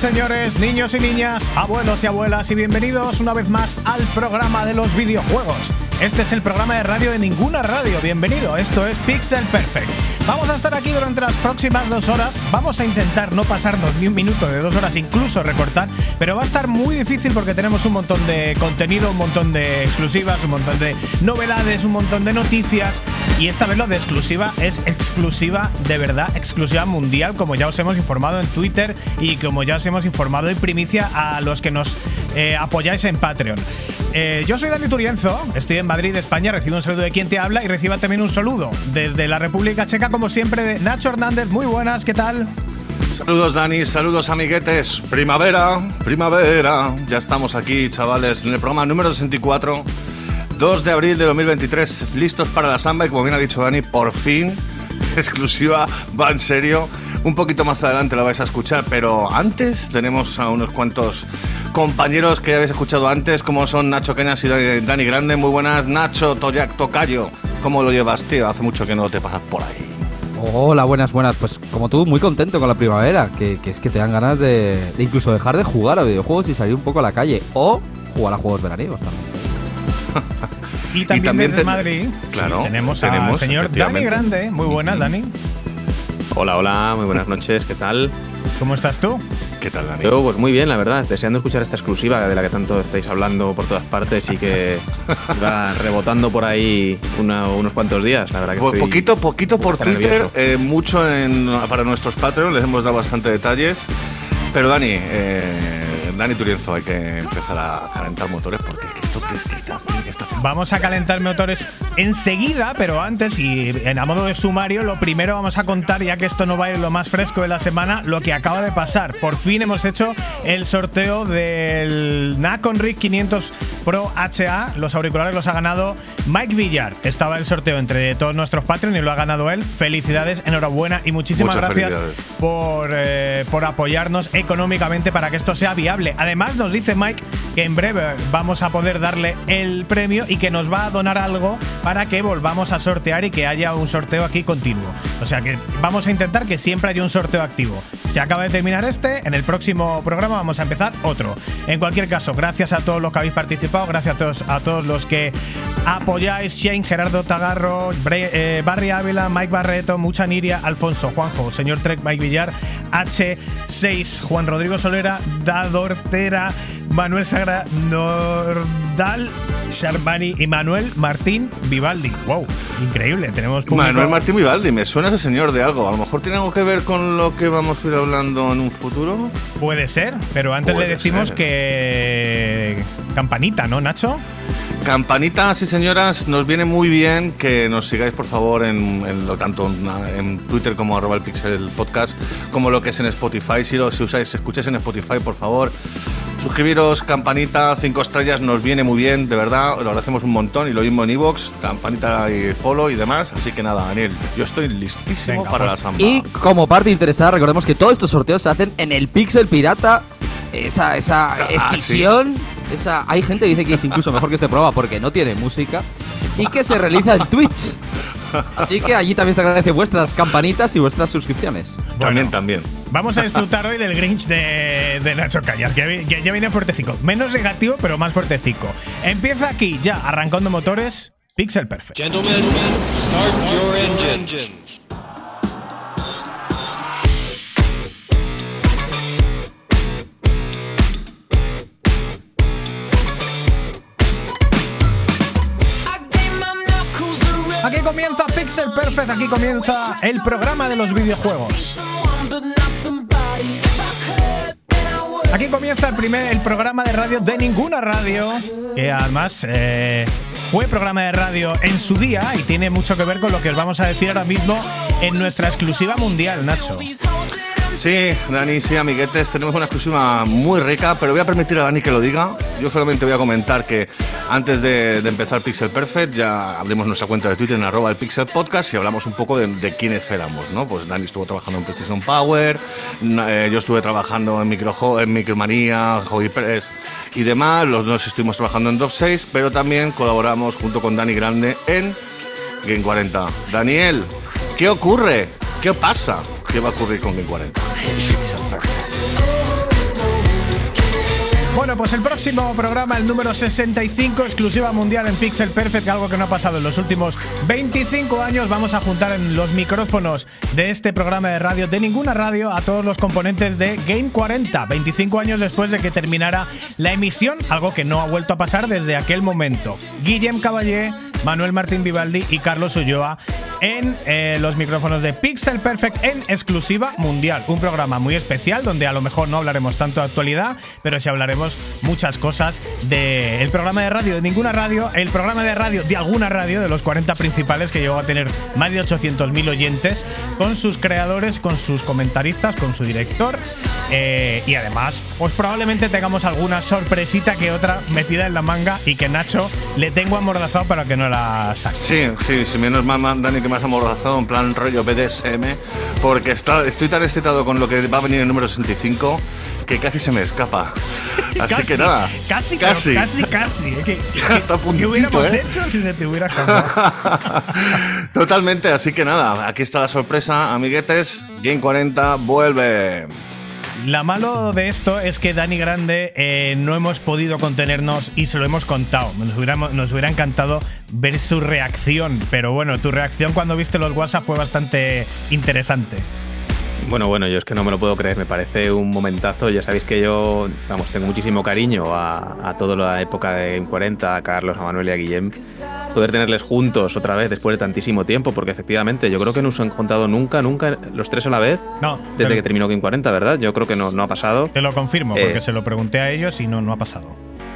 señores, niños y niñas, abuelos y abuelas, y bienvenidos una vez más al programa de los videojuegos. Este es el programa de radio de ninguna radio. Bienvenido, esto es Pixel Perfect. Vamos a estar aquí durante las próximas dos horas. Vamos a intentar no pasarnos ni un minuto de dos horas, incluso recortar, pero va a estar muy difícil porque tenemos un montón de contenido, un montón de exclusivas, un montón de novedades, un montón de noticias. Y esta vez lo de exclusiva es exclusiva de verdad, exclusiva mundial, como ya os hemos informado en Twitter y como ya os hemos informado en primicia a los que nos eh, apoyáis en Patreon. Eh, yo soy Dani Turienzo, estoy en Madrid, España, recibo un saludo de quien te habla y reciba también un saludo desde la República Checa, como siempre, de Nacho Hernández. Muy buenas, ¿qué tal? Saludos Dani, saludos amiguetes. Primavera, primavera. Ya estamos aquí, chavales, en el programa número 64, 2 de abril de 2023, listos para la samba y como bien ha dicho Dani, por fin, exclusiva, va en serio. Un poquito más adelante la vais a escuchar, pero antes tenemos a unos cuantos compañeros que habéis escuchado antes, como son Nacho Cañas y Dani, Grande. Muy buenas, Nacho, Toyak, Tocayo. ¿Cómo lo llevas, tío? Hace mucho que no te pasas por ahí. Hola, buenas, buenas. Pues como tú, muy contento con la primavera, que, es que te dan ganas de, de incluso dejar de jugar a videojuegos y salir un poco a la calle. O jugar a juegos veraniegos también. Y también, también desde ten- Madrid Claro, tenemos, al tenemos, señor Dani. Grande. Muy buenas, Dani. Hola, hola, muy buenas noches, ¿qué tal? ¿Cómo estás tú? ¿Qué tal, Dani? Yo, pues muy bien, la verdad, deseando escuchar esta exclusiva de la que tanto estáis hablando por todas partes y que va rebotando por ahí una- unos cuantos días, la verdad que Pues estoy poquito, poquito por Twitter, eh, mucho en, para nuestros Patreon, les hemos dado bastante detalles. Pero Dani, eh, Dani Turienzo, hay que empezar a calentar motores porque esto que es que está, que está Vamos a calentar motores enseguida, pero antes y en a modo de sumario, lo primero vamos a contar, ya que esto no va a ir lo más fresco de la semana, lo que acaba de pasar. Por fin hemos hecho el sorteo del Nacon Rig 500 Pro HA. Los auriculares los ha ganado Mike Villar. Estaba el sorteo entre todos nuestros Patreon y lo ha ganado él. Felicidades, enhorabuena y muchísimas Muchas gracias por, eh, por apoyarnos económicamente para que esto sea viable. Además, nos dice Mike que en breve vamos a poder darle el premio y que nos va a donar algo para que volvamos a sortear y que haya un sorteo aquí continuo. O sea que vamos a intentar que siempre haya un sorteo activo. Se acaba de terminar este, en el próximo programa vamos a empezar otro. En cualquier caso, gracias a todos los que habéis participado, gracias a todos, a todos los que apoyáis, Shane, Gerardo Tagarro, Bre- eh, Barry Ávila, Mike Barreto, Mucha Niria, Alfonso, Juanjo, Señor Trek, Mike Villar, H6, Juan Rodrigo Solera, Dadortera, Manuel Sagra, Nordal, Sharmani y Manuel Martín Vivaldi. ¡Wow! Increíble, tenemos público. Manuel Martín Vivaldi, me suena ese señor de algo. A lo mejor tiene algo que ver con lo que vamos a ir hablando en un futuro. Puede ser, pero antes le decimos ser. que. Campanita, ¿no, Nacho? Campanitas y señoras, nos viene muy bien que nos sigáis por favor en, en lo tanto en, Twitter como arroba el pixel podcast, como lo que es en Spotify. Si lo si usáis, escucháis en Spotify, por favor, suscribiros, campanita, cinco estrellas, nos viene muy bien, de verdad, lo agradecemos un montón y lo mismo en Evox, campanita y follow y demás. Así que nada, Daniel, yo estoy listísimo Venga, para pues, la samba. Y como parte interesada, recordemos que todos estos sorteos se hacen en el Pixel Pirata. Esa, esa Ah, escisión. Esa, hay gente que dice que es incluso mejor que este programa porque no tiene música. Y que se realiza en Twitch. Así que allí también se agradece vuestras campanitas y vuestras suscripciones. también, también. Vamos a disfrutar hoy del Grinch de, de Nacho Callar, que, vi- que ya viene fuertecico. Menos negativo, pero más fuertecico. Empieza aquí, ya, arrancando motores, Pixel Perfect. Gentlemen, start your engine. Pixel Perfect, aquí comienza el programa de los videojuegos. Aquí comienza el primer el programa de radio de ninguna radio, que además eh, fue programa de radio en su día y tiene mucho que ver con lo que os vamos a decir ahora mismo en nuestra exclusiva mundial, Nacho. Sí, Dani, sí, amiguetes, tenemos una exclusiva muy rica, pero voy a permitir a Dani que lo diga. Yo solamente voy a comentar que antes de, empezar Pixel Perfect ya abrimos nuestra cuenta de Twitter en arroba el Pixel Podcast y hablamos un poco de, quiénes éramos, ¿no? Pues Dani estuvo trabajando en PlayStation Power, eh, yo estuve trabajando en, Micro, en Micromanía, Hobby Press y demás, los dos estuvimos trabajando en Dove 6, pero también colaboramos junto con Dani Grande en Game 40. Daniel, ¿qué ocurre? ¿Qué pasa? ¿Qué va a ocurrir con Game 40? Bueno, pues el próximo programa, el número 65, exclusiva mundial en Pixel Perfect, algo que no ha pasado en los últimos 25 años. Vamos a juntar en los micrófonos de este programa de radio, de ninguna radio, a todos los componentes de Game 40, 25 años después de que terminara la emisión, algo que no ha vuelto a pasar desde aquel momento. Guillem Caballé, Manuel Martín Vivaldi y Carlos Ulloa en eh, los micrófonos de Pixel Perfect en exclusiva mundial. Un programa muy especial donde a lo mejor no hablaremos tanto de actualidad, pero sí hablaremos muchas cosas del programa de radio de ninguna radio, el programa de radio de alguna radio, de los 40 principales que llegó a tener más de 800.000 oyentes, con sus creadores, con sus comentaristas, con su director. eh, y además, pues probablemente tengamos alguna sorpresita que otra metida en la manga y que Nacho le tengo amordazado para que no la saque. Sí, sí, sí, menos mal, Dani, que me has amordazado en plan rollo BDSM, porque está, estoy tan excitado con lo que va a venir el número 65 que casi se me escapa. Así Casi, que nada. Casi, casi, casi, casi. ¿eh? ¿Qué, Ya está a ¿Qué puntito, hubiéramos ¿eh? hecho si se te hubiera escapado? Totalmente, así que nada, aquí está la sorpresa, amiguetes. Game 40 vuelve. La malo de esto es que Dani Grande eh, no hemos podido contenernos y se lo hemos contado. Nos hubiera, nos hubiera encantado ver su reacción, pero bueno, tu reacción cuando viste los WhatsApp fue bastante interesante. Bueno, bueno, yo es que no me lo puedo creer, me parece un momentazo. Ya sabéis que yo, vamos, tengo muchísimo cariño a, a toda la época de Game 40, a Carlos, a Manuel y a Guillem. Poder tenerles juntos otra vez después de tantísimo tiempo, porque efectivamente yo creo que no se han juntado nunca, nunca los tres a la vez No, desde que terminó Game 40, ¿verdad? Yo creo que no, no ha pasado. te lo confirmo, Eh. porque se lo pregunté a ellos y no, no ha pasado.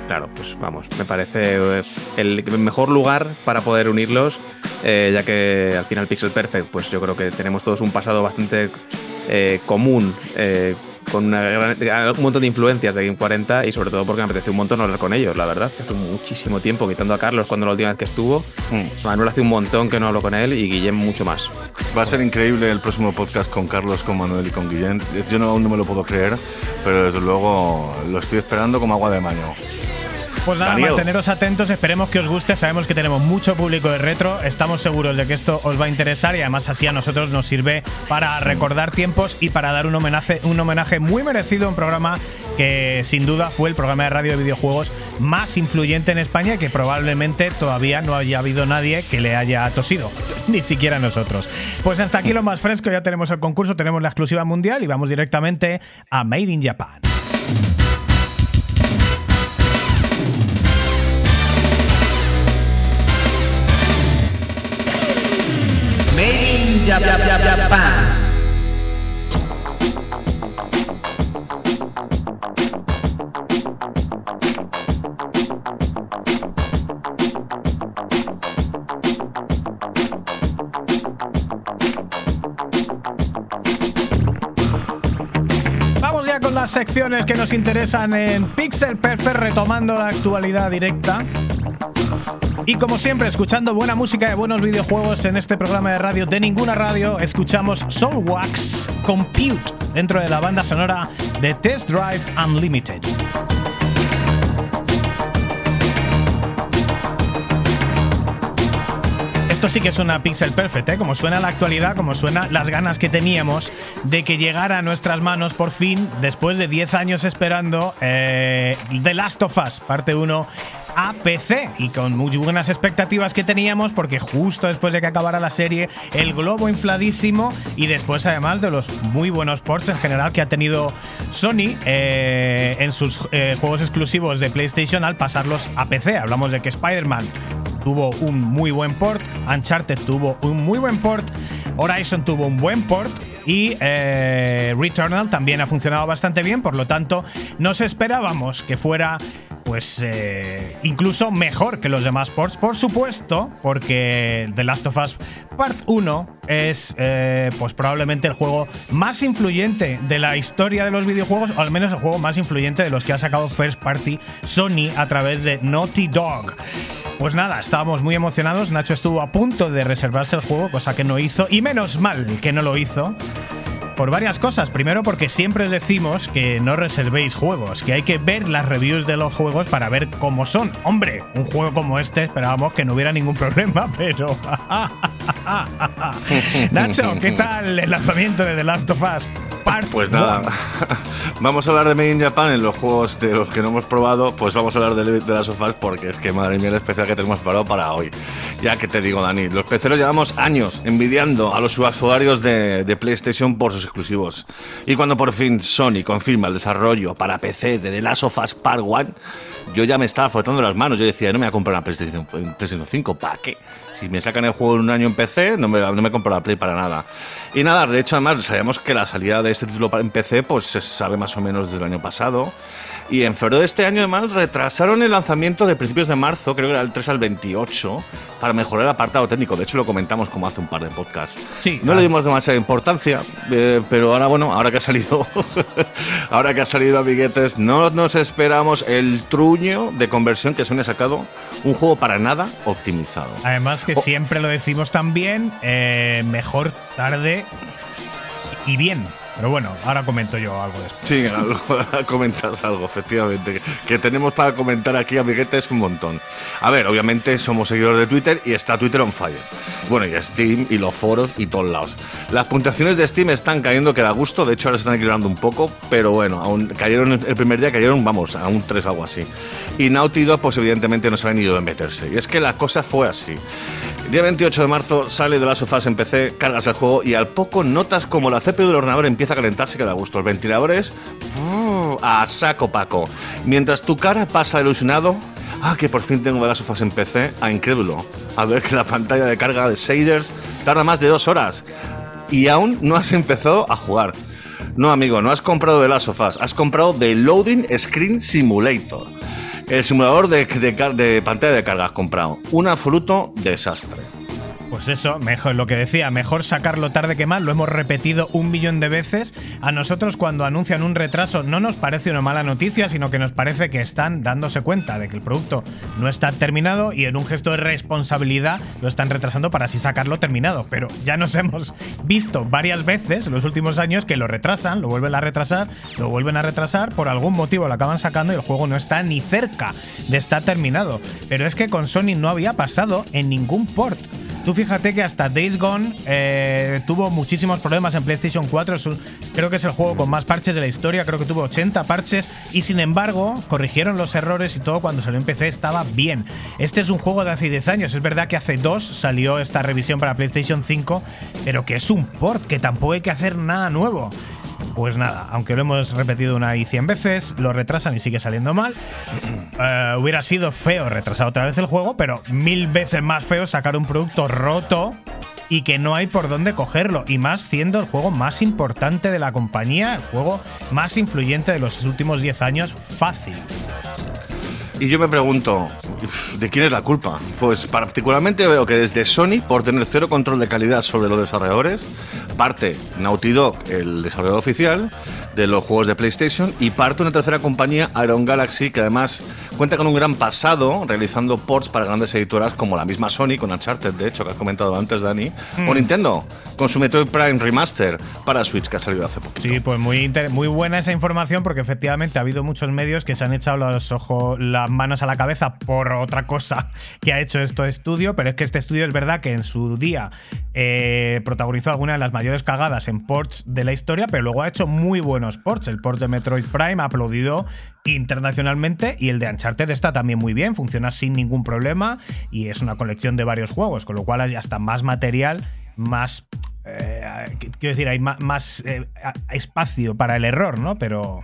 Claro, pues vamos, me parece eh, el mejor lugar para poder unirlos, eh, ya que al final Pixel Perfect, pues yo creo que tenemos todos un pasado bastante eh, común, eh, con una gran- un montón de influencias de Game 40 y sobre todo porque me apetece un montón hablar con ellos, la verdad. Hace muchísimo tiempo, quitando a Carlos cuando la última vez que estuvo, Mm. Manuel hace un montón que no hablo con él y Guillem mucho más. Va a ser increíble el próximo podcast con Carlos, con Manuel y con Guillén. Yo no, aún no me lo puedo creer, pero desde luego lo estoy esperando como agua de maño. Pues nada, Daniel. manteneros atentos, esperemos que os guste. Sabemos que tenemos mucho público de retro, estamos seguros de que esto os va a interesar y además así a nosotros nos sirve para recordar tiempos y para dar un homenaje, un homenaje muy merecido a un programa que sin duda fue el programa de radio de videojuegos más influyente en España y que probablemente todavía no haya habido nadie que le haya tosido, ni siquiera nosotros. Pues hasta aquí lo más fresco, ya tenemos el concurso, tenemos la exclusiva mundial y vamos directamente a Made in Japan. Vamos ya con las secciones que nos interesan en Pixel Perfect, retomando la actualidad directa. Y como siempre, escuchando buena música y buenos videojuegos en este programa de radio de ninguna radio, escuchamos Soulwax Compute dentro de la banda sonora de Test Drive Unlimited. Esto sí que suena Pixel Perfect, ¿eh? como suena la actualidad, como suena las ganas que teníamos de que llegara a nuestras manos por fin, después de 10 años esperando, eh, The Last of Us, parte 1 a PC y con muy buenas expectativas que teníamos porque justo después de que acabara la serie el globo infladísimo y después además de los muy buenos ports en general que ha tenido Sony eh, en sus eh, juegos exclusivos de PlayStation al pasarlos a PC. Hablamos de que Spider-Man tuvo un muy buen port, Uncharted tuvo un muy buen port, Horizon tuvo un buen port y eh, Returnal también ha funcionado bastante bien, por lo tanto nos esperábamos que fuera pues eh, incluso mejor que los demás ports, por supuesto, porque The Last of Us Part 1 es eh, pues probablemente el juego más influyente de la historia de los videojuegos, o al menos el juego más influyente de los que ha sacado First Party Sony a través de Naughty Dog. Pues nada, estábamos muy emocionados. Nacho estuvo a punto de reservarse el juego, cosa que no hizo, y menos mal que no lo hizo. Por varias cosas. Primero porque siempre os decimos que no reservéis juegos, que hay que ver las reviews de los juegos para ver cómo son. Hombre, un juego como este esperábamos que no hubiera ningún problema, pero... Nacho, ¿qué tal el lanzamiento de The Last of Us? Part Pues nada, vamos a hablar de Made in Japan en los juegos de los que no hemos probado, pues vamos a hablar de, de las sofás porque es que madre mía el especial que tenemos preparado para hoy. Ya que te digo, Dani, los peceros llevamos años envidiando a los usuarios de, de PlayStation por sus exclusivos. Y cuando por fin Sony confirma el desarrollo para PC de The Last of Us Part 1, yo ya me estaba frotando las manos. Yo decía, no me voy a comprar una PlayStation, PlayStation 5, ¿para qué? Si me sacan el juego en un año en PC, no me, no me compro la Play para nada. Y nada, de hecho, además, sabemos que la salida de este título en PC, pues se sabe más o menos desde el año pasado. Y en febrero de este año, además, retrasaron el lanzamiento de principios de marzo, creo que era el 3 al 28, para mejorar el apartado técnico. De hecho, lo comentamos como hace un par de podcasts. Sí, no claro. le dimos demasiada importancia, eh, pero ahora, bueno, ahora que ha salido, ahora que ha salido amiguetes, no nos esperamos el truño de conversión que Sony ha sacado un juego para nada optimizado. Además que Oh. siempre lo decimos también, eh, mejor tarde y bien. Pero bueno, ahora comento yo algo después. Sí, algo, comentas algo, efectivamente. Que tenemos para comentar aquí, amiguetes, un montón. A ver, obviamente somos seguidores de Twitter y está Twitter on fire. Bueno, y Steam y los foros y todos lados. Las puntuaciones de Steam están cayendo que da gusto, de hecho ahora se están equilibrando un poco, pero bueno, aún cayeron el primer día, cayeron, vamos, a un 3 o algo así. Y Naughty Dog, pues evidentemente no saben ni dónde meterse. Y es que la cosa fue así. Día 28 de marzo sale de las sofás en PC, cargas el juego y al poco notas como la CPU del ordenador empieza a calentarse que da gusto. Los ventiladores a saco paco. Mientras tu cara pasa ilusionado, ah, que por fin tengo de las sofás en PC, a incrédulo. A ver que la pantalla de carga de shaders tarda más de dos horas. Y aún no has empezado a jugar. No, amigo, no has comprado de las sofás, has comprado The Loading Screen Simulator. El simulador de, de de pantalla de carga comprado. Un absoluto desastre. Pues eso, mejor lo que decía, mejor sacarlo tarde que mal, lo hemos repetido un millón de veces. A nosotros cuando anuncian un retraso no nos parece una mala noticia, sino que nos parece que están dándose cuenta de que el producto no está terminado y en un gesto de responsabilidad lo están retrasando para así sacarlo terminado. Pero ya nos hemos visto varias veces en los últimos años que lo retrasan, lo vuelven a retrasar, lo vuelven a retrasar, por algún motivo lo acaban sacando y el juego no está ni cerca de estar terminado. Pero es que con Sony no había pasado en ningún port. Fíjate que hasta Days Gone eh, tuvo muchísimos problemas en PlayStation 4. Es un- creo que es el juego con más parches de la historia. Creo que tuvo 80 parches. Y sin embargo, corrigieron los errores y todo cuando salió en PC estaba bien. Este es un juego de hace 10 años. Es verdad que hace dos salió esta revisión para PlayStation 5. Pero que es un port, que tampoco hay que hacer nada nuevo. Pues nada, aunque lo hemos repetido una y cien veces, lo retrasan y sigue saliendo mal. Eh, hubiera sido feo retrasar otra vez el juego, pero mil veces más feo sacar un producto roto y que no hay por dónde cogerlo. Y más siendo el juego más importante de la compañía, el juego más influyente de los últimos 10 años, fácil. Y yo me pregunto, ¿de quién es la culpa? Pues particularmente veo que desde Sony, por tener cero control de calidad sobre los desarrolladores, parte Naughty Dog, el desarrollador oficial de los juegos de PlayStation, y parte una tercera compañía, Iron Galaxy, que además cuenta con un gran pasado realizando ports para grandes editoras como la misma Sony, con Uncharted, de hecho, que has comentado antes, Dani, o Nintendo, con su Metroid Prime Remaster para Switch, que ha salido hace poquito. Sí, pues muy, muy buena esa información porque efectivamente ha habido muchos medios que se han echado los ojos, las manos a la cabeza por otra cosa que ha hecho este estudio, pero es que este estudio es verdad que en su día eh, protagonizó alguna de las mayores cagadas en ports de la historia, pero luego ha hecho muy buenos ports. El port de Metroid Prime ha aplaudido internacionalmente y el de Uncharted está también muy bien, funciona sin ningún problema y es una colección de varios juegos, con lo cual hay hasta más material, más eh, qu- quiero decir, hay más, eh, espacio para el error, ¿no? Pero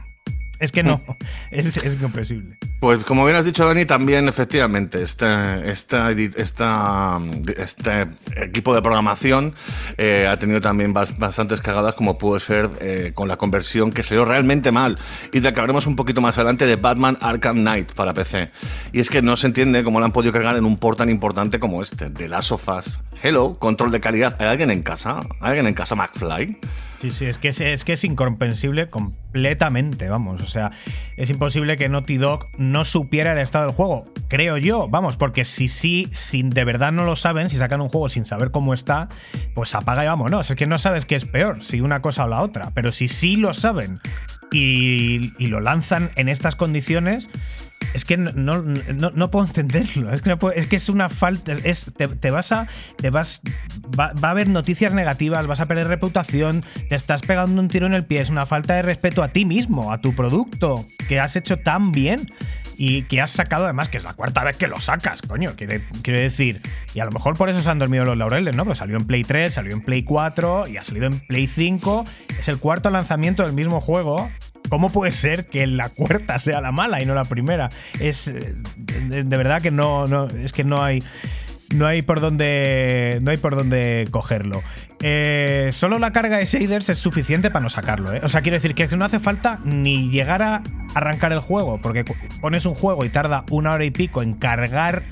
es que no, es, es incomprensible. Pues como bien has dicho, Dani, también efectivamente este, esta esta, este equipo de programación eh, ha tenido también bas- bastantes cagadas, como puede ser eh, con la conversión que salió realmente mal y de que hablaremos un poquito más adelante de Batman Arkham Knight para PC. Y es que no se entiende cómo lo han podido cargar en un port tan importante como este, de Last of Us. Hello, control de calidad. ¿Hay alguien en casa? ¿Hay alguien en casa, McFly? Sí, sí, es que es, es que es incomprensible completamente, vamos. O sea, es imposible que Naughty Dog no supiera el estado del juego. Creo yo, vamos, porque si sí, si de verdad no lo saben, si sacan un juego sin saber cómo está, pues apaga y vámonos. Es que no sabes qué es peor, si una cosa o la otra. Pero si sí lo saben y, y lo lanzan en estas condiciones, es que no, no, no, puedo entenderlo. Es que, es una falta. Te, vas a. Te vas. Va, va a haber noticias negativas, vas a perder reputación, te estás pegando un tiro en el pie. Es una falta de respeto a ti mismo, a tu producto, que has hecho tan bien y que has sacado además, que es la cuarta vez que lo sacas, coño. Quiere, quiere decir. Y a lo mejor por eso se han dormido los laureles, ¿no? Pues salió en Play 3, salió en Play 4 y ha salido en Play 5. Es el cuarto lanzamiento del mismo juego. ¿Cómo puede ser que la cuarta sea la mala y no la primera? Es eh, de, verdad que no, no es que no hay no hay por dónde no hay por dónde cogerlo. Eh, solo la carga de shaders es suficiente para no sacarlo. ¿eh? O sea, quiero decir que no hace falta ni llegar a arrancar el juego, porque pones un juego y tarda una hora y pico en cargar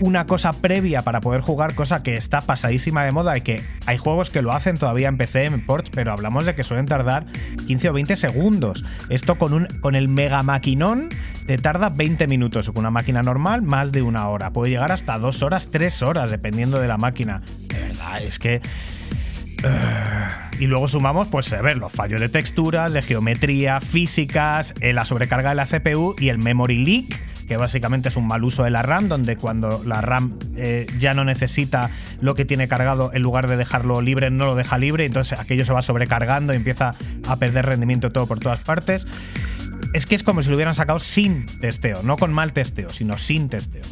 una cosa previa para poder jugar, cosa que está pasadísima de moda y que hay juegos que lo hacen todavía en PC, en ports, pero hablamos de que suelen tardar 15 o 20 segundos. Esto con, un, con el mega maquinón te tarda 20 minutos, o con una máquina normal más de una hora. Puede llegar hasta dos horas, tres horas, dependiendo de la máquina. De verdad, es que... eh, y luego sumamos, pues, a ver, los fallos de texturas, de geometría, físicas, eh, la sobrecarga de la CPU y el memory leak, que básicamente es un mal uso de la RAM, donde cuando la RAM eh, ya no necesita lo que tiene cargado, en lugar de dejarlo libre, no lo deja libre, entonces aquello se va sobrecargando y empieza a perder rendimiento todo por todas partes. Es que es como si lo hubieran sacado sin testeo, no con mal testeo, sino sin testeo.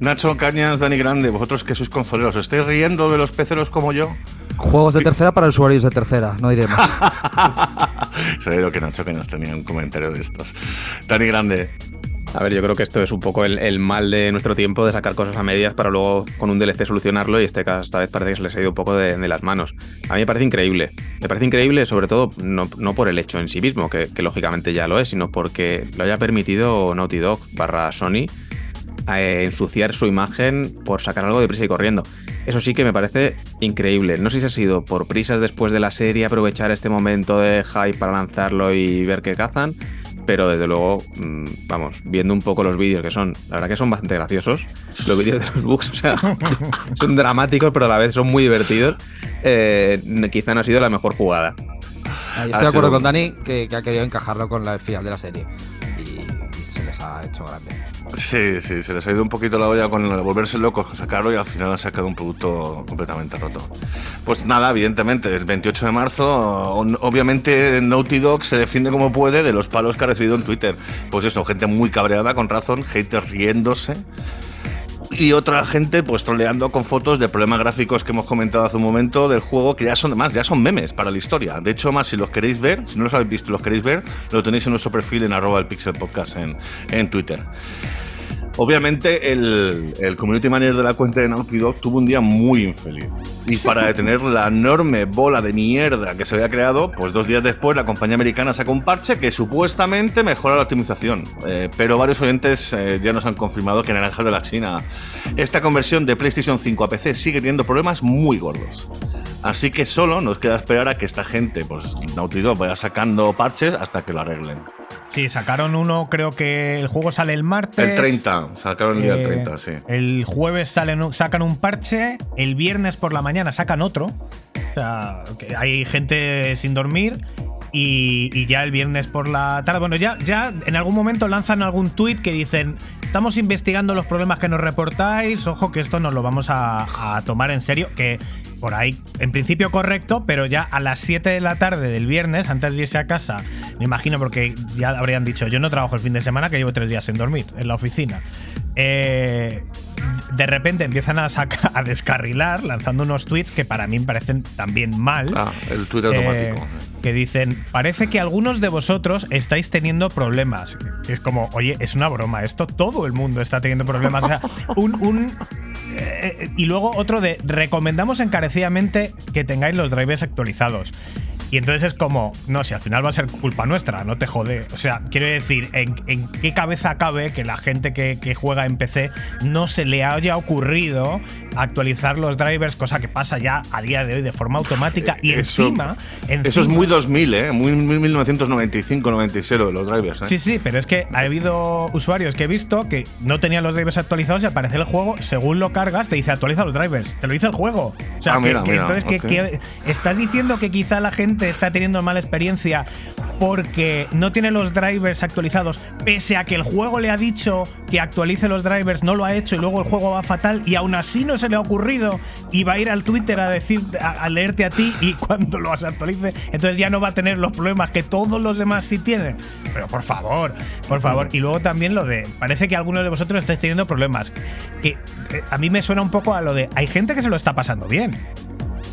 Nacho Cañas, Dani Grande, vosotros que sois consoleros, ¿os estáis riendo de los peceros como yo? Juegos de tercera para usuarios de tercera, no diré más. Sabía que Nacho Cañas tenía un comentario de estos. Dani Grande, A ver, yo creo que esto es un poco el, mal de nuestro tiempo de sacar cosas a medias para luego con un DLC solucionarlo y este caso esta vez parece que se les ha ido un poco de, las manos. A mí me parece increíble. Me parece increíble sobre todo no, no por el hecho en sí mismo, que, que lógicamente ya lo es, sino porque lo haya permitido Naughty Dog barra Sony eh, ensuciar su imagen por sacar algo de prisa y corriendo. Eso sí que me parece increíble. No sé si ha sido por prisas después de la serie, aprovechar este momento de hype para lanzarlo y ver qué cazan, pero desde luego, mm, vamos, viendo un poco los vídeos que son, la verdad que son bastante graciosos. Los vídeos de los bugs, o sea, son dramáticos, pero a la vez son muy divertidos. Eh, quizá no ha sido la mejor jugada. Ahí Ha Estoy de acuerdo con Dani que, que ha querido encajarlo con la- el final de la serie. Y, y se les ha hecho grande. Sí, sí, se les ha ido un poquito la olla con el volverse locos, con sacarlo y al final han sacado un producto completamente roto. Pues nada, evidentemente, el 28 de marzo, obviamente Naughty Dog se defiende como puede de los palos que ha recibido en Twitter. Pues eso, gente muy cabreada, con razón, haters riéndose. Y otra gente pues troleando con fotos de problemas gráficos que hemos comentado hace un momento del juego que ya son más, ya son memes para la historia. De hecho, más si los queréis ver, si no los habéis visto los queréis ver, lo tenéis en nuestro perfil en arroba el pixel podcast en, en Twitter. Obviamente el, el community manager de la cuenta de Naughty Dog tuvo un día muy infeliz. Y para detener la enorme bola de mierda que se había creado, pues dos días después la compañía americana sacó un parche que supuestamente mejora la optimización. Eh, pero varios oyentes eh, ya nos han confirmado que naranjas de la China. Esta conversión de PlayStation 5 a PC sigue teniendo problemas muy gordos. Así que solo nos queda esperar a que esta gente, pues Naughty Dog, vaya sacando parches hasta que lo arreglen. Sí, sacaron uno, creo que el juego sale el martes. El 30, sacaron el día Eh, 30, sí. El jueves salen, sacan un parche, el viernes por la mañana sacan otro. O sea, hay gente sin dormir. Y, y ya el viernes por la tarde. Bueno, ya, ya en algún momento lanzan algún tuit que dicen: Estamos investigando los problemas que nos reportáis. Ojo, que esto nos lo vamos a, tomar en serio. Que por ahí, en principio correcto, pero ya a las 7 de la tarde del viernes, antes de irse a casa, me imagino, porque ya habrían dicho: Yo no trabajo el fin de semana, que llevo tres días sin dormir en la oficina. Eh, de repente empiezan a, saca- a descarrilar lanzando unos tweets que para mí me parecen también mal. Ah, el tweet Eh, automático. que dicen, parece que algunos de vosotros estáis teniendo problemas. Es como, oye, es una broma, esto todo el mundo está teniendo problemas. O sea, un, un, eh, y luego otro de, recomendamos encarecidamente que tengáis los drivers actualizados. Y entonces es como, no, si al final va a ser culpa nuestra, no te jode. O sea, quiero decir, ¿en, en qué cabeza cabe que la gente que, que juega en PC no se le haya ocurrido actualizar los drivers, cosa que pasa ya a día de hoy de forma automática? Y Eso- encima, Eso es muy 2000, ¿eh? Muy 1995-96 lo de los drivers, ¿eh? Sí, sí, pero es que ha habido usuarios que he visto que no tenían los drivers actualizados y al parecer el juego, según lo cargas, te dice actualiza los drivers. Te lo dice el juego. O sea, Ah, que- mira, que mira, entonces, que estás diciendo que quizá la gente está teniendo mala experiencia porque no tiene los drivers actualizados, pese a que el juego le ha dicho que actualice los drivers, no lo ha hecho y luego el juego va fatal y aún así no se le ha ocurrido y va a ir al Twitter a decir a, a leerte a ti y cuando lo actualice, entonces ya no va a tener los problemas que todos los demás sí tienen. Pero por favor, por favor. Y luego también lo de, parece que algunos de vosotros estáis teniendo problemas. Que a mí me suena un poco a lo de, hay gente que se lo está pasando bien.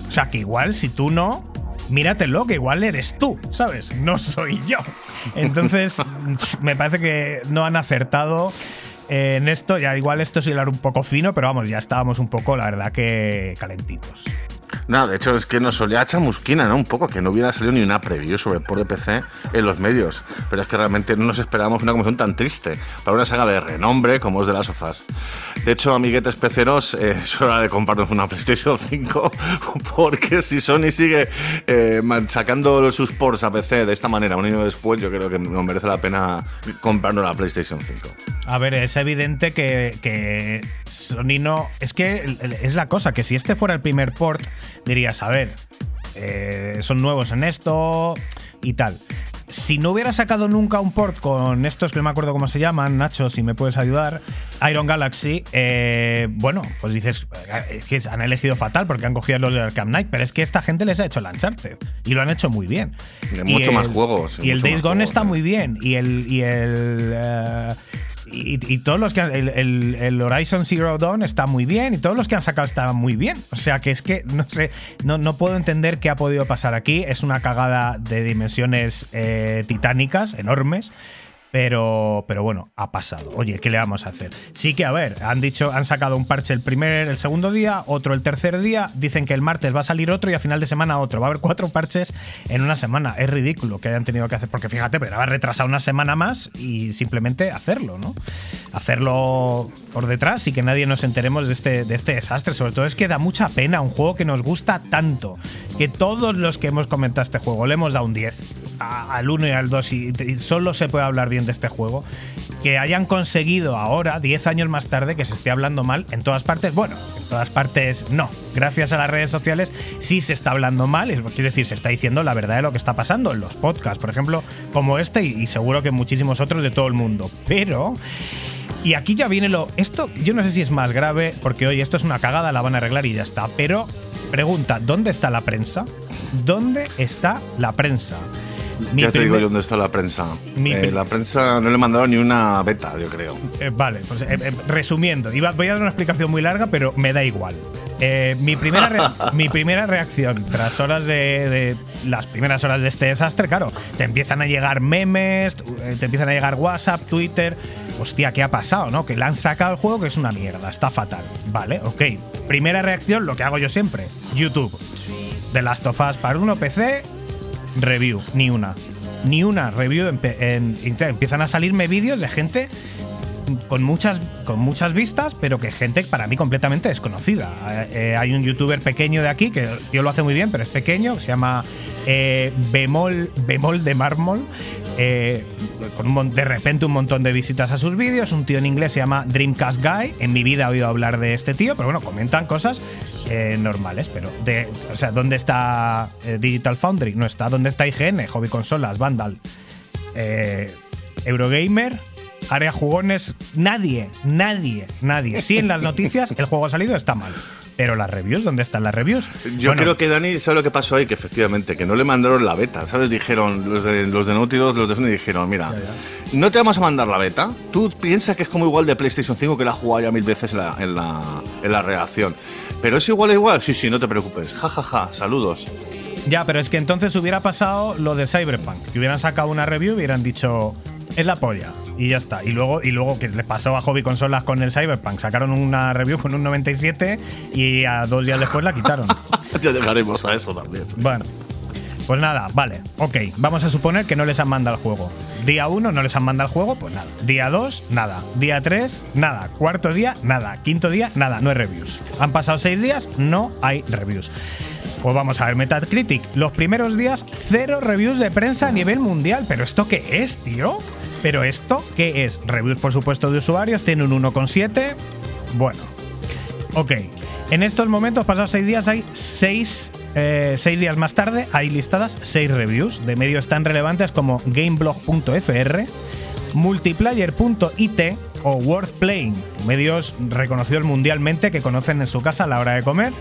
O sea, que igual si tú no, míratelo, que igual eres tú, ¿sabes? No soy yo. Entonces, me parece que no han acertado en esto. Ya igual esto es hilar un poco fino, pero vamos, ya estábamos un poco, la verdad, que calentitos. No, de hecho es que nos solía chamusquina, ¿no? Un poco, que no hubiera salido ni una preview sobre el port de PC en los medios. Pero es que realmente no nos esperábamos una comisión tan triste para una saga de renombre como es de las sofás. De hecho, amiguetes peceros, eh, es hora de comprarnos una PlayStation 5 porque si Sony sigue eh, sacando sus ports a PC de esta manera un año después, yo creo que nos merece la pena comprarnos la PlayStation 5. A ver, es evidente que, que Sony no. Es que es la cosa, que si este fuera el primer port, dirías, a ver, eh, son nuevos en esto y tal. Si no hubiera sacado nunca un port con estos que no me acuerdo cómo se llaman, Nacho, si me puedes ayudar, Iron Galaxy, eh, bueno, pues dices eh, es que han elegido fatal porque han cogido los de Arkham Knight, pero es que esta gente les ha hecho el Uncharted y lo han hecho muy bien. Y mucho más el- juegos, Y el Days Gone juegos, está ¿eh? muy bien. Y el. Y el eh, y, y todos los que han- el, el- Horizon Zero Dawn está muy bien y todos los que han sacado estaban muy bien. O sea que es que no sé, no, no puedo entender qué ha podido pasar aquí. Es una cagada de dimensiones eh, titánicas, enormes. Pero, pero bueno, ha pasado. Oye, ¿qué le vamos a hacer? Sí que, a ver, han dicho, han sacado un parche el primer, el segundo día, otro el tercer día. Dicen que el martes va a salir otro y a final de semana otro. Va a haber cuatro parches en una semana. Es ridículo que hayan tenido que hacer, porque fíjate, pero haber retrasado una semana más y simplemente hacerlo, ¿no? Hacerlo por detrás y que nadie nos enteremos de este, de este desastre. Sobre todo es que da mucha pena un juego que nos gusta tanto. Que todos los que hemos comentado este juego le hemos dado un 10 a- al 1 y al 2 y, y solo se puede hablar bien de este juego. Que hayan conseguido ahora, 10 años más tarde, que se esté hablando mal en todas partes. Bueno, en todas partes no. Gracias a las redes sociales sí se está hablando mal. Quiero decir, se está diciendo la verdad de lo que está pasando en los podcasts, por ejemplo, como este y, seguro que muchísimos otros de todo el mundo. Pero. Y aquí ya viene lo. Esto, yo no sé si es más grave, porque oye, esto es una cagada, la van a arreglar y ya está. Pero, pregunta: ¿dónde está la prensa? ¿Dónde está la prensa? Mi ya te digo yo dónde está la prensa. Mi Eh, la prensa no le he mandado ni una beta, yo creo. Eh, vale, pues eh, resumiendo, iba- voy a dar una explicación muy larga, pero me da igual. Mi, primera mi primera reacción tras horas de, de- las primeras horas de este desastre, claro, te empiezan a llegar memes, te empiezan a llegar WhatsApp, Twitter. Hostia, ¿qué ha pasado? ¿No? Que le han sacado el juego que es una mierda, está fatal. Vale, ok. Primera reacción, lo que hago yo siempre: YouTube. The Last of Us para uno PC, review, ni una. Ni una review en, internet. Empiezan a salirme vídeos de gente con muchas, con muchas vistas, pero que gente para mí completamente desconocida. Eh, eh, hay un youtuber pequeño de aquí que yo lo hace muy bien, pero es pequeño, que se llama eh, Bemol, Bemol de Mármol. eh, de repente un montón de visitas a sus vídeos. Un tío en inglés se llama Dreamcast Guy. En mi vida he oído hablar de este tío, pero bueno, comentan cosas eh, normales. Pero, de, o sea, ¿dónde está Digital Foundry? No está. ¿Dónde está IGN? Hobby Consolas, Vandal, Eurogamer, Área Jugones, nadie, nadie, nadie. Sí, en las noticias el juego ha salido, está mal. Pero las reviews, ¿dónde están las reviews? Yo Bueno, creo que Dani, ¿sabe lo que pasó ahí? Que efectivamente, que no le mandaron la beta, ¿sabes? Dijeron, los de, los de Naughty Dog, los de Sony dijeron, mira, no te vamos a mandar la beta, tú piensas que es como igual de PlayStation 5 que la has jugado ya mil veces en la, en la, en la reacción. Pero es igual, igual, sí, sí, no te preocupes, ja, ja, ja, saludos. Ya, pero es que entonces hubiera pasado lo de Cyberpunk. Que hubieran sacado una review y hubieran dicho. Es la polla. Y ya está. Y luego, y luego que le pasó a Hobby Consolas con el Cyberpunk. Sacaron una review con un 97 y a dos días después la quitaron. ya llegaremos a eso también. Bueno. Pues nada, vale, ok. Vamos a suponer que no les han mandado el juego. Día 1 no les han mandado el juego, pues nada. Día 2, nada. Día 3, nada. Cuarto día, nada. Quinto día, nada. No hay reviews. Han pasado 6 días, no hay reviews. Pues vamos a ver, Metacritic. Los primeros días, cero reviews de prensa a nivel mundial. ¿Pero esto qué es, tío? ¿Pero esto qué es? Reviews, por supuesto, de usuarios. Tiene un 1,7. Bueno. Ok. En estos momentos, pasados 6 días, hay 6 eh, seis días más tarde hay listadas seis reviews de medios tan relevantes como gameblog.fr, multiplayer.it o Worth Playing, medios reconocidos mundialmente que conocen en su casa a la hora de comer.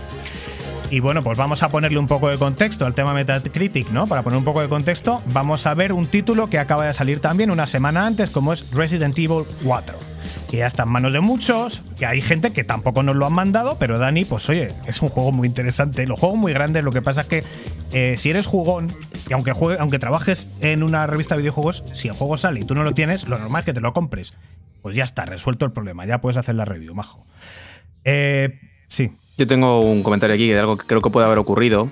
Y bueno, pues vamos a ponerle un poco de contexto al tema Metacritic, ¿no? Para poner un poco de contexto, vamos a ver un título que acaba de salir también una semana antes, como es Resident Evil 4 que ya está en manos de muchos, que hay gente que tampoco nos lo han mandado, pero Dani, pues oye, es un juego muy interesante. Los juegos muy grandes, lo que pasa es que eh, si eres jugón, y aunque, juegue, aunque trabajes en una revista de videojuegos, si el juego sale y tú no lo tienes, lo normal es que te lo compres. Pues ya está, resuelto el problema, ya puedes hacer la review, majo. Eh, sí. Yo tengo un comentario aquí de algo que creo que puede haber ocurrido,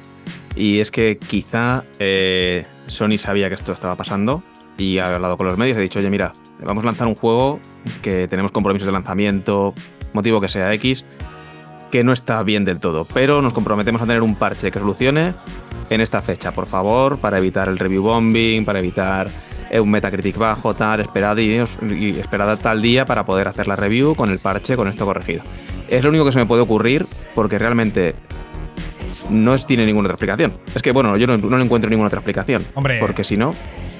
y es que quizá eh, Sony sabía que esto estaba pasando y ha hablado con los medios y ha dicho, oye, mira, vamos a lanzar un juego que tenemos compromisos de lanzamiento, motivo que sea X, que no está bien del todo, pero nos comprometemos a tener un parche que solucione en esta fecha, por favor, para evitar el review bombing, para evitar eh, un Metacritic bajo, tal, esperad y, y esperad tal día para poder hacer la review con el parche, con esto corregido. Es lo único que se me puede ocurrir porque realmente no tiene ninguna otra explicación. Es que, bueno, yo no, no encuentro ninguna otra explicación. Hombre. Porque si no,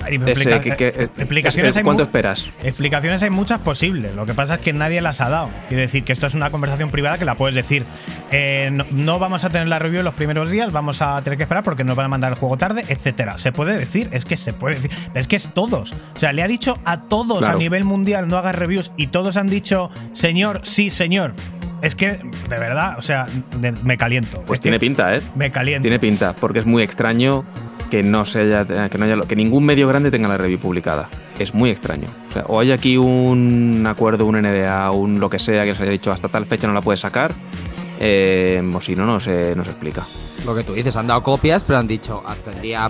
Explica ese, que, que, explicaciones hay ¿Cuánto mu- esperas? Explicaciones hay muchas posibles. Lo que pasa es que nadie las ha dado. Quiero decir que esto es una conversación privada que la puedes decir. Eh, no, no vamos a tener la review en los primeros días, vamos a tener que esperar porque nos van a mandar el juego tarde, etcétera. Se puede decir, es que se puede decir. Es que es todos. O sea, le ha dicho a todos Claro. a nivel mundial no hagas reviews y todos han dicho, señor, sí, señor. Es que, de verdad, o sea, me caliento. Pues Es tiene pinta, ¿eh? Me caliento. Tiene pinta, porque es muy extraño que no se haya, que no haya, que ningún medio grande tenga la review publicada. Es muy extraño. O, sea, o hay aquí un acuerdo, un NDA, un lo que sea que se haya dicho hasta tal fecha no la puedes sacar, eh, o si no, no se, no se explica. Lo que tú dices, han dado copias, pero han dicho hasta el día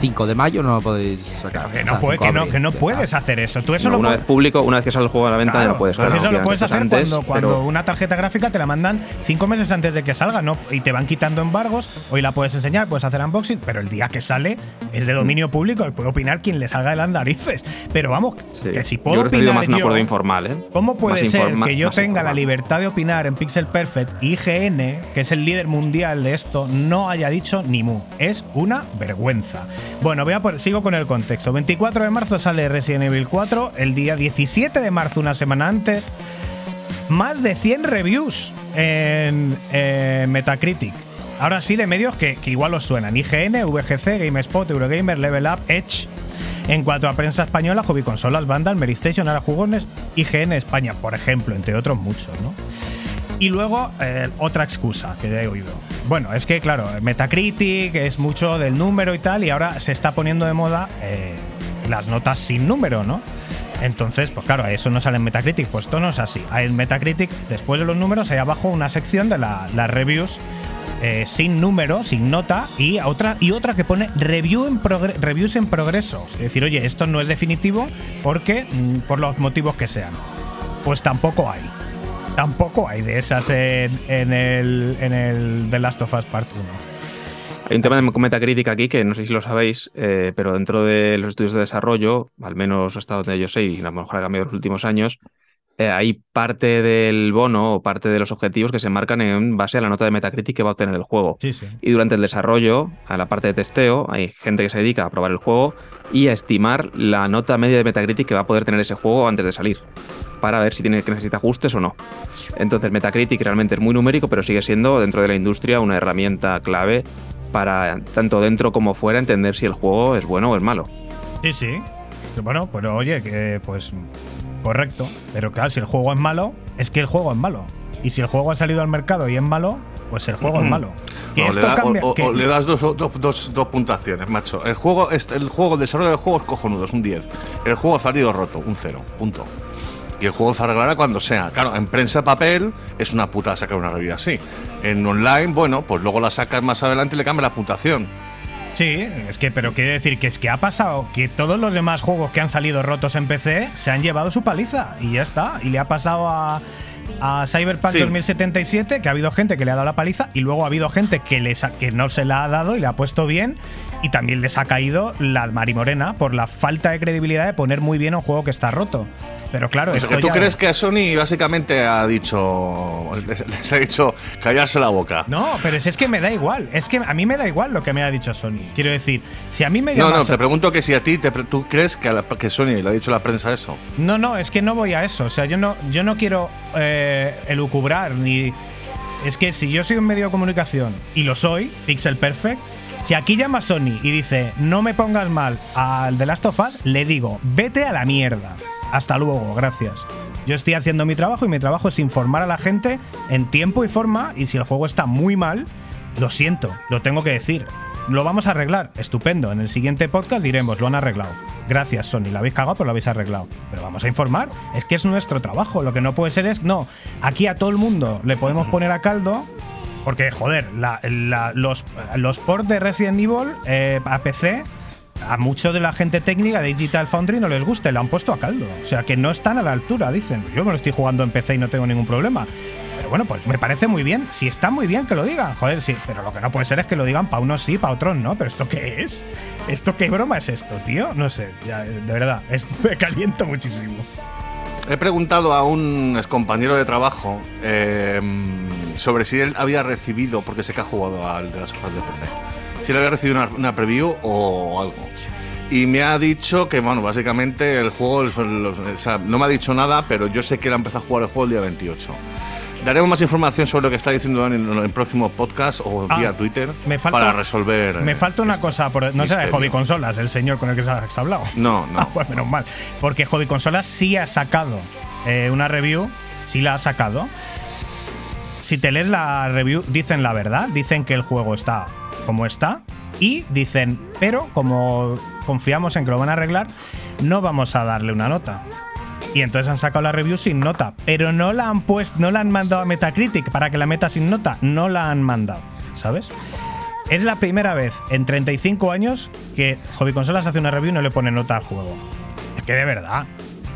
5 de mayo no lo podéis sacar. Que O no, sea, puede- 5 que no, que puedes está. hacer eso. Tú eso No, lo una vez público, una vez que sale el juego a la venta ya Claro, no puedes pues sacar. eso lo puedes hacer Antes, cuando, cuando pero- una tarjeta gráfica te la mandan cinco meses antes de que salga, ¿no? Y te van quitando embargos. Hoy la puedes enseñar, puedes hacer unboxing, pero el día que sale es de dominio público y puede opinar quien le salga de las narices. Pero vamos, Sí. que si Yo puedo que sido opinar más un yo, acuerdo informal, ¿eh? ¿Cómo puede Más ser que yo tenga la libertad de opinar en Pixel Perfect y IGN, que es el líder mundial de esto, no haya dicho ni mu? Es una vergüenza. Bueno, voy a por- sigo con el contexto. 24 de marzo sale Resident Evil 4, el día 17 de marzo, una semana antes, más de 100 reviews en eh, Metacritic. Ahora sí, de medios que, igual os suenan. IGN, VGC, GameSpot, Eurogamer, Level Up, Edge. En cuanto a prensa española, Hobby Consolas, Vandal, Meristation, Ahora Jugones, IGN España, por ejemplo, entre otros muchos, ¿no? Y luego, eh, otra excusa que he oído. Bueno, es que, claro, Metacritic es mucho del número y tal, y ahora se está poniendo de moda eh, las notas sin número, ¿no? Entonces, pues claro, eso no sale en Metacritic, pues esto no es así. En Metacritic, después de los números, hay abajo una sección de la- las reviews eh, sin número, sin nota, y otra, y otra que pone review en reviews en progreso. Es decir, oye, esto no es definitivo porque, mm, por los motivos que sean. Pues tampoco hay. Tampoco hay de esas en, en el, en el The Last of Us Part 1. Hay un tema de Metacritic aquí que no sé si lo sabéis, eh, pero dentro de los estudios de desarrollo, al menos hasta donde yo sé, y a lo mejor ha cambiado en los últimos años, eh, hay parte del bono o parte de los objetivos que se marcan en base a la nota de Metacritic que va a obtener el juego. Sí, sí. Y durante el desarrollo, a la parte de testeo, hay gente que se dedica a probar el juego y a estimar la nota media de Metacritic que va a poder tener ese juego antes de salir, para ver si tiene que necesita ajustes o no. Entonces Metacritic realmente es muy numérico, pero sigue siendo dentro de la industria una herramienta clave para tanto dentro como fuera entender si el juego es bueno o es malo. Sí, sí. Bueno, pero oye, que pues correcto. Pero claro, si el juego es malo, es que el juego es malo. Y si el juego ha salido al mercado y es malo, pues el juego es malo. Que No, esto le, da- cambia. o, que- o le das dos, dos, dos- dos puntuaciones, macho. El juego, este- el juego, el desarrollo del juego es cojonudo, es un 10. El juego ha salido roto, un 0, punto. Y el juego se arreglará cuando sea. Claro, en prensa papel es una puta sacar una review así. En online, bueno, pues luego la sacas más adelante y le cambias la puntuación. Sí, es que, pero quiero decir que es que ha pasado que todos los demás juegos que han salido rotos en PC se han llevado su paliza y ya está. Y le ha pasado a, a Cyberpunk Sí. 2077 que ha habido gente que le ha dado la paliza y luego ha habido gente que, les ha- que no se la ha dado y le ha puesto bien y también les ha caído la marimorena por la falta de credibilidad de poner muy bien un juego que está roto. Pero claro, sea, esto que ¿Tú ya- crees que a Sony básicamente ha dicho. Les, les ha dicho callarse la boca? No, pero si es que me da igual. Es que a mí me da igual lo que me ha dicho Sony. Quiero decir, si a mí me No, llama no, te pregunto que si a ti, te ¿tú crees que, a la- que Sony le ha dicho a la prensa eso? No, no, es que no voy a eso. O sea, yo no, yo no quiero eh, elucubrar ni. Es que si yo soy un medio de comunicación y lo soy, Pixel Perfect, si aquí llama Sony y dice no me pongas mal al The Last of Us, le digo vete a la mierda. Hasta luego, gracias. Yo estoy haciendo mi trabajo y mi trabajo es informar a la gente en tiempo y forma. Y si el juego está muy mal, lo siento, lo tengo que decir. Lo vamos a arreglar, estupendo. En el siguiente podcast diremos, lo han arreglado. Gracias, Sony, la habéis cagado, pero lo habéis arreglado. Pero vamos a informar, es que es nuestro trabajo. Lo que no puede ser es, no, aquí a todo el mundo le podemos poner a caldo. Porque, joder, la- la- los, los ports de Resident Evil eh, a PC, a mucho de la gente técnica de Digital Foundry no les gusta y lo han puesto a caldo. O sea, que no están a la altura, dicen. Yo me lo estoy jugando en PC y no tengo ningún problema. Pero bueno, pues me parece muy bien. Si está muy bien que lo digan, joder, sí. Pero lo que no puede ser es que lo digan para unos sí, para otros no. Pero ¿esto qué es? ¿Esto qué broma es esto, tío? No sé, ya, de verdad, es- me caliento muchísimo. He preguntado a un compañero de trabajo eh, sobre si él había recibido, porque sé que ha jugado al de las hojas de PC, si él había recibido una, una preview o algo. Y me ha dicho que, bueno, básicamente el juego, los- los- o sea, no me ha dicho nada, pero yo sé que él ha empezado a jugar el juego el día 28. Daremos más información sobre lo que está diciendo Dani en el próximo podcast o Ah, vía Twitter me falta- para resolver. Me falta una este cosa, por, no será de. Hobby Consolas, el señor con el que has hablado. No, no. Ah, pues menos mal. Porque Hobby Consolas sí ha sacado eh, una review, sí la ha sacado. Si te lees la review, dicen la verdad, dicen que el juego está como está. Y dicen, pero como confiamos en que lo van a arreglar, no vamos a darle una nota. Y entonces han sacado la review sin nota. Pero no la han puesto, no la han mandado a Metacritic para que la meta sin nota. No la han mandado. ¿Sabes? Es la primera vez en 35 años que Hobby Consolas hace una review y no le pone nota al juego. Que de verdad.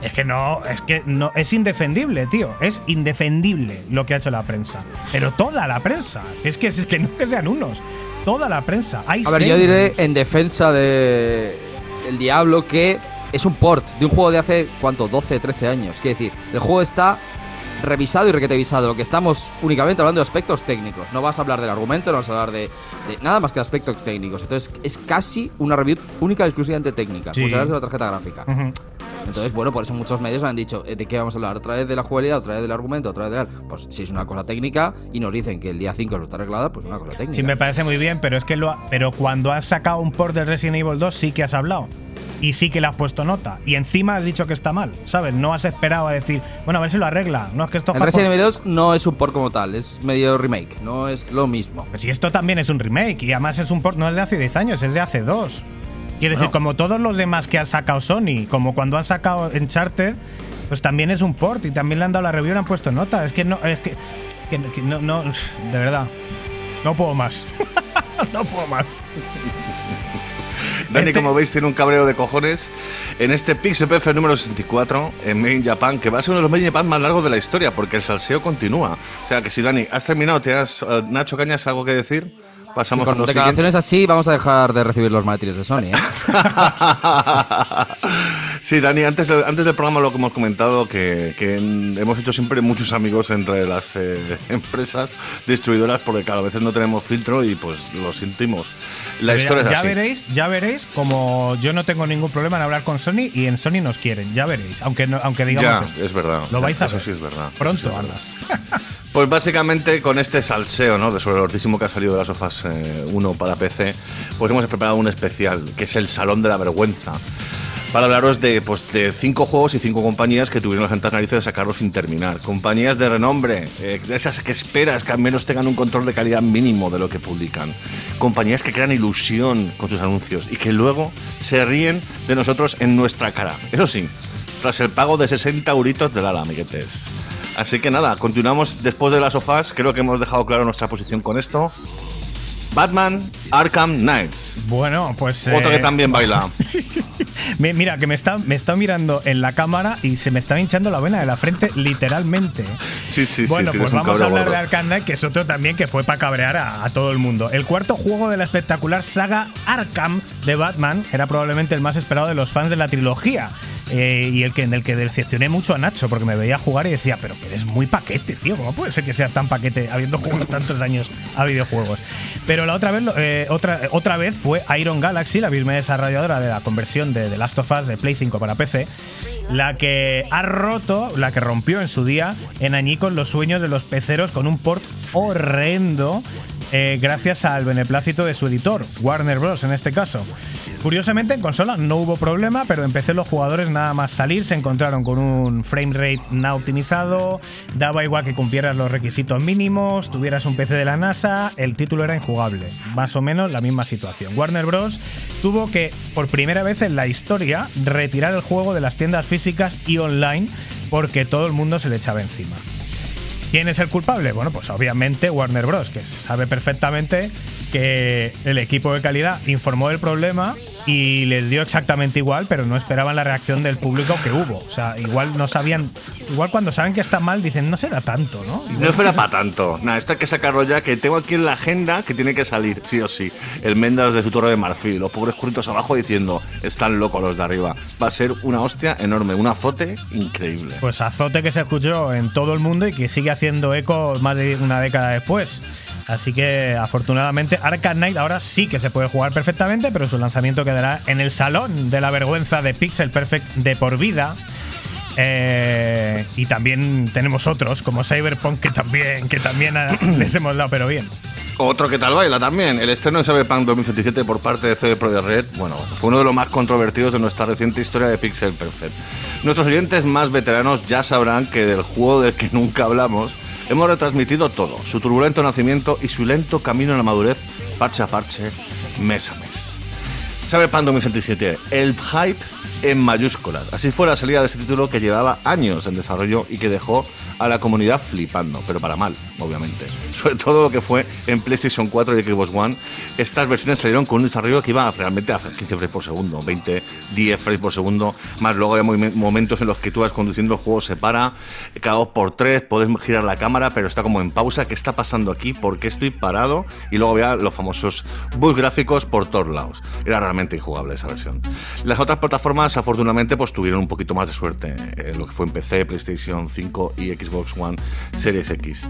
Es que no, es que no, es indefendible, tío. Es indefendible lo que ha hecho la prensa. Pero toda la prensa. Es que, es que no que sean unos. Toda la prensa. Hay A ver, yo diré en defensa de El Diablo que es un port de un juego de hace, ¿cuánto? 12, 13 años. Quiere decir, el juego está revisado y requetevisado. Lo que estamos únicamente hablando de aspectos técnicos. No vas a hablar del argumento, no vas a hablar de, de nada más que de aspectos técnicos. Entonces, es casi una review única y exclusivamente técnica. Sí. Hablas de la tarjeta gráfica. Ujú. Entonces, bueno, por eso muchos medios han dicho, eh, ¿de qué vamos a hablar? ¿Otra vez de la jugabilidad? ¿Otra vez del argumento? ¿Otra vez de la... Pues si es una cosa técnica y nos dicen que el día 5 lo está arreglada, pues una cosa técnica. Sí, me parece muy bien, pero es que lo ha- pero cuando has sacado un port de Resident Evil 2 sí que has hablado. Y sí que le has puesto nota. Y encima has dicho que está mal, ¿sabes? No has esperado a decir, bueno, a ver si lo arregla. No, es que esto El Resident Evil 2 no es un port como tal, es medio remake, no es lo mismo. Pues si esto también es un remake y además es un port, no es de hace 10 años, es de hace 2. Quiero decir, como todos los demás que ha sacado Sony, como cuando han sacado Uncharted, pues también es un port y también le han dado la review y le han puesto nota. Es que no, es que, que- que no, no, de verdad, no puedo más. no puedo más. Dani, Este- como veis, tiene un cabreo de cojones en este Pixel PF número 64 en Made in Japan, que va a ser uno de los Made in Japan más largos de la historia, porque el salseo continúa. O sea, que si Dani, has terminado, te has. eh, Nacho Cañas, ¿algo que decir? Pasamos a Con lo siguiente. declaraciones así vamos a dejar de recibir los maletines de Sony, ¿eh? sí, Dani, antes, antes del programa lo que hemos comentado, que, que hemos hecho siempre muchos amigos entre las eh, empresas distribuidoras, porque claro, a veces no tenemos filtro y pues lo sentimos. La Pero historia ya, es ya así. veréis, ya veréis como yo no tengo ningún problema en hablar con Sony y en Sony nos quieren, ya veréis, aunque no- aunque digamos Ya, esto. es verdad. Lo vais a Eso ver. sí es verdad. Eso Pronto, sí es verdad. Pues básicamente con este salseo ¿no? de sobre lo altísimo que ha salido de las sofás 1 para PC, pues hemos preparado un especial, que es el Salón de la Vergüenza, para hablaros de, pues, de cinco juegos y cinco compañías que tuvieron las santas narices de sacarlos sin terminar. Compañías de renombre, eh, de esas que esperas que al menos tengan un control de calidad mínimo de lo que publican. Compañías que crean ilusión con sus anuncios y que luego se ríen de nosotros en nuestra cara. Eso sí, tras el pago de 60 euritos del ala, amiguetes. Así que nada, continuamos después de las sofás. Creo que hemos dejado claro nuestra posición con esto. Batman Arkham Knights. Bueno, pues. Otro eh, que también baila. mi- Mira, que me está, me está mirando en la cámara y se me está hinchando la vena de la frente, literalmente. Sí, sí, bueno, sí. pues tienes un vamos a hablar de. Arkham Knight, que es otro también que fue para cabrear a, a todo el mundo. El cuarto juego de la espectacular saga Arkham de Batman era probablemente el más esperado de los fans de la trilogía. Eh, y el que en el que decepcioné mucho a Nacho porque me veía jugar y decía, pero que eres muy paquete, tío. ¿Cómo puede ser que seas tan paquete habiendo jugado tantos años a videojuegos? Pero la otra vez, eh, otra, otra vez fue Iron Galaxy, la misma desarrolladora de la conversión de The Last of Us de Play 5 para PC, la que ha roto, la que rompió en su día en añicos los sueños de los peceros con un port horrendo eh, gracias al beneplácito de su editor, Warner Bros. en este caso. Curiosamente en consola no hubo problema, pero en PC los jugadores nada más salir se encontraron con un frame rate no optimizado, daba igual que cumplieras los requisitos mínimos, tuvieras un PC de la NASA, el título era injugable. Más o menos la misma situación. Warner Bros. tuvo que, por primera vez en la historia, retirar el juego de las tiendas físicas y online porque todo el mundo se le echaba encima. ¿Quién es el culpable? Bueno, pues obviamente Warner Bros., que sabe perfectamente que el equipo de calidad informó del problema y les dio exactamente igual, pero no esperaban la reacción del público que hubo. O sea, igual no sabían, igual cuando saben que está mal dicen, no será tanto, ¿no? No fuera para tanto. Nada, esto hay que sacarlo ya, que tengo aquí en la agenda que tiene que salir, sí o sí. El Mendas de su torre de marfil, los pobres curritos abajo diciendo, están locos los de arriba. Va a ser una hostia enorme, un azote increíble. Pues azote que se escuchó en todo el mundo y que sigue haciendo eco más de una década después. Así que afortunadamente Arkham Knight ahora sí que se puede jugar perfectamente, pero su lanzamiento quedará en el salón de la vergüenza de Pixel Perfect de por vida. Eh, y también tenemos otros como Cyberpunk que también, que también les hemos dado, pero bien. Otro que tal baila también, el estreno de Cyberpunk 2077 por parte de CD Projekt Red, bueno, fue uno de los más controvertidos de nuestra reciente historia de Pixel Perfect. Nuestros oyentes más veteranos ya sabrán que del juego del que nunca hablamos, hemos retransmitido todo, su turbulento nacimiento y su lento camino a la madurez, parche a parche, mes a mes. Cyberpunk 2077, el hype en mayúsculas. Así fue la salida de este título que llevaba años en desarrollo y que dejó a la comunidad flipando, pero para mal, obviamente. Sobre todo lo que fue en PlayStation 4 y Xbox One. Estas versiones salieron con un desarrollo que iba realmente a 15 frames por segundo, 20, 10 frames por segundo, más luego movi- momentos en los que tú vas conduciendo el juego se para, cada dos por tres, puedes girar la cámara, pero está como en pausa. ¿Qué está pasando aquí? ¿Por qué estoy parado? Y luego había los famosos bugs gráficos por todos lados. Era realmente injugable esa versión. Las otras plataformas, afortunadamente, pues tuvieron un poquito más de suerte. eh, lo que fue en PC, PlayStation 5 y Xbox One Series X.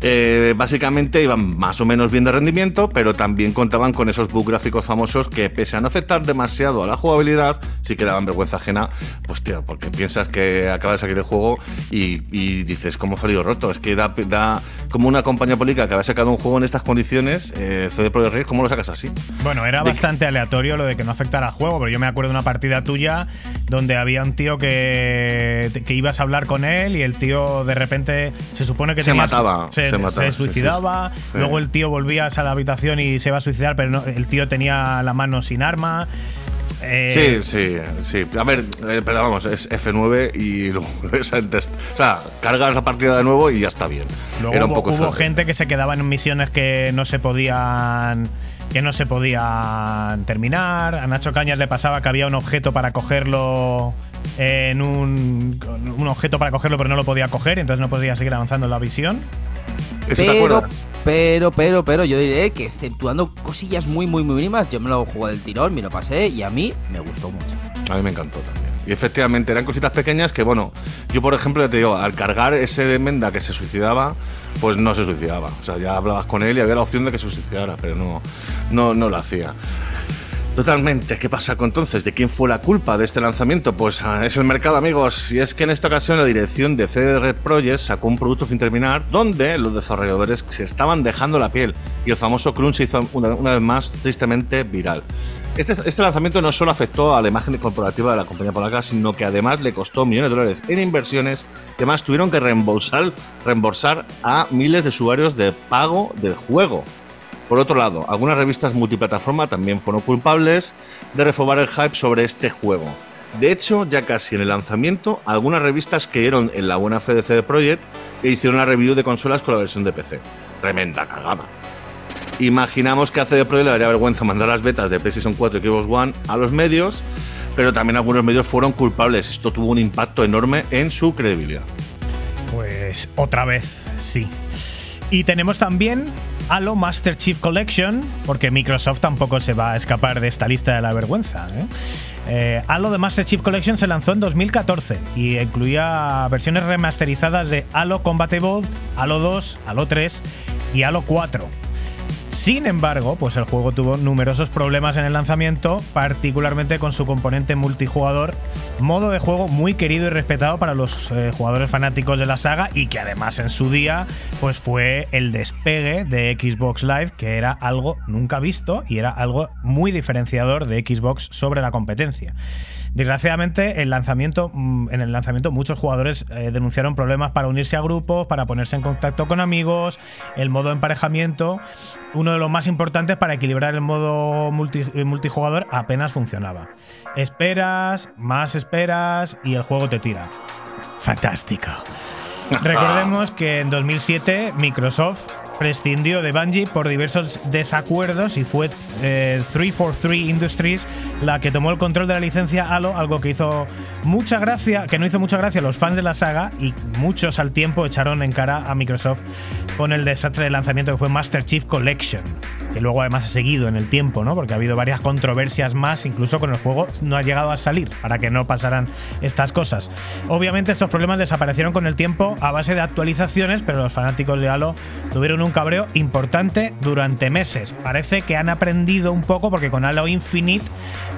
Eh, básicamente iban más o menos bien de rendimiento, pero también contaban con esos bugs gráficos famosos que, pese a no afectar demasiado a la jugabilidad, sí que daban vergüenza ajena. Pues tío, porque piensas que acaba de salir el juego y, y dices, ¿cómo ha salido roto? Es que da, da como una compañía política que había sacado un juego en estas condiciones, eh, CD Projekt Red, ¿cómo lo sacas así? Bueno, era De- bastante aleatorio lo de que no afectara al juego, pero yo me acuerdo de una partida tuya donde había un tío que, que ibas a hablar con él y el tío de repente se supone que Se tenías- mataba, se, se mataba, se sí, suicidaba, sí, sí. luego el tío volvías a la habitación y se iba a suicidar, pero no- el tío tenía la mano sin arma. Eh, Sí, sí, sí. A ver, eh, pero vamos, es F9 y luego ves el test. O sea, cargas la partida de nuevo y ya está bien. Luego Era un hubo, poco hubo gente que se quedaba en misiones que no se podían que no se podían terminar. A Nacho Cañas le pasaba que había un objeto para cogerlo en un, un objeto para cogerlo pero no lo podía coger, entonces no podía seguir avanzando en la visión. ¿Eso te Pero, acuerdas? pero, pero, pero, yo diré que exceptuando cosillas muy, muy, muy mínimas, yo me lo jugué del tirón, me lo pasé y a mí me gustó mucho. A mí me encantó también. Y efectivamente eran cositas pequeñas que, bueno, yo por ejemplo, ya te digo, al cargar ese Menda que se suicidaba, pues no se suicidaba. O sea, ya hablabas con él y había la opción de que se suicidara, pero no, no, no lo hacía. Totalmente. ¿Qué pasa entonces? ¿De quién fue la culpa de este lanzamiento? Pues ah, es el mercado, amigos. Y es que en esta ocasión la dirección de CD Red Project sacó un producto sin terminar donde los desarrolladores se estaban dejando la piel y el famoso crunch se hizo una, vez más tristemente viral. Este, este lanzamiento no solo afectó a la imagen corporativa de la compañía polaca, sino que además le costó millones de dólares en inversiones. y Además, tuvieron que reembolsar, reembolsar a miles de usuarios de pago del juego. Por otro lado, algunas revistas multiplataforma también fueron culpables de refobar el hype sobre este juego. De hecho, ya casi en el lanzamiento, algunas revistas creyeron en la buena fe de CD Projekt e hicieron la review de consolas con la versión de PC. Tremenda cagada. Imaginamos que a CD Projekt le daría vergüenza mandar las betas de PlayStation 4 y Xbox One a los medios, pero también algunos medios fueron culpables. Esto tuvo un impacto enorme en su credibilidad. Pues otra vez, sí. Y tenemos también Halo Master Chief Collection, porque Microsoft tampoco se va a escapar de esta lista de la vergüenza. ¿eh? Eh, Halo de Master Chief Collection se lanzó en 2014 y incluía versiones remasterizadas de Halo Combat Evolved, Halo 2, Halo 3 y Halo 4. Sin embargo, pues el juego tuvo numerosos problemas en el lanzamiento, particularmente con su componente multijugador, modo de juego muy querido y respetado para los eh, jugadores fanáticos de la saga y que además en su día pues fue el despegue de Xbox Live, que era algo nunca visto y era algo muy diferenciador de Xbox sobre la competencia. Desgraciadamente, el lanzamiento, mm, en el lanzamiento muchos jugadores eh, denunciaron problemas para unirse a grupos, para ponerse en contacto con amigos, el modo emparejamiento, uno de los más importantes para equilibrar el modo multi- eh, multijugador, apenas funcionaba. Esperas, más esperas y el juego te tira. Fantástico. Recordemos que en 2007 Microsoft prescindió de Bungie por diversos desacuerdos y fue eh, 343 Industries la que tomó el control de la licencia Halo, algo que hizo mucha gracia, que no hizo mucha gracia a los fans de la saga y muchos al tiempo echaron en cara a Microsoft con el desastre de lanzamiento que fue Master Chief Collection, que luego además ha seguido en el tiempo, ¿no? Porque ha habido varias controversias más, incluso con el juego no ha llegado a salir para que no pasaran estas cosas. Obviamente estos problemas desaparecieron con el tiempo a base de actualizaciones, pero los fanáticos de Halo tuvieron un cabreo importante durante meses. Parece que han aprendido un poco porque con Halo Infinite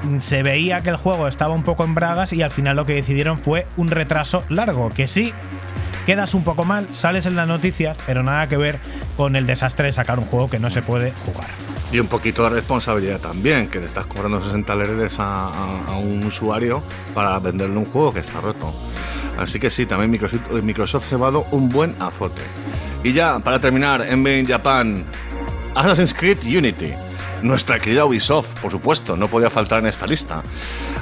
mm, se veía que el juego estaba un poco en bragas y al final lo que decidieron fue un retraso largo, que sí quedas un poco mal, sales en las noticias, pero nada que ver con el desastre de sacar un juego que no se puede jugar. Y un poquito de responsabilidad también, que le estás cobrando 60 leres a, a- a un usuario para venderle un juego que está roto. Así que sí, también Microsoft, Microsoft se ha dado un buen azote. Y ya, para terminar, en Made in Japan, Assassin's Creed Unity. Nuestra querida Ubisoft, por supuesto, no podía faltar en esta lista.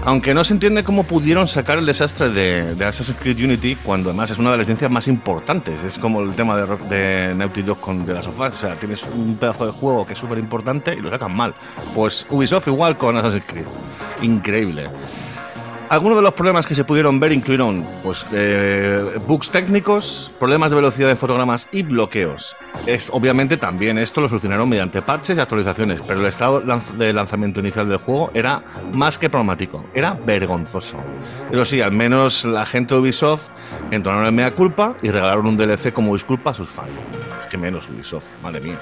Aunque no se entiende cómo pudieron sacar el desastre de, de Assassin's Creed Unity cuando además es una de las licencias más importantes. Es como el tema de, de Naughty Dog con The Last of Us. O sea, tienes un pedazo de juego que es súper importante y lo sacan mal. Pues Ubisoft igual con Assassin's Creed. Increíble. Algunos de los problemas que se pudieron ver incluyeron pues, eh, bugs técnicos, problemas de velocidad de fotogramas y bloqueos. Es, obviamente también esto lo solucionaron mediante parches y actualizaciones, pero el estado de lanzamiento inicial del juego era más que problemático, era vergonzoso. Pero sí, al menos la gente de Ubisoft entonaron en mea culpa y regalaron un DLC como disculpa a sus fans. Es que menos Ubisoft, madre mía.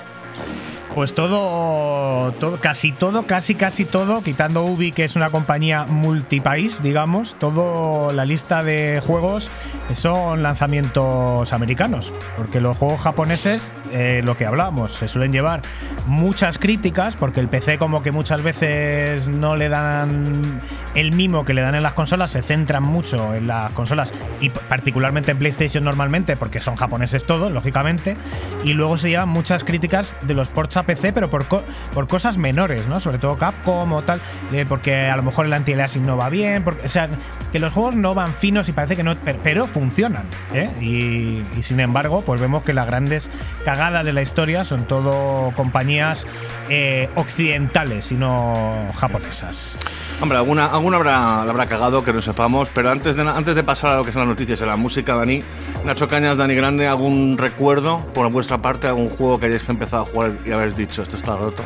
Pues todo, casi todo, casi casi todo, quitando Ubi, que es una compañía multipaís, digamos, todo la lista de juegos son lanzamientos americanos, porque los juegos japoneses, eh, lo que hablábamos, se suelen llevar muchas críticas, porque el PC como que muchas veces no le dan el mimo que le dan en las consolas, se centran mucho en las consolas y particularmente en PlayStation normalmente, porque son japoneses todos, lógicamente, y luego se llevan muchas críticas de los ports PC, pero por, co- por cosas menores, ¿no? Sobre todo Capcom o tal, eh, porque a lo mejor el anti-aliasing no va bien, porque, o sea, que los juegos no van finos y parece que no, pero, funcionan, ¿eh? Y, sin embargo, pues vemos que las grandes cagadas de la historia son todo compañías eh, occidentales y no japonesas. Hombre, alguna, alguna habrá, la habrá cagado que no sepamos, pero antes de, antes de pasar a lo que son las noticias y la música, Dani, Nacho Cañas, Dani Grande, ¿algún recuerdo por vuestra parte, algún juego que hayáis empezado a jugar y habéis dicho esto está roto?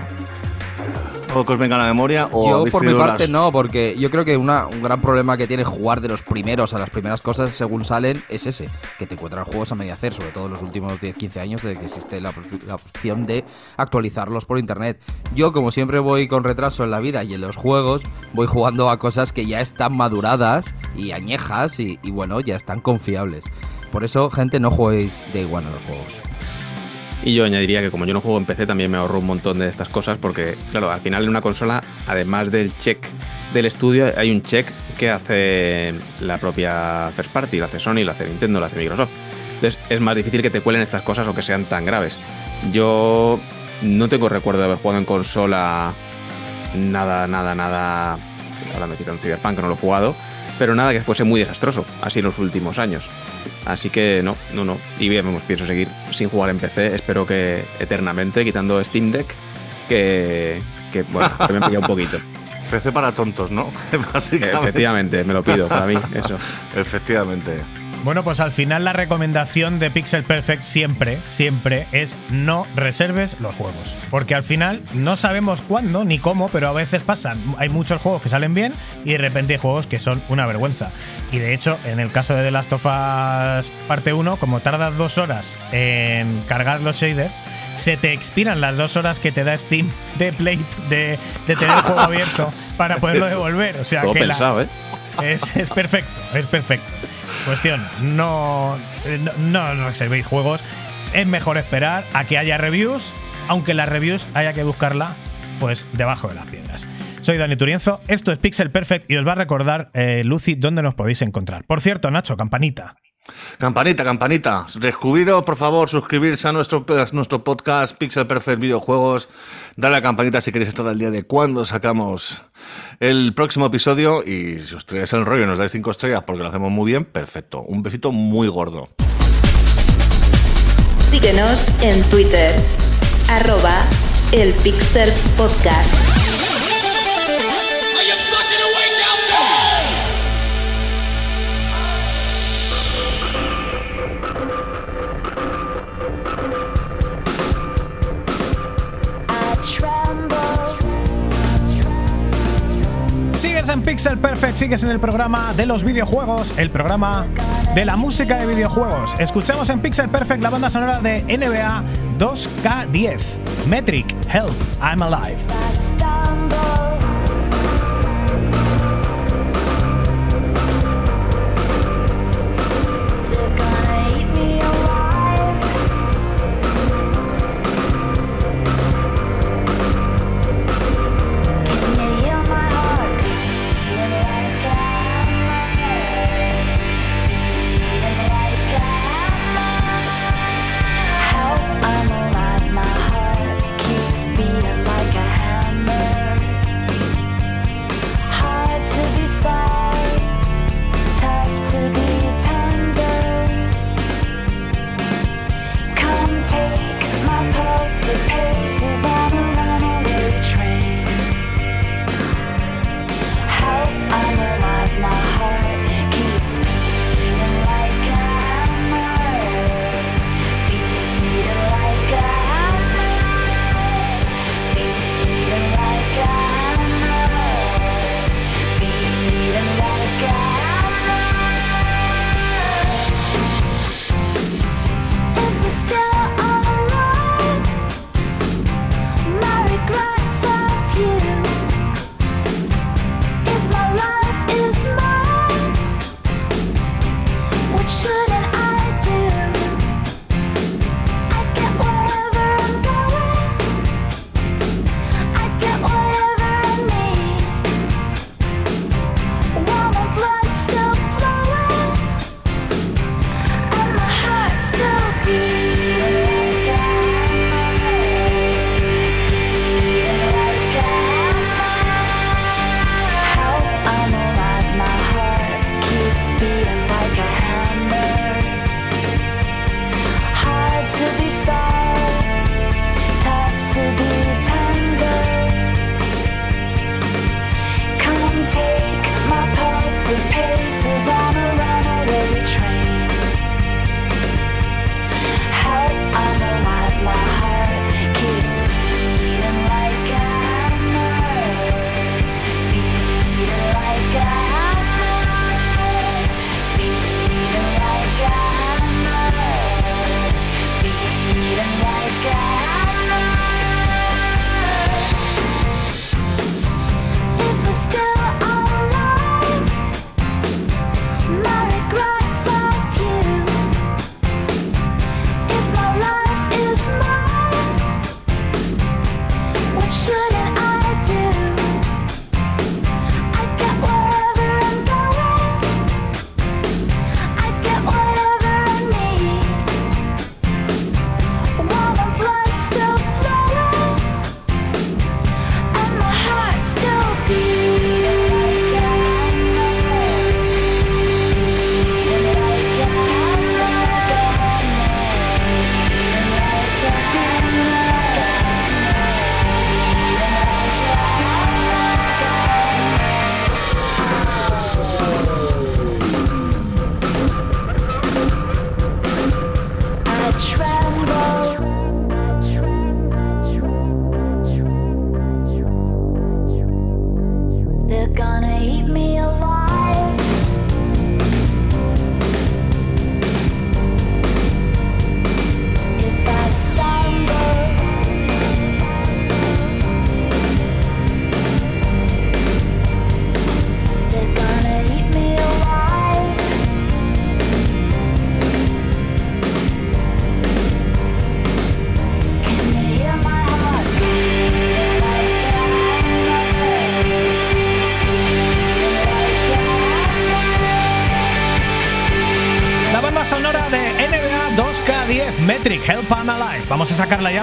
¿O que os venga a la memoria? O Yo por mi parte las- no, porque yo creo que una- un gran problema que tiene jugar de los primeros a las primeras cosas según salen es ese, que te encuentras juegos a media hacer, sobre todo en los últimos 10-15 años desde que existe la, la opción de actualizarlos por internet. Yo como siempre voy con retraso en la vida y en los juegos voy jugando a cosas que ya están maduradas y añejas y, y bueno, ya están confiables. Por eso, gente, no juguéis Day One a los juegos. Y yo añadiría que como yo no juego en PC también me ahorro un montón de estas cosas porque, claro, al final en una consola, además del check del estudio, hay un check que hace la propia First Party, lo hace Sony, lo hace Nintendo, lo hace Microsoft. Entonces es más difícil que te cuelen estas cosas o que sean tan graves. Yo no tengo recuerdo de haber jugado en consola nada, nada, nada. Ahora me quitan Cyberpunk, no lo he jugado. Pero nada que fuese muy desastroso, así en los últimos años. Así que no, no, no. Y bien, vamos, pienso seguir sin jugar en PC. Espero que eternamente, quitando Steam Deck, que, que, bueno, que me pilla un poquito. PC para tontos, ¿no? Básicamente. Efectivamente, me lo pido para mí, eso. Efectivamente. Bueno, pues al final la recomendación de Pixel Perfect siempre, siempre es no reserves los juegos. Porque al final no sabemos cuándo ni cómo, pero a veces pasan. Hay muchos juegos que salen bien y de repente hay juegos que son una vergüenza. Y de hecho, en el caso de The Last of Us parte 1, como tardas dos horas en cargar los shaders, se te expiran las dos horas que te da Steam de Play de, de tener el juego abierto para poderlo devolver. O sea Todo que la- ¿eh? es, es perfecto, es perfecto. Cuestión, no, no, no reservéis juegos. Es mejor esperar a que haya reviews, aunque las reviews haya que buscarla pues debajo de las piedras. Soy Dani Turienzo, esto es Pixel Perfect y os va a recordar eh, Lucy dónde nos podéis encontrar. Por cierto, Nacho, campanita. Campanita, campanita. Descubriros, por favor, suscribirse a nuestro, nuestro podcast Pixel Perfect Videojuegos. Dale a la campanita si queréis estar al día de cuando sacamos el próximo episodio. Y si os traéis el rollo y nos dais cinco estrellas porque lo hacemos muy bien, perfecto. Un besito muy gordo. Síguenos en Twitter, arroba el Pixel Podcast. En Pixel Perfect, sigues en el programa de los videojuegos, el programa de la música de videojuegos. Escuchamos en Pixel Perfect la banda sonora de NBA 2K10, Metric, Help, I'm Alive.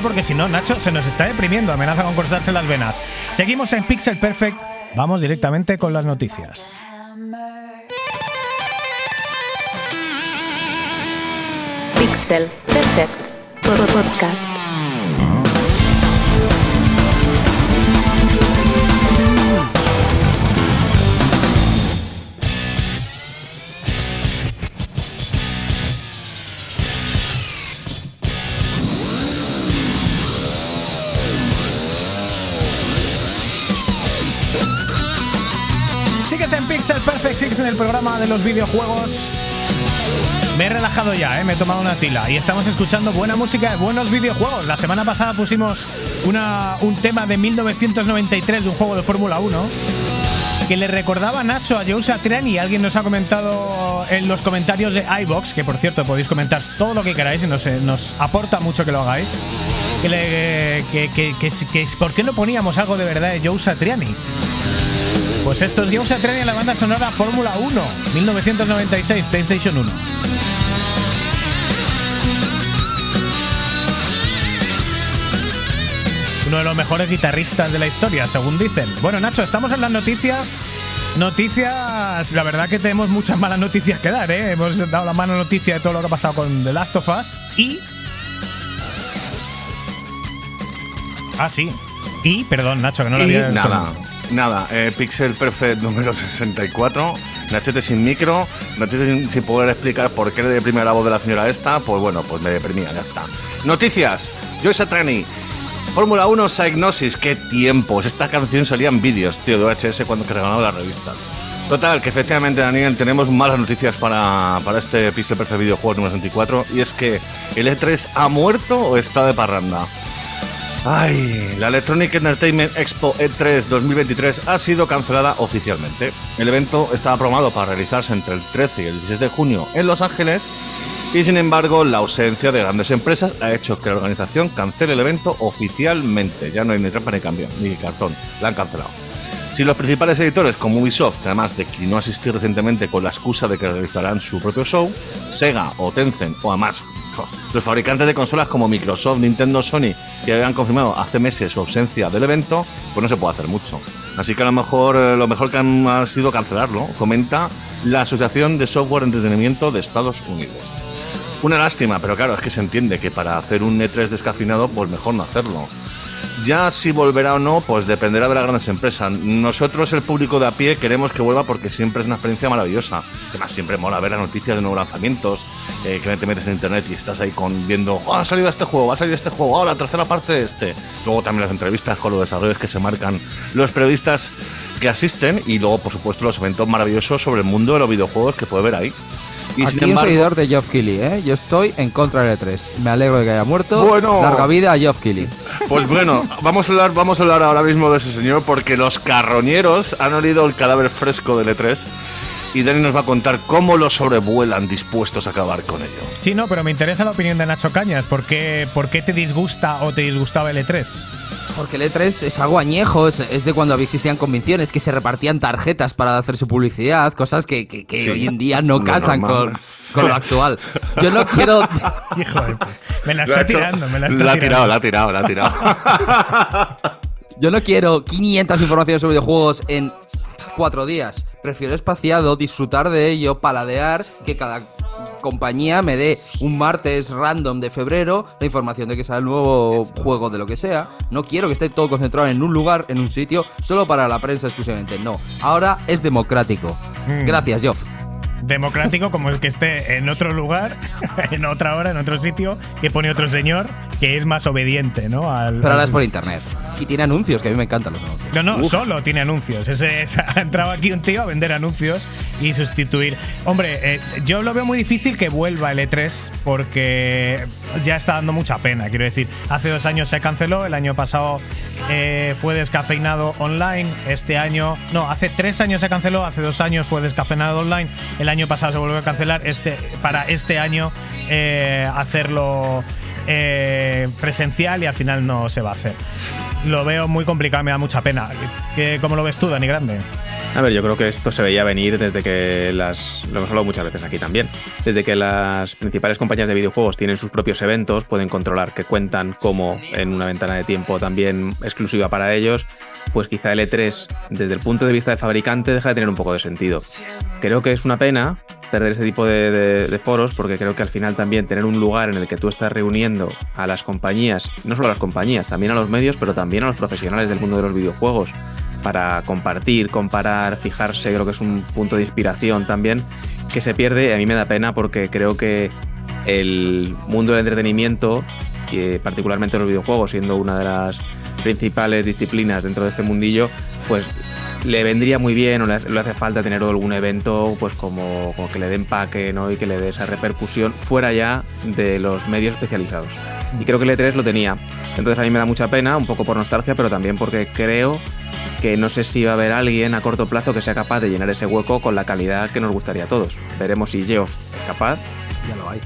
Porque si no, Nacho se nos está deprimiendo, amenaza con cortarse las venas. Seguimos en Pixel Perfect, vamos directamente con las noticias. Pixel Perfect Pod- Podcast. En Pixel Perfect, sigues en el programa de los videojuegos. Me he relajado ya, ¿eh? me he tomado una tila y estamos escuchando buena música de buenos videojuegos. La semana pasada pusimos una, un tema de 1993 de un juego de Fórmula 1 que le recordaba a Nacho a Joe Satriani alguien nos ha comentado en los comentarios de iBox, que por cierto podéis comentar todo lo que queráis y nos, eh, nos aporta mucho que lo hagáis. Le- que, que- que- que- ¿Por qué no poníamos algo de verdad de Joe Satriani? Pues esto es Joe Satriani en la banda sonora Fórmula 1, 1996, PlayStation 1. Uno de los mejores guitarristas de la historia, según dicen. Bueno, Nacho, estamos en las noticias. Noticias, la verdad que tenemos muchas malas noticias que dar, ¿eh? Hemos dado la mala noticia de todo lo que ha pasado con The Last of Us y... Ah, sí. Y, perdón, Nacho, que no lo había... nada, nada. eh, Pixel Perfect número 64. Nachete sin micro, Nachete sin, sin poder explicar por qué le deprimía la voz de la señora esta. Pues bueno, pues me deprimía, ya está. Noticias. Joy Satriani. Fórmula 1 Psygnosis. Qué tiempos. Esta canción salía en vídeos, tío, de VHS cuando cargaban las revistas. Total, que efectivamente, Daniel, tenemos malas noticias para, para este Pixel Perfect videojuego número 64. Y es que el E3 ha muerto o está de parranda. Ay, la Electronic Entertainment Expo E E3 2023 ha sido cancelada oficialmente. El evento estaba programado para realizarse entre el 13 y el 16 de junio en Los Ángeles y sin embargo la ausencia de grandes empresas ha hecho que la organización cancele el evento oficialmente. Ya no hay ni trampa ni cambio, ni cartón, la han cancelado. Si los principales editores como Ubisoft, que además declinó asistir recientemente con la excusa de que realizarán su propio show, Sega o Tencent o jo, los fabricantes de consolas como Microsoft, Nintendo, Sony, que habían confirmado hace meses su ausencia del evento, pues no se puede hacer mucho. Así que a lo mejor eh, lo mejor que han ha sido cancelarlo, comenta la Asociación de Software Entretenimiento de Estados Unidos. Una lástima, pero claro, es que se entiende que para hacer un E3 descafinado, pues mejor no hacerlo. Ya si volverá o no, pues dependerá de las grandes empresas. Nosotros, el público de a pie, queremos que vuelva porque siempre es una experiencia maravillosa. Además, siempre mola ver las noticias de nuevos lanzamientos, eh, que te metes en internet y estás ahí con viendo, "Oh, ha salido este juego, ha salido este juego, oh, la tercera parte de este. Luego también las entrevistas con los desarrollos que se marcan los periodistas que asisten y luego, por supuesto, los eventos maravillosos sobre el mundo de los videojuegos que puede ver ahí. Y Aquí un seguidor de Geoff Keighley, ¿eh? Yo estoy en contra del E3. Me alegro de que haya muerto. Bueno. Larga vida a Geoff Keighley. Pues bueno, vamos a hablar, vamos a hablar ahora mismo de ese señor porque los carroñeros han olido el cadáver fresco del E3 y Dani nos va a contar cómo lo sobrevuelan dispuestos a acabar con ello. Sí, no, pero me interesa la opinión de Nacho Cañas. ¿Por qué, por qué te disgusta o te disgustaba el E E3? Porque el E3 es algo añejo, es, es de cuando existían convenciones, que se repartían tarjetas para hacer su publicidad, cosas que, que- que Sí. hoy en día no casan con, con lo actual. Yo no quiero... Hijo de... Me la está tirando, me la está la ha tirando. tirado, la ha tirado, la ha tirado. Yo no quiero 500 informaciones sobre videojuegos en cuatro días. Prefiero espaciado, disfrutar de ello, paladear, que cada compañía me dé un martes random de febrero la información de que sale el nuevo juego de lo que sea. No quiero que esté todo concentrado en un lugar, en un sitio, solo para la prensa exclusivamente. No, ahora es democrático. Mm. Gracias, Geoff. Democrático como el que esté en otro lugar, en otra hora, en otro sitio, que pone otro señor que es más obediente, ¿no? Al, Pero ahora es por internet. Y tiene anuncios, que a mí me encantan los anuncios. No, no, Uf. solo tiene anuncios. Ese, es- ha entrado aquí un tío a vender anuncios y sustituir. Hombre, eh, yo lo veo muy difícil que vuelva el E3 porque ya está dando mucha pena. Quiero decir, hace dos años se canceló, el año pasado eh, fue descafeinado online, este año, no, hace tres años se canceló, hace dos años fue descafeinado online, el año pasado se volvió a cancelar, este, para este año eh, hacerlo presencial y al final no se va a hacer. Lo veo muy complicado, me da mucha pena. ¿Qué- ¿Cómo lo ves tú, Dani Grande? A ver, yo creo que esto se veía venir desde que las. Lo hemos hablado muchas veces aquí también. Desde que las principales compañías de videojuegos tienen sus propios eventos, pueden controlar que cuentan como en una ventana de tiempo también exclusiva para ellos. Pues quizá el E3, desde el punto de vista del fabricante, deja de tener un poco de sentido. Creo que es una pena perder este tipo de, de- foros, porque creo que al final también tener un lugar en el que tú estás reuniendo a las compañías, no solo a las compañías, también a los medios, pero también a los profesionales del mundo de los videojuegos, para compartir, comparar, fijarse, creo que es un punto de inspiración también que se pierde. A mí me da pena porque creo que el mundo del entretenimiento, y particularmente los videojuegos, siendo una de las principales disciplinas dentro de este mundillo, pues le vendría muy bien o le hace, falta tener algún evento pues como, como que le dé empaque ¿no? y que le dé esa repercusión fuera ya de los medios especializados. Y creo que el E3 lo tenía. Entonces a mí me da mucha pena, un poco por nostalgia, pero también porque creo que no sé si va a haber alguien a corto plazo que sea capaz de llenar ese hueco con la calidad que nos gustaría a todos. Veremos si Geoff es capaz Ya lo hay.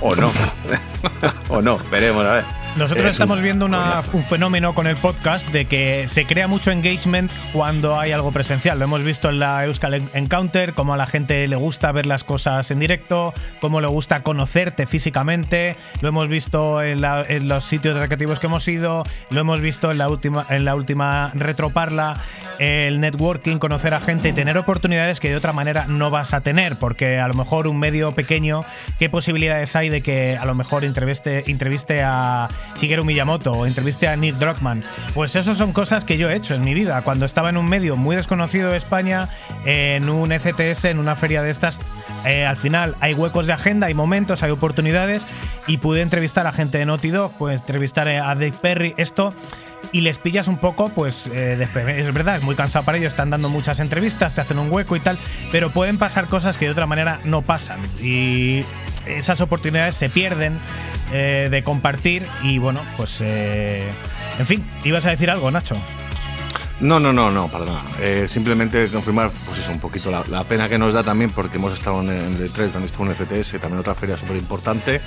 o no. o no, veremos, a ver. Nosotros Es un estamos viendo una- un fenómeno con el podcast de que se crea mucho engagement cuando hay algo presencial. Lo hemos visto en la Euskal Encounter, cómo a la gente le gusta ver las cosas en directo, cómo le gusta conocerte físicamente. Lo hemos visto en, la- en los sitios recreativos que hemos ido, lo hemos visto en la última, en la última Retroparla, el networking, conocer a gente y tener oportunidades que de otra manera no vas a tener, porque a lo mejor un medio pequeño, ¿qué posibilidades hay de que a lo mejor entreviste, entreviste a Shigeru Miyamoto o entreviste a Nick Druckmann? Pues eso son cosas que yo he hecho en mi vida. Cuando estaba en un medio muy desconocido de España, en un FTS, en una feria de estas, eh, al final hay huecos de agenda, hay momentos, hay oportunidades y pude entrevistar a gente de Naughty Dog, pues entrevistar a Dave Perry, esto y les pillas un poco, pues eh, es verdad, es muy cansado para ellos, están dando muchas entrevistas, te hacen un hueco y tal, pero pueden pasar cosas que de otra manera no pasan y esas oportunidades se pierden eh, de compartir y bueno, pues eh, en fin, ibas a decir algo, Nacho. No, no, no, no, para nada. Eh, simplemente confirmar, pues eso, un poquito la, pena que nos da también, porque hemos estado en el E3, también estuvo en FTS, también otra feria súper importante,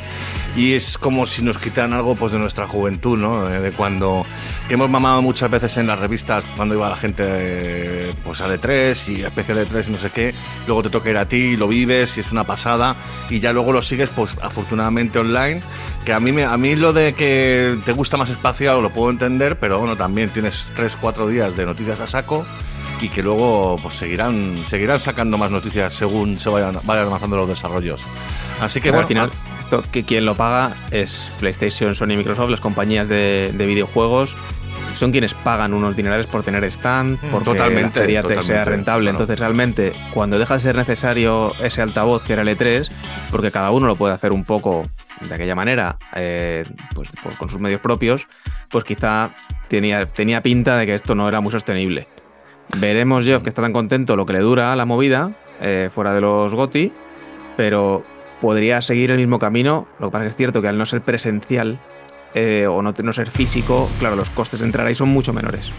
y es como si nos quitaran algo pues de nuestra juventud, ¿no? Eh, de cuando hemos mamado muchas veces en las revistas, cuando iba la gente eh, pues al E3 y especial E3 y no sé qué, luego te toca ir a ti, lo vives y es una pasada, y ya luego lo sigues, pues afortunadamente online, que a mí, me, a mí lo de que te gusta más espacial lo puedo entender, pero bueno, también tienes 3-4 días de noticias a saco y que luego pues seguirán, seguirán sacando más noticias según se vayan, vayan avanzando los desarrollos. Así que bueno, al final, esto que quien lo paga es PlayStation, Sony, Microsoft, las compañías de, de videojuegos. Son quienes pagan unos dinerales por tener stand, porque totalmente, la totalmente, sea rentable. claro. Entonces, realmente, cuando deja de ser necesario ese altavoz que era el E3, porque cada uno lo puede hacer un poco de aquella manera, eh, pues, pues con sus medios propios, pues quizá tenía, tenía pinta de que esto no era muy sostenible. Veremos, Geoff, que está tan contento lo que le dura la movida, eh, fuera de los GOTI, pero podría seguir el mismo camino. Lo que pasa es que es cierto que al no ser presencial eh, o no, no ser físico, claro, los costes de entrar ahí son mucho menores.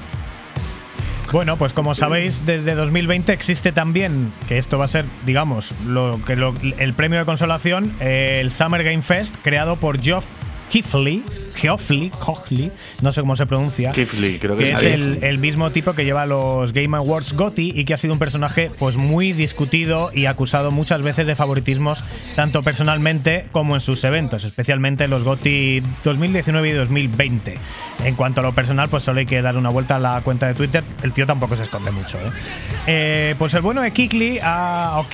Bueno, pues como sabéis, desde 2020 existe también, que esto va a ser, digamos, lo que lo- el premio de consolación, eh, el Summer Game Fest, creado por Geoff Keighley, Geoffrey, Coughley, no sé cómo se pronuncia. Kifli, creo que, que es el, el mismo tipo que lleva los Game Awards GOTY y que ha sido un personaje pues muy discutido y acusado muchas veces de favoritismos tanto personalmente como en sus eventos, especialmente los GOTY 2019 y 2020. En cuanto a lo personal, pues solo hay que dar una vuelta a la cuenta de Twitter. El tío tampoco se esconde mucho. ¿eh? Eh, pues el bueno de Kikli, ha- o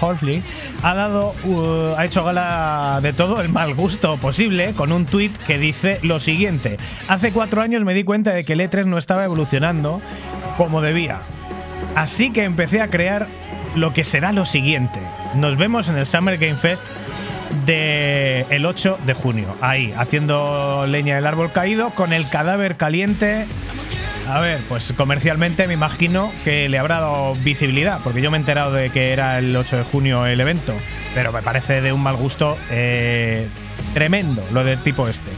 Hoffley, ha dado, uh, ha hecho gala de todo el mal gusto con un tuit que dice lo siguiente: Hace cuatro años me di cuenta de que el E3 no estaba evolucionando como debía. Así que empecé a crear lo que será lo siguiente. Nos vemos en el Summer Game Fest de el 8 de junio. Ahí, haciendo leña del árbol caído con el cadáver caliente. A ver, pues comercialmente me imagino que le habrá dado visibilidad, porque yo me he enterado de que era el 8 de junio el evento, pero me parece de un mal gusto eh, tremendo lo del tipo este.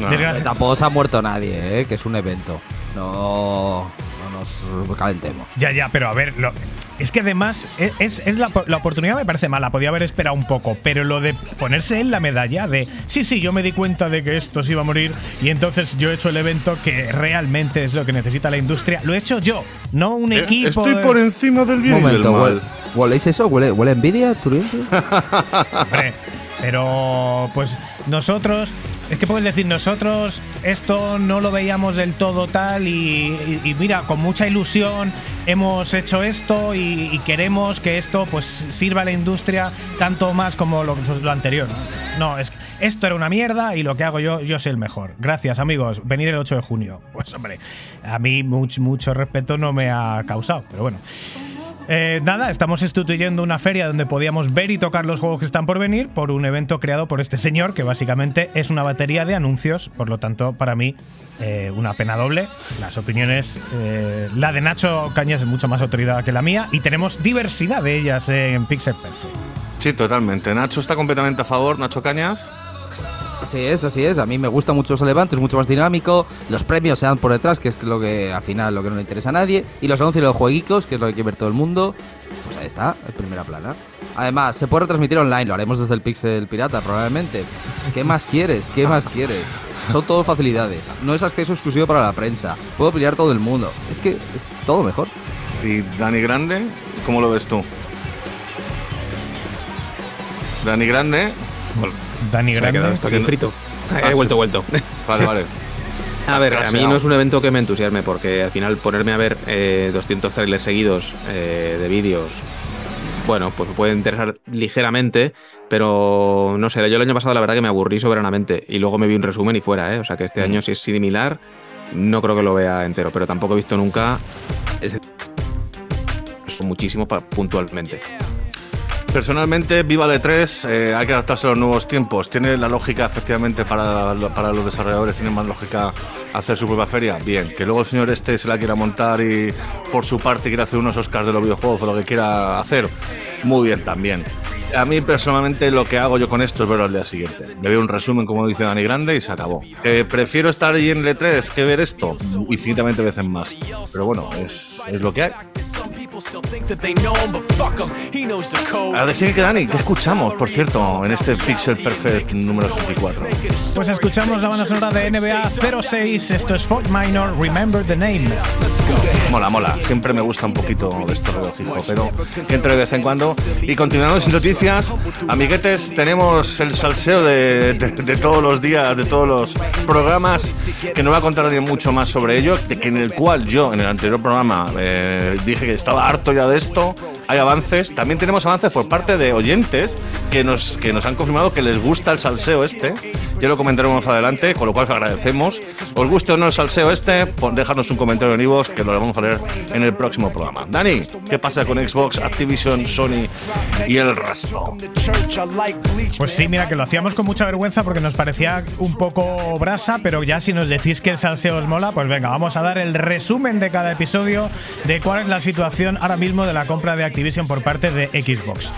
No, Desgraci- Tampoco se ha muerto nadie, ¿eh? que es un evento. No, no nos calentemos. Ya, ya, pero a ver, lo- Es que además e- es, es la, la oportunidad me parece mala, podía haber esperado un poco, pero lo de ponerse en la medalla de sí, sí, yo me di cuenta de que esto se iba a morir y entonces yo he hecho el evento que realmente es lo que necesita la industria, lo he hecho yo, no un Eh, equipo. Estoy de- por encima del Un bien y momento, del ¿huele, mal. ¿hueléis eso? ¿Huele, envidia? Hombre, pero pues nosotros, es que puedes decir, nosotros esto no lo veíamos del todo tal y, mira, con mucha ilusión hemos hecho esto y, queremos que esto pues sirva a la industria tanto más como lo, lo anterior. No, es que esto era una mierda y lo que hago yo, yo soy el mejor. Gracias amigos, venir el 8 de junio. Pues hombre, a mí mucho, mucho respeto no me ha causado, pero bueno. Eh, nada, estamos instituyendo una feria donde podíamos ver y tocar los juegos que están por venir por un evento creado por este señor que básicamente es una batería de anuncios. Por lo tanto, para mí, eh, una pena doble. Las opiniones, eh, la de Nacho Cañas es mucho más autoridad que la mía y tenemos diversidad de ellas en Pixel Perfect. Sí, totalmente. Nacho está completamente a favor. Nacho Cañas. Así es, así es. A mí me gusta mucho ese evento, es mucho más dinámico. Los premios se dan por detrás, que es lo que al final lo que no le interesa a nadie. Y los anuncios de los jueguicos, que es lo que quiere ver todo el mundo. Pues ahí está, en primera plana. Además, se puede retransmitir online, lo haremos desde el Pixel Pirata probablemente. ¿Qué más quieres? ¿Qué más quieres? Son todo facilidades. No es acceso exclusivo para la prensa. Puedo pillar todo el mundo. Es que es todo mejor. Y Dani Grande, ¿cómo lo ves tú? Dani Grande. Dani Me ha quedado Grande. esto aquí Sí, frito. Ah, He sí. vuelto, he vuelto. Vale, Sí. vale. A ver, a mí no es un evento que me entusiasme porque al final ponerme a ver eh, 200 trailers seguidos eh, de vídeos, bueno, pues me puede interesar ligeramente, pero no sé, yo el año pasado la verdad que me aburrí soberanamente y luego me vi un resumen y fuera, ¿eh? O sea que este año si es similar, no creo que lo vea entero, pero tampoco he visto nunca muchísimo pa- puntualmente. Personalmente, Viva de 3, eh, hay que adaptarse a los nuevos tiempos. ¿Tiene la lógica, efectivamente, para, para los desarrolladores? ¿Tiene más lógica hacer su propia feria? Bien. Que luego el señor este se la quiera montar y por su parte quiera hacer unos Oscars de los videojuegos o lo que quiera hacer. Muy bien también. A mí personalmente lo que hago yo con esto es verlo al día siguiente. Me veo un resumen, como dice Dani Grande, y se acabó. Eh, prefiero estar ahí en L3 que ver esto infinitamente veces más. Pero bueno, es, es lo que hay. Ahora sí que Dani, ¿qué escuchamos, por cierto, en este Pixel Perfect número 64? Pues escuchamos la banda sonora de NBA 06. Esto es Fort Minor, Remember the Name. Mola, mola. Siempre me gusta un poquito de esto regocijo, pero entre de vez en cuando. Y continuando sin noticias, amiguetes, tenemos el salseo de, todos los días, de todos los programas, que no voy a contar nadie mucho más sobre ello, de que en el cual yo, en el anterior programa, eh, dije que estaba harto ya de esto. Hay avances, también tenemos avances por parte de oyentes que nos, que nos han confirmado que les gusta el salseo este. Ya lo comentaremos más adelante, con lo cual os agradecemos. Os guste o no el salseo este, dejadnos un comentario en iVoox que lo vamos a leer en el próximo programa. Dani, ¿qué pasa con Xbox, Activision, Sony y el resto? Pues sí, mira, que lo hacíamos con mucha vergüenza porque nos parecía un poco brasa, pero ya si nos decís que el salseo os mola, pues venga, vamos a dar el resumen de cada episodio de cuál es la situación ahora mismo de la compra de Activision por parte de Xbox.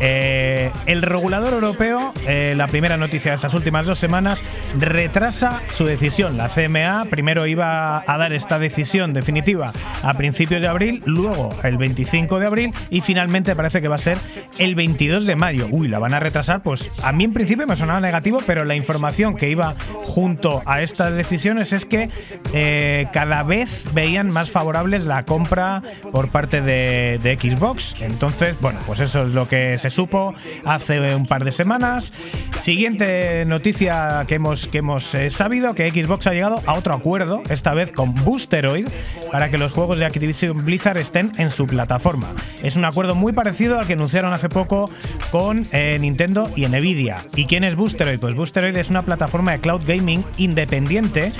Eh, el regulador europeo, eh, la primera noticia de estas últimas dos semanas, retrasa su decisión. La CMA primero iba a dar esta decisión definitiva a principios de abril, luego el 25 de abril y finalmente parece que va a ser el 22 de mayo. Uy, la van a retrasar, pues a mí en principio me sonaba negativo, pero la información que iba junto a estas decisiones es que eh, cada vez veían más favorables la compra por parte de, de Xbox. Entonces, bueno, pues eso es lo que se supo hace un par de semanas. Siguiente noticia que hemos, que hemos eh, sabido, que Xbox ha llegado a otro acuerdo, esta vez con Boosteroid, para que los juegos de Activision Blizzard estén en su plataforma. Es un acuerdo muy parecido al que anunciaron hace poco con eh, Nintendo y Nvidia. ¿Y quién es Boosteroid? Pues Boosteroid es una plataforma de cloud gaming independiente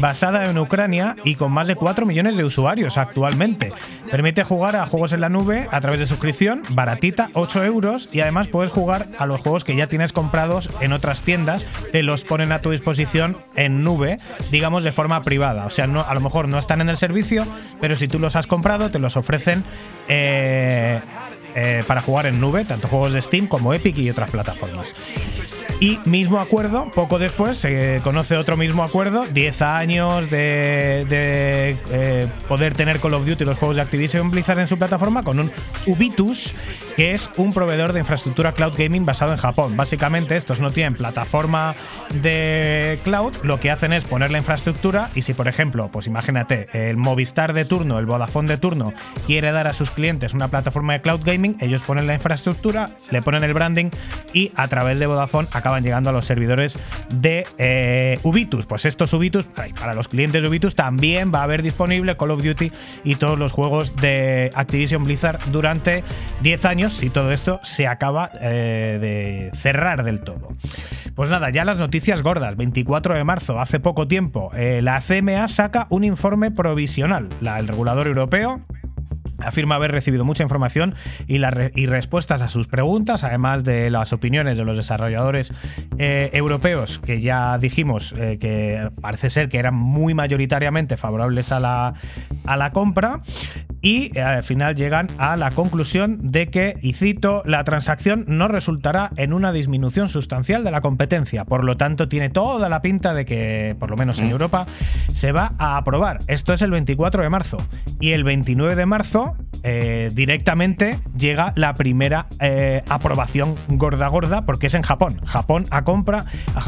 basada en Ucrania y con más de 4 millones de usuarios actualmente. Permite jugar a juegos en la nube a través de suscripción, baratita, 8 euros, y además puedes jugar a los juegos que ya tienes comprados en otras tiendas, los ponen a tu disposición en nube, digamos de forma privada. O sea, no, a lo mejor no están en el servicio, pero si tú los has comprado, te los ofrecen eh, eh, para jugar en nube, tanto juegos de Steam como Epic y otras plataformas. Y mismo acuerdo, poco después se conoce otro mismo acuerdo, 10 años de, eh, poder tener Call of Duty los juegos de Activision Blizzard en su plataforma con un Ubitus, que es un proveedor de infraestructura cloud gaming basado en Japón. Básicamente estos no tienen plataforma de cloud, lo que hacen es poner la infraestructura y si por ejemplo, pues imagínate, el Movistar de turno, el Vodafone de turno quiere dar a sus clientes una plataforma de cloud gaming, ellos ponen la infraestructura, le ponen el branding y a través de Vodafone acaban llegando a los servidores de eh, Ubitus. Pues estos Ubitus, para los clientes de Ubitus también va a haber disponible Call of Duty y todos los juegos de Activision Blizzard durante 10 años si todo esto se acaba eh, de cerrar del todo. Pues nada, ya las noticias gordas. 24 de marzo, hace poco tiempo, eh, la CMA saca un informe provisional. La, el regulador europeo afirma haber recibido mucha información y, la re- y respuestas a sus preguntas, además de las opiniones de los desarrolladores eh, europeos, que ya dijimos eh, que parece ser que eran muy mayoritariamente favorables a la, a la compra. Y eh, al final llegan a la conclusión de que, y cito, la transacción no resultará en una disminución sustancial de la competencia. Por lo tanto, tiene toda la pinta de que, por lo menos en Europa, se va a aprobar. Esto es el 24 de marzo. Y el 29 de marzo, eh, directamente llega la primera eh, aprobación gorda gorda, porque es en Japón. Japón, a compra,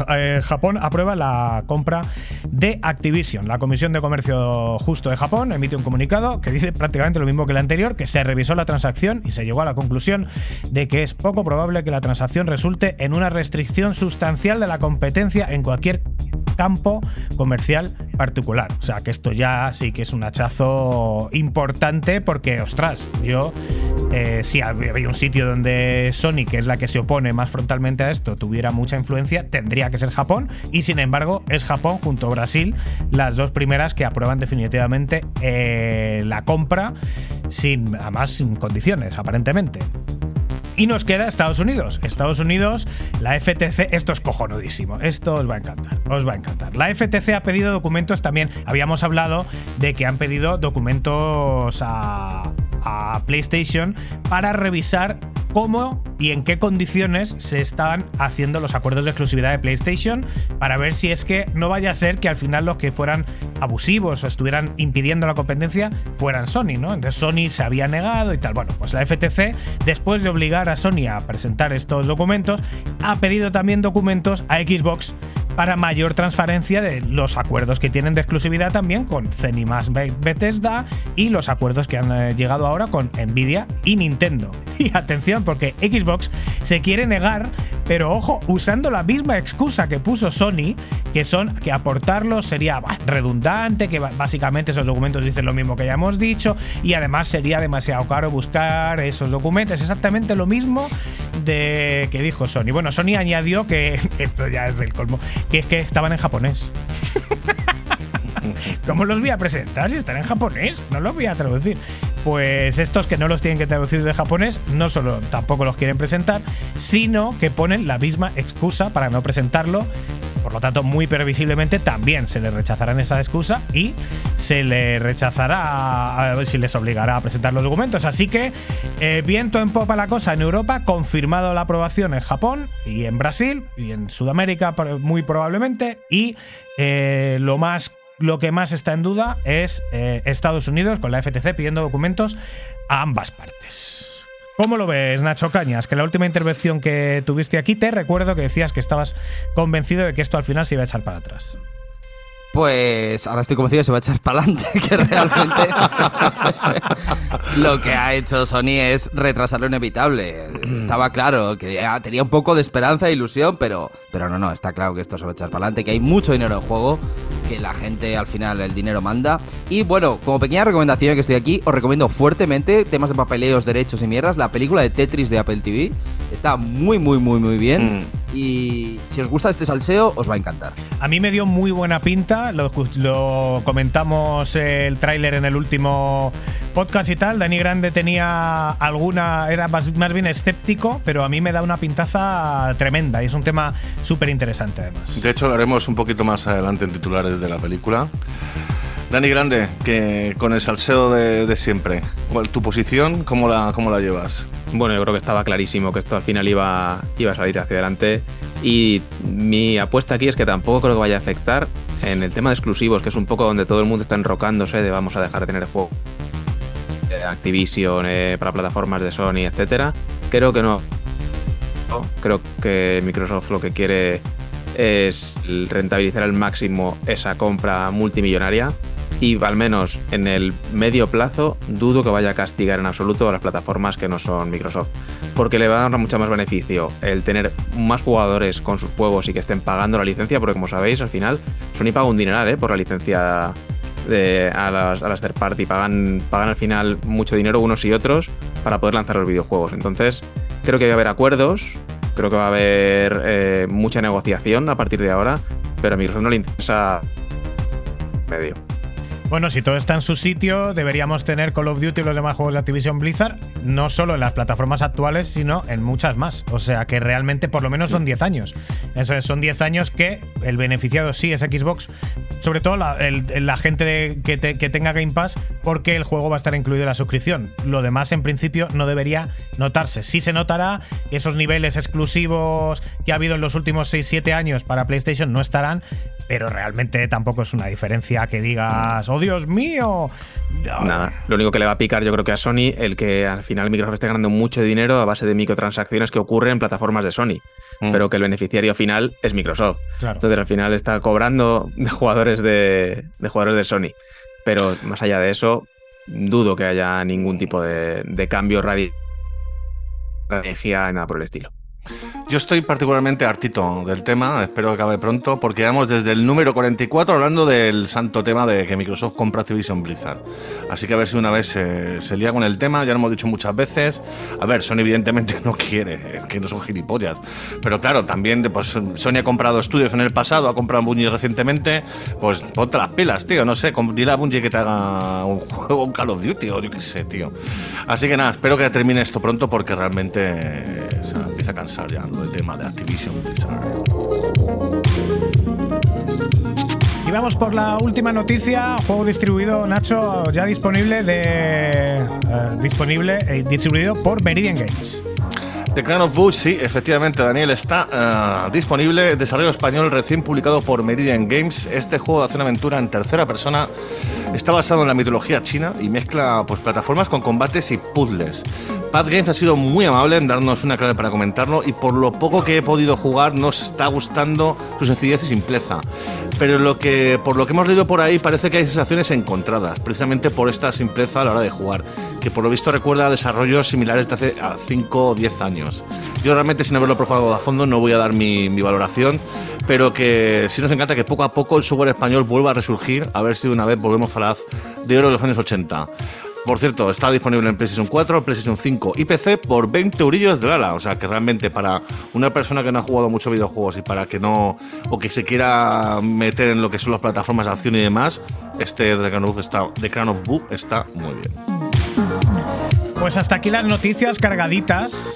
eh, Japón aprueba la compra de Activision. La Comisión de Comercio Justo de Japón emite un comunicado que dice prácticamente lo mismo que el anterior, que se revisó la transacción y se llegó a la conclusión de que es poco probable que la transacción resulte en una restricción sustancial de la competencia en cualquier campo comercial particular. O sea que esto ya sí que es un hachazo importante porque, ostras, yo eh, si había un sitio donde Sony, que es la que se opone más frontalmente a esto, tuviera mucha influencia, tendría que ser Japón y sin embargo es Japón junto a Brasil las dos primeras que aprueban definitivamente eh, la compra sin, además sin condiciones, aparentemente. Y nos queda Estados Unidos. Estados Unidos, la FTC, esto es cojonudísimo, esto os va a encantar, os va a encantar. La FTC ha pedido documentos también, habíamos hablado de que han pedido documentos a, a PlayStation para revisar cómo y en qué condiciones se estaban haciendo los acuerdos de exclusividad de PlayStation para ver si es que no vaya a ser que al final los que fueran abusivos o estuvieran impidiendo la competencia fueran Sony, ¿no? Entonces Sony se había negado y tal. Bueno, pues la FTC, después de obligar a Sony a presentar estos documentos, ha pedido también documentos a Xbox para mayor transparencia de los acuerdos que tienen de exclusividad también con Zenimax Bethesda y los acuerdos que han eh, llegado ahora con Nvidia y Nintendo. Y atención, porque Xbox se quiere negar, pero ojo, usando la misma excusa que puso Sony, que son que aportarlos sería redundante, que básicamente esos documentos dicen lo mismo que ya hemos dicho, y además sería demasiado caro buscar esos documentos. Exactamente lo mismo de que dijo Sony. Bueno, Sony añadió que esto ya es del colmo, que es que estaban en japonés. ¿Cómo los voy a presentar si están en japonés? No los voy a traducir. Pues estos que no los tienen que traducir de japonés, no solo tampoco los quieren presentar, sino que ponen la misma excusa para no presentarlo. Por lo tanto, muy previsiblemente también se les rechazarán esa excusa y se le rechazará, si les obligará a presentar los documentos. Así que, eh, viento en popa la cosa en Europa, confirmado la aprobación en Japón y en Brasil y en Sudamérica muy probablemente. Y eh, lo más lo que más está en duda es eh, Estados Unidos con la FTC pidiendo documentos a ambas partes. ¿Cómo lo ves, Nacho Cañas? Que la última intervención que tuviste aquí te recuerdo que decías que estabas convencido de que esto al final se iba a echar para atrás. Pues ahora estoy convencido que se va a echar para adelante, que realmente lo que ha hecho Sony es retrasar lo inevitable. Estaba claro que ya tenía un poco de esperanza e ilusión, pero, pero no, no, está claro que esto se va a echar para adelante, que hay mucho dinero en juego, que la gente al final el dinero manda. Y bueno, como pequeña recomendación que estoy aquí, os recomiendo fuertemente temas de papeleos, derechos y mierdas, la película de Tetris de Apple TV. Está muy, muy, muy, muy bien. Mm. Y si os gusta este salseo, os va a encantar. A mí me dio muy buena pinta, lo, lo comentamos el tráiler en el último podcast y tal. Dani Grande tenía alguna, era más, más bien escéptico, pero a mí me da una pintaza tremenda y es un tema súper interesante además. De hecho, lo haremos un poquito más adelante en titulares de la película. Dani Grande, que con el salseo de, de siempre, ¿cuál tu posición? ¿Cómo la, cómo la llevas? Bueno, yo creo que estaba clarísimo que esto al final iba, iba a salir hacia adelante. Y mi apuesta aquí es que tampoco creo que vaya a afectar en el tema de exclusivos, que es un poco donde todo el mundo está enrocándose de vamos a dejar de tener juego de Activision eh, para plataformas de Sony, etcétera. Creo que. No, Creo que Microsoft lo que quiere es rentabilizar al máximo esa compra multimillonaria y al menos en el medio plazo dudo que vaya a castigar en absoluto a las plataformas que no son Microsoft. Porque le va a dar mucho más beneficio el tener más jugadores con sus juegos y que estén pagando la licencia, porque como sabéis, al final Sony paga un dineral ¿eh? por la licencia a, las, a las third party. Pagan, pagan al final mucho dinero unos y otros para poder lanzar los videojuegos. Entonces, creo que va a haber acuerdos, creo que va a haber eh, mucha negociación a partir de ahora, pero a Microsoft no le interesa medio. Bueno, si todo está en su sitio, deberíamos tener Call of Duty y los demás juegos de Activision Blizzard, no solo en las plataformas actuales, sino en muchas más. O sea que realmente por lo menos son 10 años. Eso es, son 10 años que el beneficiado sí es Xbox, sobre todo la, gente que, que tenga Game Pass, porque el juego va a estar incluido en la suscripción. Lo demás, en principio, no debería notarse. Sí se notará, esos niveles exclusivos que ha habido en los últimos 6-7 años para PlayStation no estarán, pero realmente tampoco es una diferencia que digas, ¡oh Dios mío! Nada, lo único que le va a picar yo creo que a Sony, el que al final Microsoft esté ganando mucho dinero a base de microtransacciones que ocurren en plataformas de Sony, Mm. pero que el beneficiario final es Microsoft. Claro. Entonces al final está cobrando de jugadores de, de jugadores de Sony. Pero más allá de eso, dudo que haya ningún tipo de, de cambio radical energía nada por el estilo. Yo estoy particularmente hartito del tema, espero que acabe pronto, porque vamos desde el número 44 hablando del santo tema de que Microsoft compra Activision Blizzard. Así que a ver si una vez se, se lía con el tema, ya lo hemos dicho muchas veces. A ver, Sony evidentemente no quiere, que no son gilipollas. Pero claro, también pues, Sony ha comprado estudios en el pasado, ha comprado Bungie recientemente, pues ponte las pilas, tío, no sé, dile a Bungie que te haga un juego, un Call of Duty o yo qué sé, tío. Así que nada, espero que termine esto pronto porque realmente sea, empieza a cansar ya ¿no? el tema de Activision Blizzard. Y vamos por la última noticia, juego distribuido, Nacho, ya disponible de eh, disponible y distribuido por Meridian Games. The Crown of Bush, sí, efectivamente, Daniel, está eh, disponible. Desarrollo español recién publicado por Meridian Games. Este juego de acción-aventura en tercera persona está basado en la mitología china y mezcla pues, plataformas con combates y puzzles. Pad Games ha sido muy amable en darnos una clave para comentarlo y por lo poco que he podido jugar nos está gustando su sencillez y simpleza. Pero lo que, por lo que hemos leído por ahí parece que hay sensaciones encontradas, precisamente por esta simpleza a la hora de jugar, que por lo visto recuerda a desarrollos similares de hace 5 o 10 años. Yo realmente sin haberlo probado a fondo no voy a dar mi, valoración, pero que sí nos encanta que poco a poco el software español vuelva a resurgir, a ver si de una vez volvemos edad de oro de los años 80. Por cierto, está disponible en PlayStation 4, PlayStation 5 y PC por 20 eurillos de Lala. O sea que realmente para una persona que no ha jugado mucho videojuegos y para que no. o que se quiera meter en lo que son las plataformas de acción y demás, este The Crown of, está, The Crown of Boo está muy bien. Pues hasta aquí las noticias cargaditas.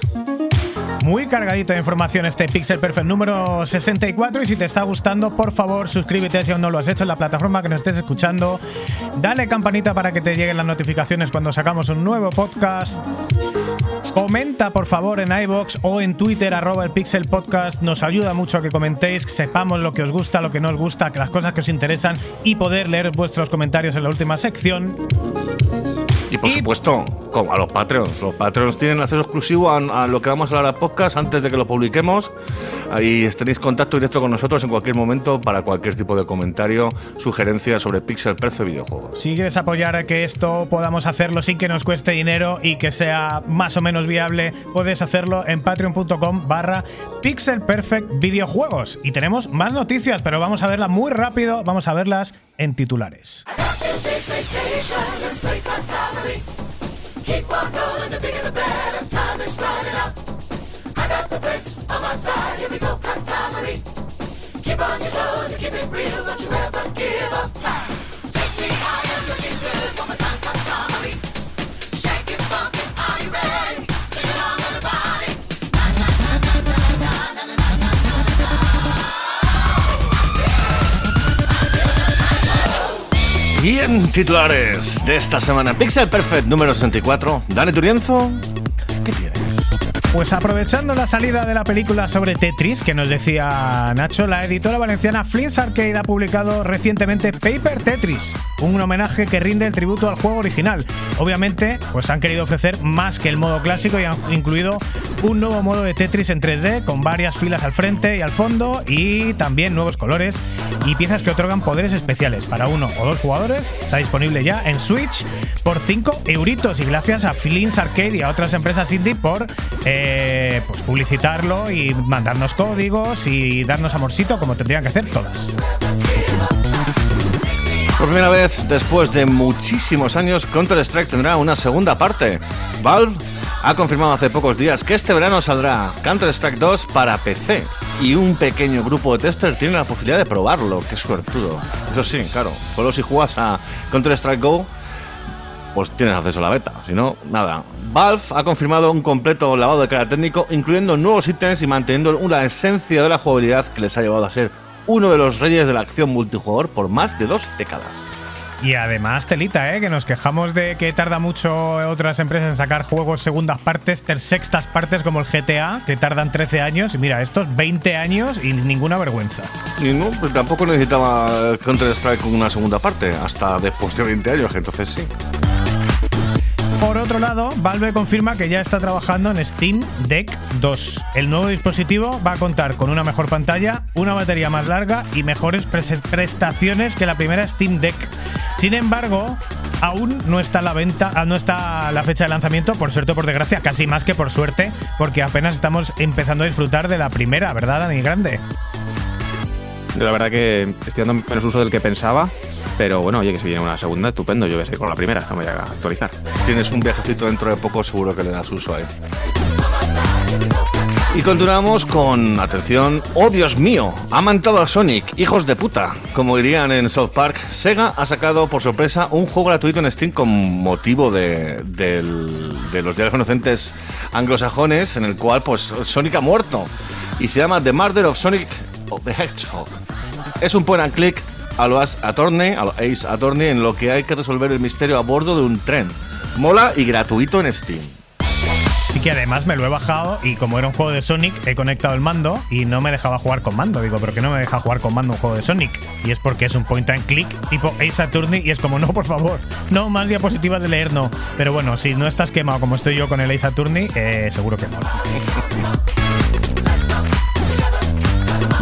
Muy cargadito de información este Pixel Perfect número 64 y si te está gustando, por favor, suscríbete si aún no lo has hecho en la plataforma que nos estés escuchando. Dale campanita para que te lleguen las notificaciones cuando sacamos un nuevo podcast. Comenta por favor en iBox o en Twitter arroba el Pixel Podcast. Nos ayuda mucho a que comentéis, sepamos lo que os gusta, lo que no os gusta, que las cosas que os interesan y poder leer vuestros comentarios en la última sección. Y por Y- supuesto, como a los Patreons. Los Patreons tienen acceso exclusivo a, a lo que vamos a hablar a podcast antes de que lo publiquemos. Ahí tenéis contacto directo con nosotros en cualquier momento para cualquier tipo de comentario, sugerencia sobre Pixel Perfect videojuegos. Si quieres apoyar a que esto podamos hacerlo sin que nos cueste dinero y que sea más o menos viable, puedes hacerlo en patreon.com barra Pixel Perfect Videojuegos. Y tenemos más noticias, pero vamos a verlas muy rápido, vamos a verlas en titulares. Keep on the the. Time is running out. I got the on my side. Here we go, Keep on your toes and keep it real. Don't you ever give up. Y en titulares de esta semana, Pixel Perfect número 64, Dani Turienzo, ¿qué tienes? Pues aprovechando la salida de la película sobre Tetris, que nos decía Nacho, la editora valenciana Flint's Arcade ha publicado recientemente Paper Tetris, un homenaje que rinde el tributo al juego original. Obviamente, pues han querido ofrecer más que el modo clásico y han incluido un nuevo modo de Tetris en 3D con varias filas al frente y al fondo y también nuevos colores y piezas que otorgan poderes especiales para uno o dos jugadores. Está disponible ya en Switch por 5 euritos y gracias a Flint's Arcade y a otras empresas indie por eh, pues publicitarlo y mandarnos códigos y darnos amorcito como tendrían que hacer todas. Por primera vez, después de muchísimos años, Counter-Strike tendrá una segunda parte. Valve ha confirmado hace pocos días que este verano saldrá Counter-Strike 2 para PC y un pequeño grupo de testers tiene la posibilidad de probarlo. Qué suertudo. Eso sí, claro, solo si juegas a Counter-Strike Go, pues tienes acceso a la beta. Si no, nada. Valve ha confirmado un completo lavado de cara técnico, incluyendo nuevos ítems y manteniendo una esencia de la jugabilidad que les ha llevado a ser uno de los reyes de la acción multijugador por más de dos décadas. Y además, telita, ¿eh? que nos quejamos de que tarda mucho otras empresas en sacar juegos segundas partes, ter sextas partes como el GTA, que tardan 13 años. Y mira, estos 20 años y ninguna vergüenza. Y no, pues tampoco necesitaba Counter-Strike con una segunda parte, hasta después de 20 años, entonces sí. Por otro lado, Valve confirma que ya está trabajando en Steam Deck 2. El nuevo dispositivo va a contar con una mejor pantalla, una batería más larga y mejores pres- prestaciones que la primera Steam Deck. Sin embargo, aún no está la venta, ah, está la fecha de lanzamiento, por suerte o por desgracia, casi más que por suerte, porque apenas estamos empezando a disfrutar de la primera, ¿verdad, Dani Grande? La verdad que estoy dando menos uso del que pensaba, pero bueno, oye, que si viene una segunda, estupendo. Yo voy a seguir con la primera, no me voy a actualizar. Tienes un viajecito dentro de poco, seguro que le das uso ahí. Y continuamos con, atención, ¡oh Dios mío! Ha mantado a Sonic, hijos de puta. Como dirían en South Park, Sega ha sacado por sorpresa un juego gratuito en Steam con motivo de, del- de los diarios inocentes anglosajones, en el cual pues Sonic ha muerto. Y se llama The Murder of Sonic of the Hedgehog. Es un point and click a lo Ace Attorney, a lo Ace Attorney, en lo que hay que resolver el misterio a bordo de un tren. Mola y gratuito en Steam. Sí que además me lo he bajado y como era un juego de Sonic, he conectado el mando y no me dejaba jugar con mando. Digo, ¿pero qué no me deja jugar con mando un juego de Sonic? Y es porque es un point and click tipo Ace Attorney y es como, no, por favor, no más diapositivas de leer, no. Pero bueno, si no estás quemado como estoy yo con el Ace Attorney, eh, seguro que mola.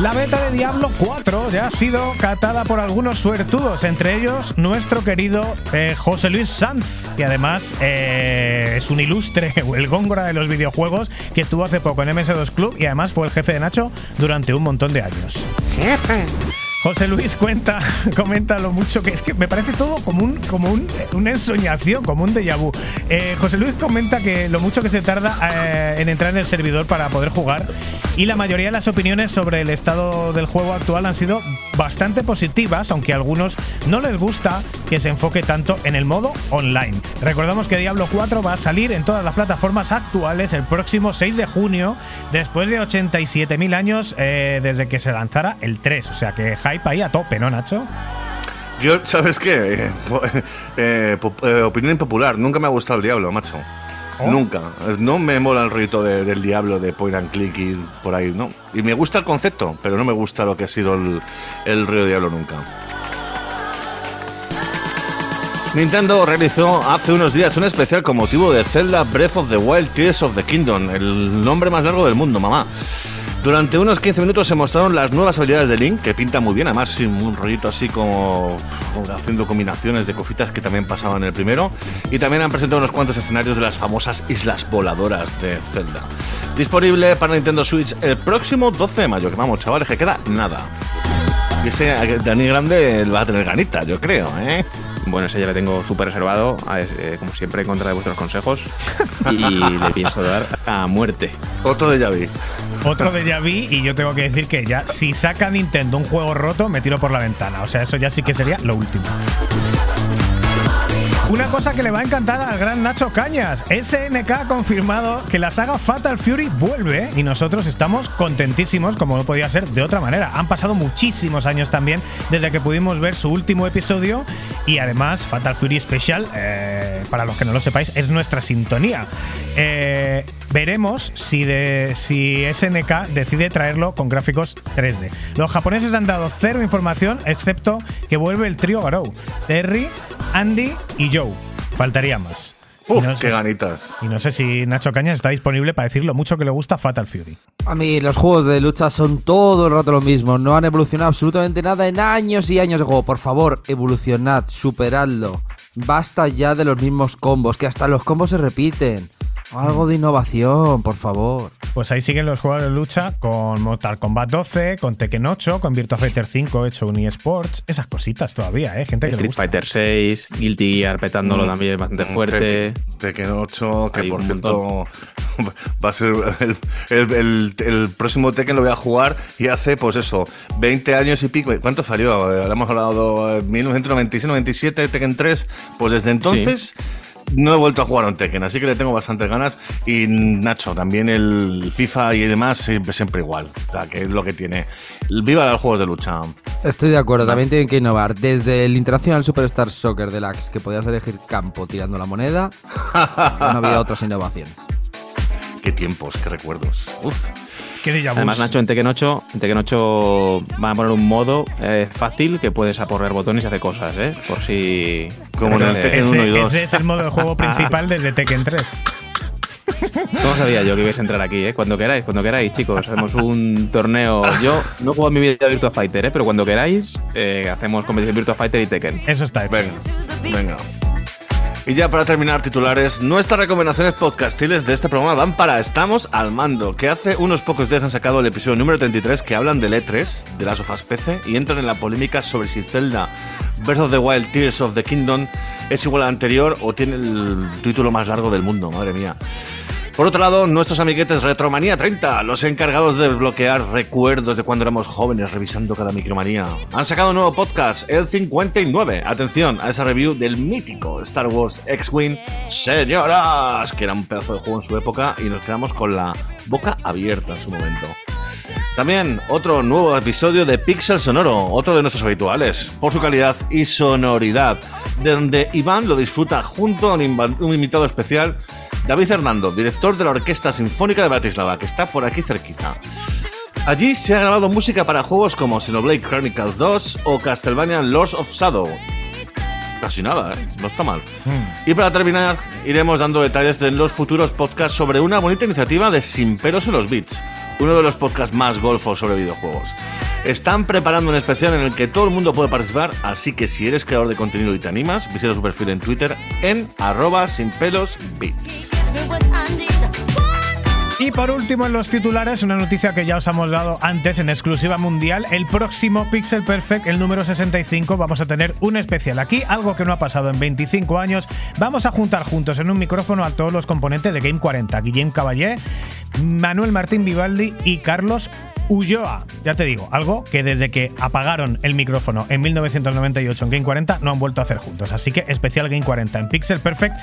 La beta de Diablo 4 ya ha sido catada por algunos suertudos, entre ellos nuestro querido eh, José Luis Sanz, que además eh, es un ilustre, el góngora de los videojuegos, que estuvo hace poco en MS2 Club y además fue el jefe de Nacho durante un montón de años. José Luis cuenta, comenta lo mucho que es que me parece todo como un, como un, una ensoñación, como un déjà vu. Eh, José Luis comenta que lo mucho que se tarda eh, en entrar en el servidor para poder jugar y la mayoría de las opiniones sobre el estado del juego actual han sido bastante positivas, aunque a algunos no les gusta que se enfoque tanto en el modo online. Recordamos que Diablo 4 va a salir en todas las plataformas actuales el próximo 6 de junio, después de 87.000 años eh, desde que se lanzara el 3. O sea que hype ahí a tope, ¿no, Nacho? Yo, ¿sabes qué? Eh, eh, po- eh, opinión impopular. Nunca me ha gustado el diablo, macho. ¿Oh? Nunca. No me mola el rito de- del diablo de point and click y por ahí, ¿no? Y me gusta el concepto, pero no me gusta lo que ha sido el, el río diablo nunca. Nintendo realizó hace unos días un especial con motivo de Zelda Breath of the Wild Tears of the Kingdom, el nombre más largo del mundo, mamá. Durante unos 15 minutos se mostraron las nuevas habilidades de Link, que pinta muy bien, además sin un rollito así como, haciendo combinaciones de cositas que también pasaban en el primero. Y también han presentado unos cuantos escenarios de las famosas islas voladoras de Zelda. Disponible para Nintendo Switch el próximo 12 de mayo, que vamos, chavales, que queda nada. Y ese eh, Dani Grande va a tener ganita, yo creo, ¿eh? Bueno, ese ya le tengo súper reservado, eh, como siempre, en contra de vuestros consejos. Y le pienso dar a muerte. Otro de Yavi. Otro de ya vi y yo tengo que decir que ya si saca Nintendo un juego roto me tiro por la ventana. O sea, eso ya sí que sería lo último. Una cosa que le va a encantar al gran Nacho Cañas. SNK ha confirmado que la saga Fatal Fury vuelve y nosotros estamos contentísimos, como no podía ser de otra manera. Han pasado muchísimos años también desde que pudimos ver su último episodio y además Fatal Fury Special, eh, para los que no lo sepáis, es nuestra sintonía. Eh, veremos si, si SNK decide traerlo con gráficos 3D. Los japoneses han dado cero información, excepto que vuelve el trío Garou, Terry, Andy y Joe. Faltaría más. Uf, Y no qué sé- ganitas. y no sé si Nacho Cañas está disponible para decir lo mucho que le gusta Fatal Fury. A mí los juegos de lucha son todo el rato lo mismo, no han evolucionado absolutamente nada en años y años de juego. Por favor, evolucionad, superadlo. Basta ya de los mismos combos, que hasta los combos se repiten. Algo de innovación, por favor. Pues ahí siguen los juegos de lucha con Mortal Kombat 12, con Tekken 8, con Virtua Fighter 5 hecho un eSports, esas cositas todavía, ¿eh? Gente que le Street gusta. Fighter 6, Guilty Gear petándolo Mm. también bastante Mm, fuerte. Tekken- Tekken 8, que Hay por cierto va a ser el, el- el- el próximo Tekken lo voy a jugar y hace pues eso, 20 años y pico. ¿Cuánto salió? Eh, hemos hablado eh, 1996-97, Tekken 3. Pues desde entonces no he vuelto a jugar a un Tekken, así que le tengo bastantes ganas. Y Nacho, también el FIFA y demás siempre, siempre igual. O sea, que es lo que tiene. Viva los juegos de lucha. Estoy de acuerdo, también tienen que innovar. Desde el International Superstar Soccer Deluxe, que podías elegir campo tirando la moneda, no había otras innovaciones. Qué tiempos, qué recuerdos. Uf. Qué déjà vu. Además, Nacho, en Tekken 8, en Tekken 8 van a poner un modo eh, fácil que puedes aporrear botones y hacer cosas, ¿eh? Por si. Como en el 1 y ese, 2. ese es el modo de juego principal desde Tekken 3. ¿Cómo sabía yo que ibais a entrar aquí, eh? Cuando queráis, cuando queráis, chicos. Hacemos un torneo. Yo no juego en mi vida a Virtua Fighter, ¿eh? Pero cuando queráis, eh, hacemos competición Virtua Fighter y Tekken. Eso está hecho. Venga, venga. Y ya para terminar titulares, nuestras recomendaciones podcastiles de este programa van para Estamos al Mando, que hace unos pocos días han sacado el episodio número 33 que hablan del E3, de las sofás PC, y entran en la polémica sobre si Zelda Breath of the Wild Tears of the Kingdom es igual al anterior o tiene el título más largo del mundo, madre mía. Por otro lado, nuestros amiguetes Retromanía 30, los encargados de desbloquear recuerdos de cuando éramos jóvenes revisando cada micromanía, han sacado un nuevo podcast, el 59. Atención a esa review del mítico Star Wars X-Wing, señoras, que era un pedazo de juego en su época y nos quedamos con la boca abierta en su momento. También otro nuevo episodio de Pixel Sonoro, otro de nuestros habituales, por su calidad y sonoridad, de donde Iván lo disfruta junto a un invitado especial, David Hernando, director de la Orquesta Sinfónica de Bratislava, que está por aquí cerquita. Allí se ha grabado música para juegos como Xenoblade Chronicles 2 o Castlevania Lords of Shadow. Casi nada, ¿eh? no está mal. Y para terminar, iremos dando detalles de los futuros podcasts sobre una bonita iniciativa de Sin Pelos en los Beats, uno de los podcasts más golfos sobre videojuegos. Están preparando un especial en el que todo el mundo puede participar, así que si eres creador de contenido y te animas, visita su perfil en Twitter en arroba sin pelos beats. Y por último, en los titulares, una noticia que ya os hemos dado antes en exclusiva mundial. El próximo Pixel Perfect, el número 65, vamos a tener un especial aquí, algo que no ha pasado en 25 años. Vamos a juntar juntos en un micrófono a todos los componentes de Game 40. Guillem Caballé, Manuel Martín Vivaldi y Carlos Ulloa. Ya te digo, algo que desde que apagaron el micrófono en 1998 en Game 40 no han vuelto a hacer juntos. Así que especial Game 40 en Pixel Perfect.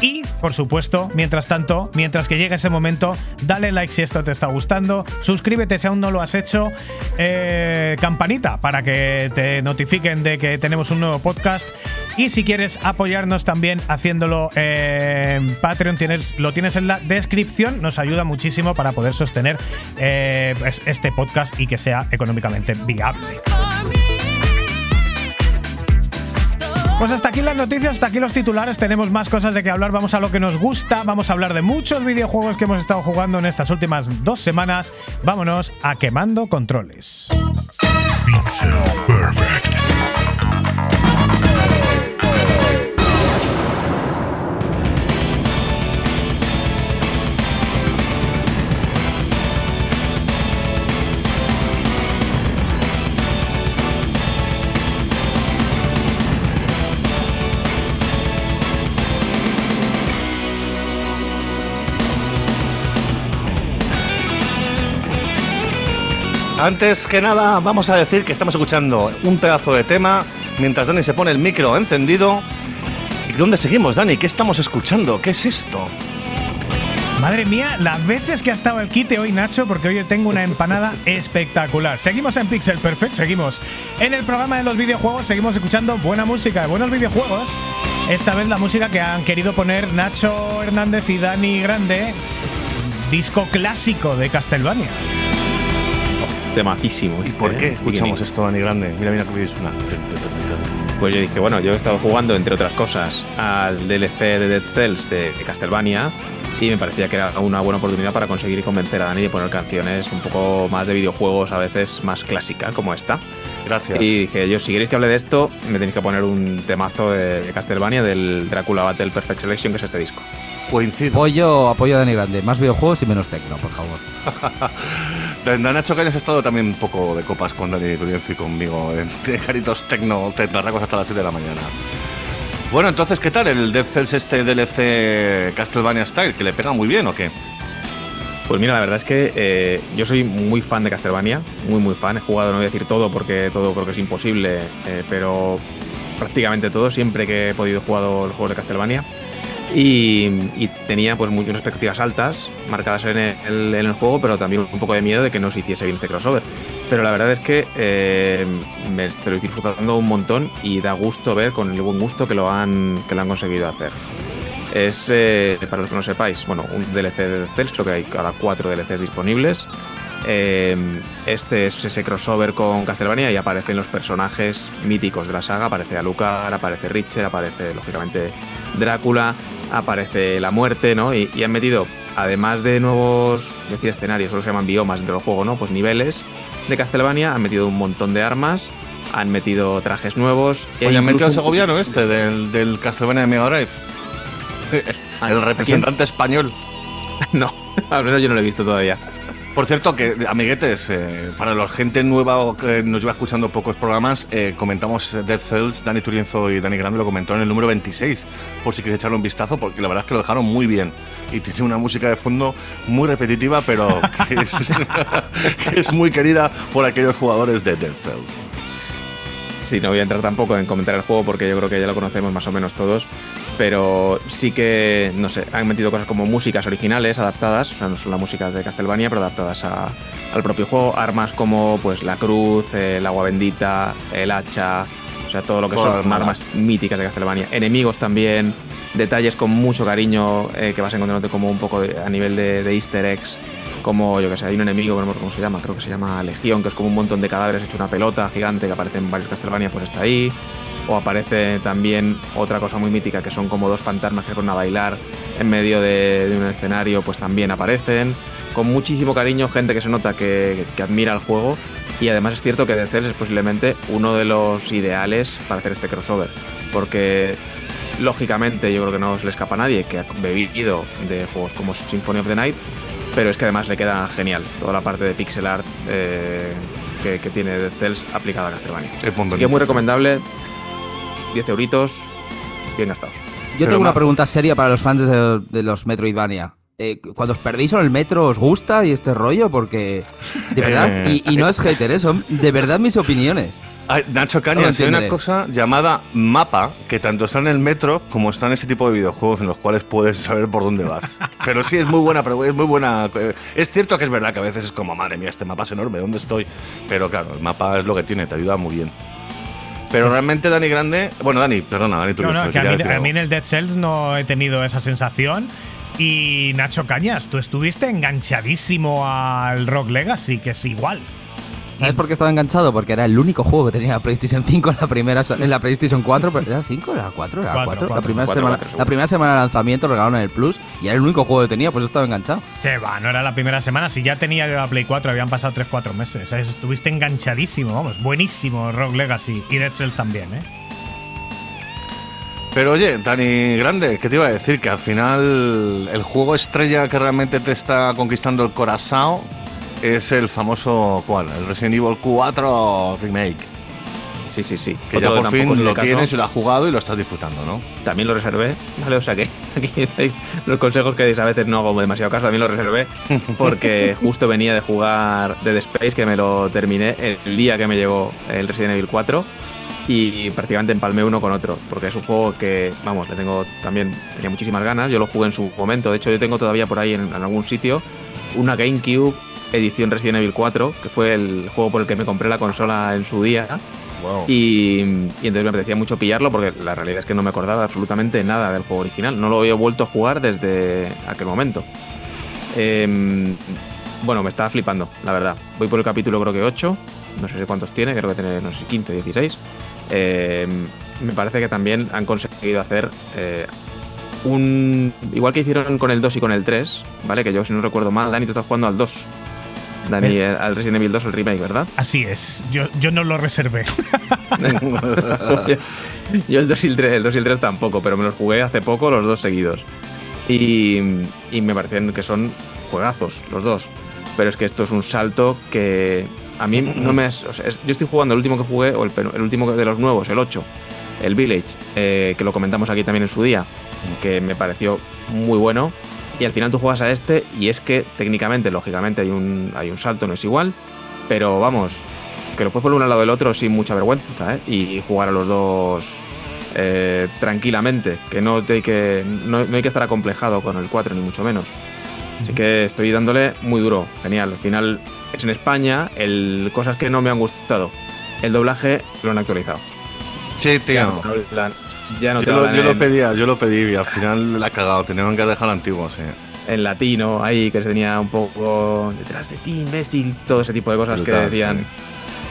Y, por supuesto, mientras tanto, mientras que llegue ese momento, dale like si esto te está gustando, suscríbete si aún no lo has hecho, eh, campanita para que te notifiquen de que tenemos un nuevo podcast. Y si quieres apoyarnos también haciéndolo en Patreon, tienes, lo tienes en la descripción, nos ayuda muchísimo para poder sostener eh, pues, este podcast y que sea económicamente viable. Pues hasta aquí las noticias, hasta aquí los titulares, tenemos más cosas de que hablar, vamos a lo que nos gusta, vamos a hablar de muchos videojuegos que hemos estado jugando en estas últimas dos semanas, vámonos a quemando controles. Antes que nada, vamos a decir que estamos escuchando un pedazo de tema mientras Dani se pone el micro encendido. dónde seguimos, Dani? ¿Qué estamos escuchando? ¿Qué es esto? Madre mía, las veces que ha estado el quite hoy, Nacho, porque hoy tengo una empanada espectacular. Seguimos en Pixel Perfect, seguimos en el programa de los videojuegos, seguimos escuchando buena música de buenos videojuegos. Esta vez la música que han querido poner Nacho Hernández y Dani Grande, disco clásico de Castlevania. Temacísimo. ¿Y este, por qué ¿eh? escuchamos esto, Dani Grande? Mira, mira que bien suena. Pues yo dije, bueno, yo he estado jugando, entre otras cosas, al DLC de Dead Cells de, de Castlevania y me parecía que era una buena oportunidad para conseguir convencer a Dani de poner canciones un poco más de videojuegos, a veces más clásicas como esta. Gracias. Y dije, yo si queréis que hable de esto, me tenéis que poner un temazo de, de Castlevania del Drácula Battle Perfect Selection, que es este disco. Coincido. Apoyo, apoyo a Dani Grande. Más videojuegos y menos tecno, por favor. Nacho Cañas ha estado también un poco de copas con Dani Turienzo y conmigo en Caritos Tecno, Tecnarracos hasta las 7 de la mañana. Bueno, entonces, ¿qué tal el Dead Cells este DLC Castlevania Style? ¿Que le pega muy bien o qué? Pues mira, la verdad es que eh, yo soy muy fan de Castlevania, muy muy fan. He jugado, no voy a decir todo porque todo creo que es imposible, eh, pero prácticamente todo, siempre que he podido he jugado los juegos de Castlevania. Y, tenía pues muy, unas expectativas altas marcadas en el, juego, pero también un poco de miedo de que no se hiciese bien este crossover. Pero la verdad es que eh, me estoy disfrutando un montón y da gusto ver con el buen gusto que lo han, que lo han conseguido hacer. Es, eh, para los que no sepáis, bueno, un DLC de Cells, creo que hay ahora cuatro DLCs disponibles. Eh, este es ese crossover con Castlevania y aparecen los personajes míticos de la saga. Aparece Alucard, aparece Richard, aparece lógicamente Drácula, aparece la muerte, ¿no? Y, y han metido, además de nuevos, decir escenarios, solo se llaman biomas dentro del juego, ¿no? Pues niveles de Castlevania, han metido un montón de armas, han metido trajes nuevos. e Oye, ¿han metido al segoviano este del, del Castlevania de Mega Drive? El representante español. No, al menos yo no lo he visto todavía. Por cierto, que amiguetes, eh, para la gente nueva o que nos lleva escuchando pocos programas, eh, comentamos Dead Cells, Dani Turienzo y Dani Grande lo comentó en el número 26, por si queréis echarle un vistazo, porque la verdad es que lo dejaron muy bien. Y tiene una música de fondo muy repetitiva, pero que es, que es muy querida por aquellos jugadores de Dead Cells. Sí, no voy a entrar tampoco en comentar el juego porque yo creo que ya lo conocemos más o menos todos. Pero sí que, no sé, han metido cosas como músicas originales adaptadas, o sea, no son las músicas de Castlevania, pero adaptadas a- al propio juego. Armas como pues la cruz, el agua bendita, el hacha, o sea, todo lo que son armas míticas de Castlevania. Enemigos también, detalles con mucho cariño eh, que vas encontrándote como un poco de- a nivel de, de easter eggs. Como, yo que sé, hay un enemigo, no cómo se llama, creo que se llama Legión, que es como un montón de cadáveres hecho una pelota gigante que aparece en varios Castlevania, pues está ahí. O aparece también otra cosa muy mítica, que son como dos fantasmas que se ponen a bailar en medio de, un escenario, pues también aparecen. Con muchísimo cariño, gente que se nota que, admira el juego. Y además es cierto que Dead Cells es posiblemente uno de los ideales para hacer este crossover. Porque lógicamente yo creo que no se le escapa a nadie que ha bebido de juegos como Symphony of the Night, pero es que además le queda genial toda la parte de pixel art eh, que, que tiene Cells aplicada a Castlevania. Así que muy recomendable, 10 euritos, bien gastados. Yo Pero tengo una pregunta seria para los fans de, de los Metroidvania. Eh, cuando os perdéis en el metro, ¿os gusta y este rollo? Porque, de verdad, y, y no es hater, ¿eh? son de verdad mis opiniones. Ay, Nacho Cañas, hay una cosa llamada mapa que tanto está en el metro como está en ese tipo de videojuegos en los cuales puedes saber por dónde vas. Pero sí, es muy buena, pero es muy buena. eh, Es cierto que es verdad que a veces es como, madre mía, este mapa es enorme, ¿dónde estoy? Pero claro, el mapa es lo que tiene, te ayuda muy bien. Pero realmente Dani Grande, bueno, Dani, perdona, Dani, tú No, no, que a mí, a mí en el Dead Cells no he tenido esa sensación. Y Nacho Cañas, tú estuviste enganchadísimo al Rock Legacy, que es igual. ¿Sabes por qué estaba enganchado? Porque era el único juego que tenía la PlayStation 5 en la primera en la PlayStation 4, pero era 5, era 4, era Cuatro, 4. cuatro. La primera Cuatro, semana, la primera semana de lanzamiento regalaron el Plus y era el único juego que tenía, pues estaba enganchado. Que va, no era la primera semana. Si ya tenía la Play 4, habían pasado 3-4 meses. O sea, Estuviste enganchadísimo, vamos. Buenísimo Rock Legacy. Y Dead Cells también, ¿eh? Pero oye, Dani Grande, ¿qué te iba a decir? Que al final el juego estrella que realmente te está conquistando el corazón es el famoso, ¿cuál? El Resident Evil 4 Remake. Sí, sí, sí. Que Otro ya por fin lo caso. tienes y lo has jugado y lo estás disfrutando, ¿no? También lo reservé, ¿vale? O sea que aquí los consejos que a veces no hago demasiado caso, también lo reservé porque justo venía de jugar Dead Space, que me lo terminé el día que me llegó el Resident Evil 4 y prácticamente empalmé uno con otro, porque es un juego que, vamos, le tengo también, tenía muchísimas ganas, yo lo jugué en su momento, de hecho yo tengo todavía por ahí en, en algún sitio una GameCube edición Resident Evil 4, que fue el juego por el que me compré la consola en su día. Y, y entonces me apetecía mucho pillarlo porque la realidad es que no me acordaba absolutamente nada del juego original. No lo había vuelto a jugar desde aquel momento. Em, bueno, me estaba flipando, la verdad. Voy por el capítulo creo que 8. No sé cuántos tiene, creo que tiene, no sé, 15, 16. Em, me parece que también han conseguido hacer eh, un... Igual que hicieron con el 2 y con el 3, ¿vale? Que yo si no recuerdo mal, Dani, tú estás jugando al 2. Dani, eh, al Resident Evil 2, el remake, ¿verdad? Así es, yo, yo no lo reservé. Yo el 2 y el 3, el 2 y el 3 tampoco, pero me los jugué hace poco los dos seguidos. Y, y me parecen que son juegazos los dos. Pero es que esto es un salto que a mí no me... es- o sea, es- yo estoy jugando el último que jugué, o el, el último de los nuevos, el 8, el Village, eh, que lo comentamos aquí también en su día, que me pareció muy bueno. Y al final tú juegas a este y es que técnicamente, lógicamente, hay un, hay un salto, no es igual. Pero vamos, que lo puedes poner uno al lado del otro sin mucha vergüenza, ¿eh? Y jugar a los dos eh, tranquilamente, que no, te hay que no, no hay que estar acomplejado con el 4, ni mucho menos. Así que estoy dándole muy duro, genial. Al final es en España, el, cosas que no me han gustado. El doblaje lo han actualizado. Sí, Ya tío. no ya no te Yo, lo, hablan yo lo pedía, yo lo pedí y al final la ha cagado. Tenían que dejar antiguo, sí. en latino, ahí que se tenía un poco detrás de ti, imbécil, todo ese tipo de cosas Brutal, que decían. sí.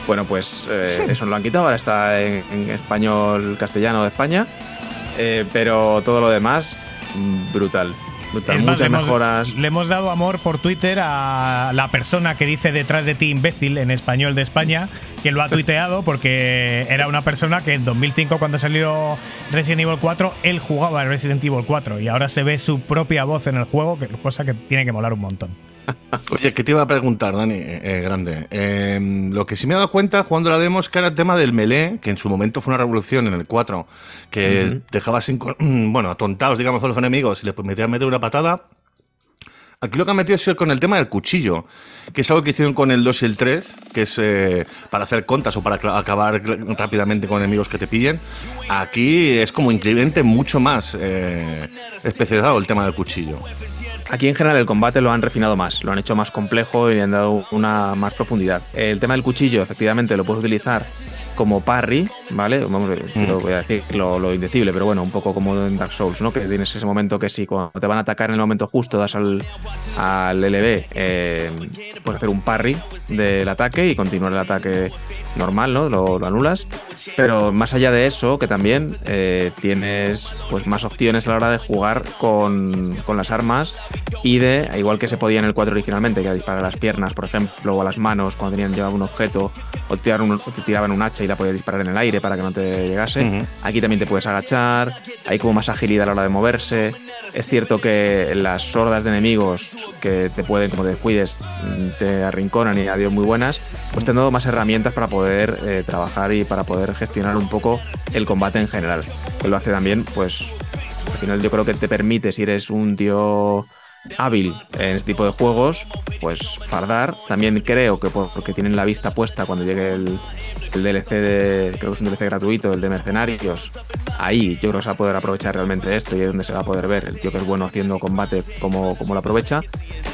Bueno, pues eh, eso lo han quitado, ahora está en, en español castellano de España, Eh, pero todo lo demás, mm, brutal. Más, le hemos- mejoras. Le hemos dado amor por Twitter a la persona que dice detrás de ti imbécil en español de España, que lo ha tuiteado porque era una persona que en 2005 cuando salió Resident Evil 4, él jugaba Resident Evil 4 y ahora se ve su propia voz en el juego, cosa que tiene que molar un montón. Oye, ¿qué te iba a preguntar, Dani? Eh, eh, grande. Eh, lo que sí me he dado cuenta jugando la demo es que era el tema del melee, que en su momento fue una revolución en el 4, que dejaba sin, bueno, atontados, digamos, a los enemigos y les metían meter una patada. Aquí lo que han metido es con el tema del cuchillo, que es algo que hicieron con el 2 y el 3, que es eh, para hacer contas o para acabar rápidamente con enemigos que te pillen. Aquí es como increíblemente mucho más eh, especializado el tema del cuchillo. Aquí en general el combate lo han refinado más, lo han hecho más complejo y le han dado una más profundidad. El tema del cuchillo, efectivamente, lo puedes utilizar como parry, ¿vale? Vamos, eh, quiero- voy a decir lo, lo indecible, pero bueno, un poco como en Dark Souls, ¿no? Que tienes ese momento que si cuando te van a atacar en el momento justo das al, al LB, eh, puedes hacer un parry del ataque y continuar el ataque normal, ¿no? Lo, lo anulas. Pero más allá de eso, que también eh, tienes pues más opciones a la hora de jugar con, con las armas y de, igual que se podía en el 4 originalmente, que disparar a las piernas, por ejemplo, o a las manos cuando tenían llevado un objeto, o, tirar un- te tiraban un hacha y la podías disparar en el aire para que no te llegase. Ujú. Aquí también te puedes agachar, hay como más agilidad a la hora de moverse. Es cierto que las hordas de enemigos que te pueden, como te descuides, te arrinconan y adiós muy buenas, pues te han dado más herramientas para poder eh, trabajar y para poder gestionar un poco el combate en general. Que lo hace también, pues, al final yo creo que te permite, si eres un tío hábil en este tipo de juegos, pues fardar. También creo que por- porque tienen la vista puesta cuando llegue el, el DLC de, creo que es un DLC gratuito, el de Mercenarios. Ahí yo creo que se va a poder aprovechar realmente esto y es donde se va a poder ver el tío que es bueno haciendo combate como, como lo aprovecha.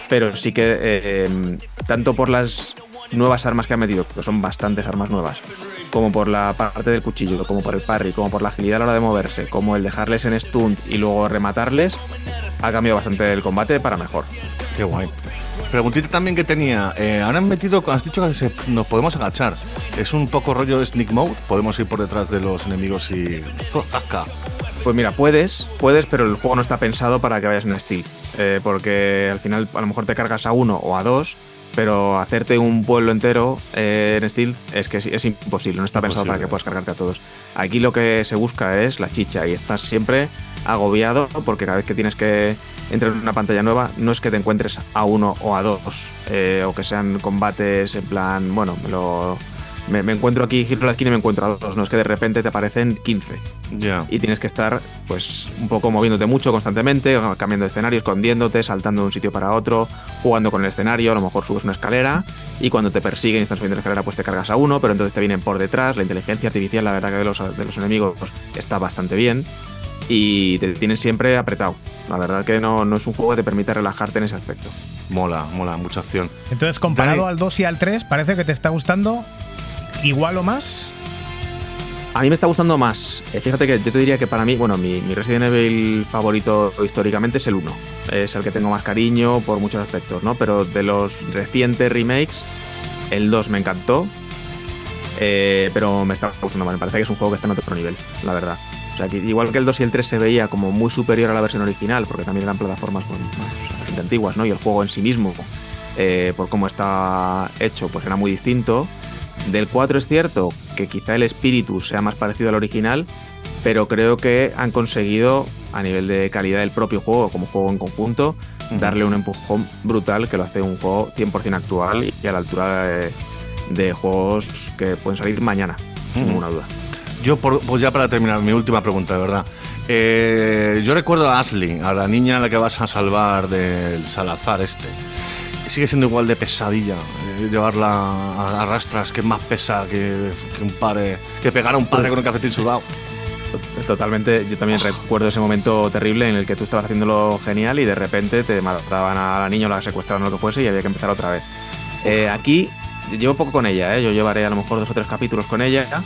Pero sí que eh, em, tanto por las nuevas armas que han metido, que son bastantes armas nuevas, como por la parte del cuchillo, como por el parry, como por la agilidad a la hora de moverse, como el dejarles en stunt y luego rematarles, ha cambiado bastante el combate para mejor. Qué guay. Preguntita también que tenía. eh, ahora han metido, has dicho que se- nos podemos agachar. Es un poco rollo sneak mode. Podemos ir por detrás de los enemigos y. ¡Zasca! Pues mira, puedes, puedes, pero el juego no está pensado para que vayas en steel. Eh, porque al final a lo mejor te cargas a uno o a dos, pero hacerte un pueblo entero eh, en steel es que es, es imposible, no está pensado para que puedas cargarte a todos. Aquí lo que se busca es la chicha y estás siempre agobiado porque cada vez que tienes que entrar en una pantalla nueva no es que te encuentres a uno o a dos eh, o que sean combates en plan, bueno, me, lo, me, me encuentro aquí, giro la esquina y me encuentro a dos, no es que de repente te aparecen 15 Ya. y tienes que estar pues un poco moviéndote mucho constantemente, cambiando de escenario, escondiéndote, saltando de un sitio para otro, jugando con el escenario, a lo mejor subes una escalera y cuando te persiguen y están subiendo la escalera pues te cargas a uno, pero entonces te vienen por detrás, la inteligencia artificial la verdad que de los, de los enemigos está bastante bien y te tienen siempre apretado. La verdad que no, no es un juego que te permite relajarte en ese aspecto. Mola, mola, mucha acción. Entonces, comparado Dani. al 2 y al 3, parece que te está gustando igual o más. A mí me está gustando más. Eh, Fíjate que yo te diría que para mí, bueno, mi, Resident Evil favorito históricamente es el 1. Es el que tengo más cariño por muchos aspectos, ¿no? Pero de los recientes remakes, el 2 me encantó. eh, pero me está gustando más. Me parece que es un juego que está en otro nivel, la verdad. O sea, que igual que el 2 y el 3 se veía como muy superior a la versión original, porque también eran plataformas bueno, bastante antiguas, ¿no? Y el juego en sí mismo, eh, por cómo está hecho, pues era muy distinto. Del 4 es cierto que quizá el espíritu sea más parecido al original, pero creo que han conseguido, a nivel de calidad del propio juego, como juego en conjunto, darle un empujón brutal que lo hace un juego 100% actual y a la altura de, de juegos que pueden salir mañana, sin ninguna duda. Yo, por- pues ya para terminar, mi última pregunta, de verdad. Eh, yo recuerdo a Ashley, a la niña a la que vas a salvar del Salazar este. Sigue siendo igual de pesadilla eh, llevarla a, a rastras, que es más pesa que, que un padre, que pegar a un padre con un cafetín sudado. Totalmente, yo también recuerdo ese momento terrible en el que tú estabas haciéndolo genial y de repente te mataban a la niña o la secuestraban o lo que fuese y había que empezar otra vez. Eh, aquí llevo poco con ella, ¿eh? yo llevaré a lo mejor dos o tres capítulos con ella,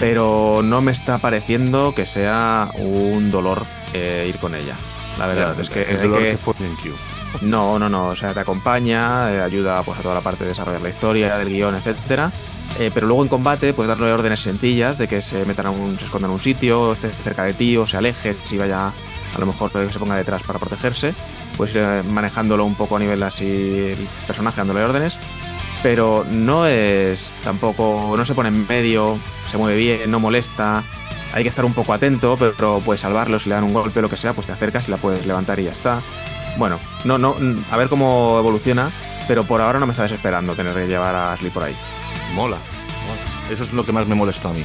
pero no me está pareciendo que sea un dolor eh, ir con ella. La verdad, es que, el dolor que- que fue en Q. no, no, no. O sea, te acompaña, eh, ayuda pues, a toda la parte de desarrollar la historia, del guion, etcétera. Eh, pero luego en combate puedes darle órdenes sencillas de que se metan a un, se escondan en un sitio, esté cerca de ti o se aleje, si vaya a lo mejor que se ponga detrás para protegerse. Eh, manejándolo un poco a nivel así el personaje, dándole órdenes. Pero no es tampoco, no se pone en medio, se mueve bien, no molesta. Hay que estar un poco atento, pero puedes salvarlo, si le dan un golpe o lo que sea, pues te acercas y la puedes levantar y ya está. Bueno, no, no, a ver cómo evoluciona, pero por ahora no me está desesperando tener que llevar a Ashley por ahí. Mola. mola. Eso es lo que más me molestó a mí.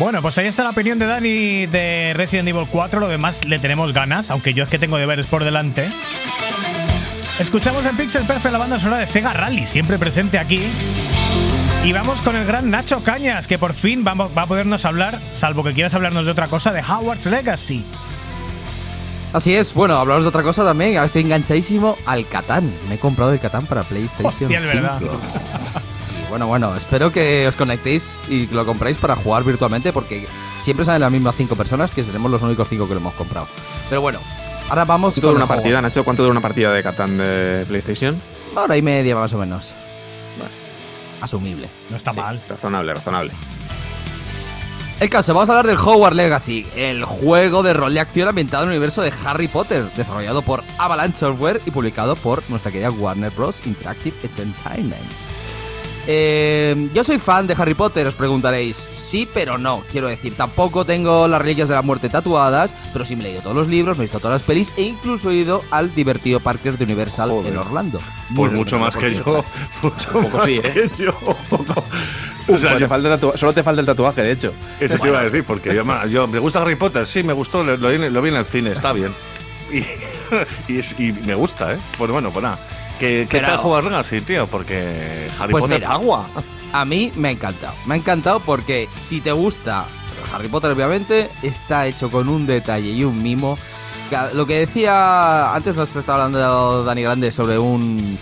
Bueno, pues ahí está la opinión de Dani de Resident Evil 4. Lo demás le tenemos ganas, aunque yo es que tengo deberes por delante. Escuchamos en Pixel Perfect la banda sonora de Sega Rally, siempre presente aquí. Y vamos con el gran Nacho Cañas, que por fin vamos, va a podernos hablar, salvo que quieras hablarnos de otra cosa, de Howard's Legacy. Así es, bueno, hablaros de otra cosa también. Estoy enganchadísimo al Catán. Me he comprado el Catán para PlayStation. Hostia, es verdad. 5. Y bueno, bueno, espero que os conectéis y lo compréis para jugar virtualmente porque siempre salen las mismas cinco personas que seremos los únicos cinco que lo hemos comprado. Pero bueno, ahora vamos ¿Cuánto con dura una juego. partida, Nacho? ¿Cuánto dura una partida de Catán de PlayStation? Hora y media más o menos. Asumible. No está mal. Razonable, razonable. El caso, vamos a hablar del Hogwarts Legacy, el juego de rol de acción ambientado en el universo de Harry Potter, desarrollado por Avalanche Software y publicado por nuestra querida Warner Bros. Interactive Entertainment. Eh, yo soy fan de Harry Potter, os preguntaréis. Sí, pero no. Quiero decir, tampoco tengo las reliquias de la muerte tatuadas, pero sí me he leído todos los libros, me he visto todas las pelis e incluso he ido al divertido Parker de Universal Joder. en Orlando. Pues mucho más que yo. Mucho más sí, que yo. O sea, Solo, yo- te falta el tatua- solo te falta el tatuaje, de hecho. Eso te iba a decir, porque yo, yo- ¿me gusta Harry Potter? Sí, me gustó, lo, lo vi, lo vi en el cine, está bien. Y, y, es- y me gusta, ¿eh? Pues bueno, pues nada. ¿Qué, qué tal jugar Legacy, tío? Porque Harry Pues Potter mira. agua. A mí me ha encantado. Me ha encantado porque si te gusta Harry Potter, obviamente, está hecho con un detalle y un mimo. Lo que decía antes, nos estaba hablando Dani Grande sobre un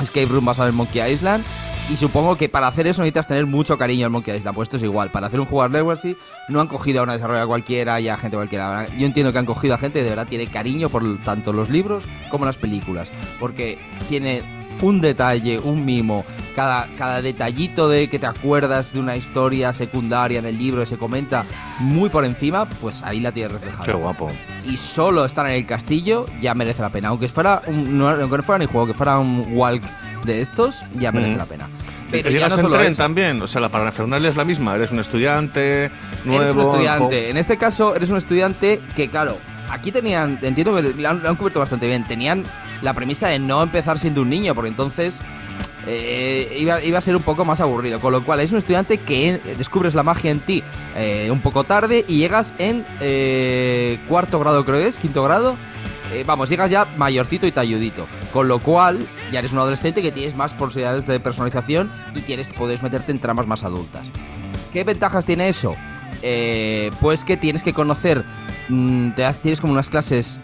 escape room basado en Monkey Island. Y supongo que para hacer eso necesitas tener mucho cariño al Monkey Island. Pues esto es igual. Para hacer un jugar Legacy no han cogido a una desarrolladora cualquiera y a gente cualquiera. Yo entiendo que han cogido a gente que de verdad tiene cariño por tanto los libros como las películas. Porque tiene un detalle, un mimo, cada, cada detallito de que te acuerdas de una historia secundaria en el libro que se comenta muy por encima, pues ahí la tienes reflejada Qué guapo. y solo estar en el castillo ya merece la pena. Aunque fuera un, no, aunque no fuera ni juego, que fuera un walk de estos, ya merece la pena. Pero ya ¿Llegas no en solo tren eso. también? O sea, la parafernalia es la misma. Eres un estudiante nuevo. Eres un estudiante. En este caso, eres un estudiante que, claro, aquí tenían, entiendo que lo han, lo han cubierto bastante bien. Tenían la premisa de no empezar siendo un niño, porque entonces eh, iba, iba a ser un poco más aburrido. Con lo cual, es un estudiante que eh, descubres la magia en ti eh, un poco tarde y llegas en eh, cuarto grado, creo que es, quinto grado. Eh, vamos, llegas ya mayorcito y talludito. Con lo cual, ya eres un adolescente que tienes más posibilidades de personalización y tienes, puedes meterte en tramas más adultas. ¿Qué ventajas tiene eso? Eh, pues que tienes que conocer, mm, tienes como unas clases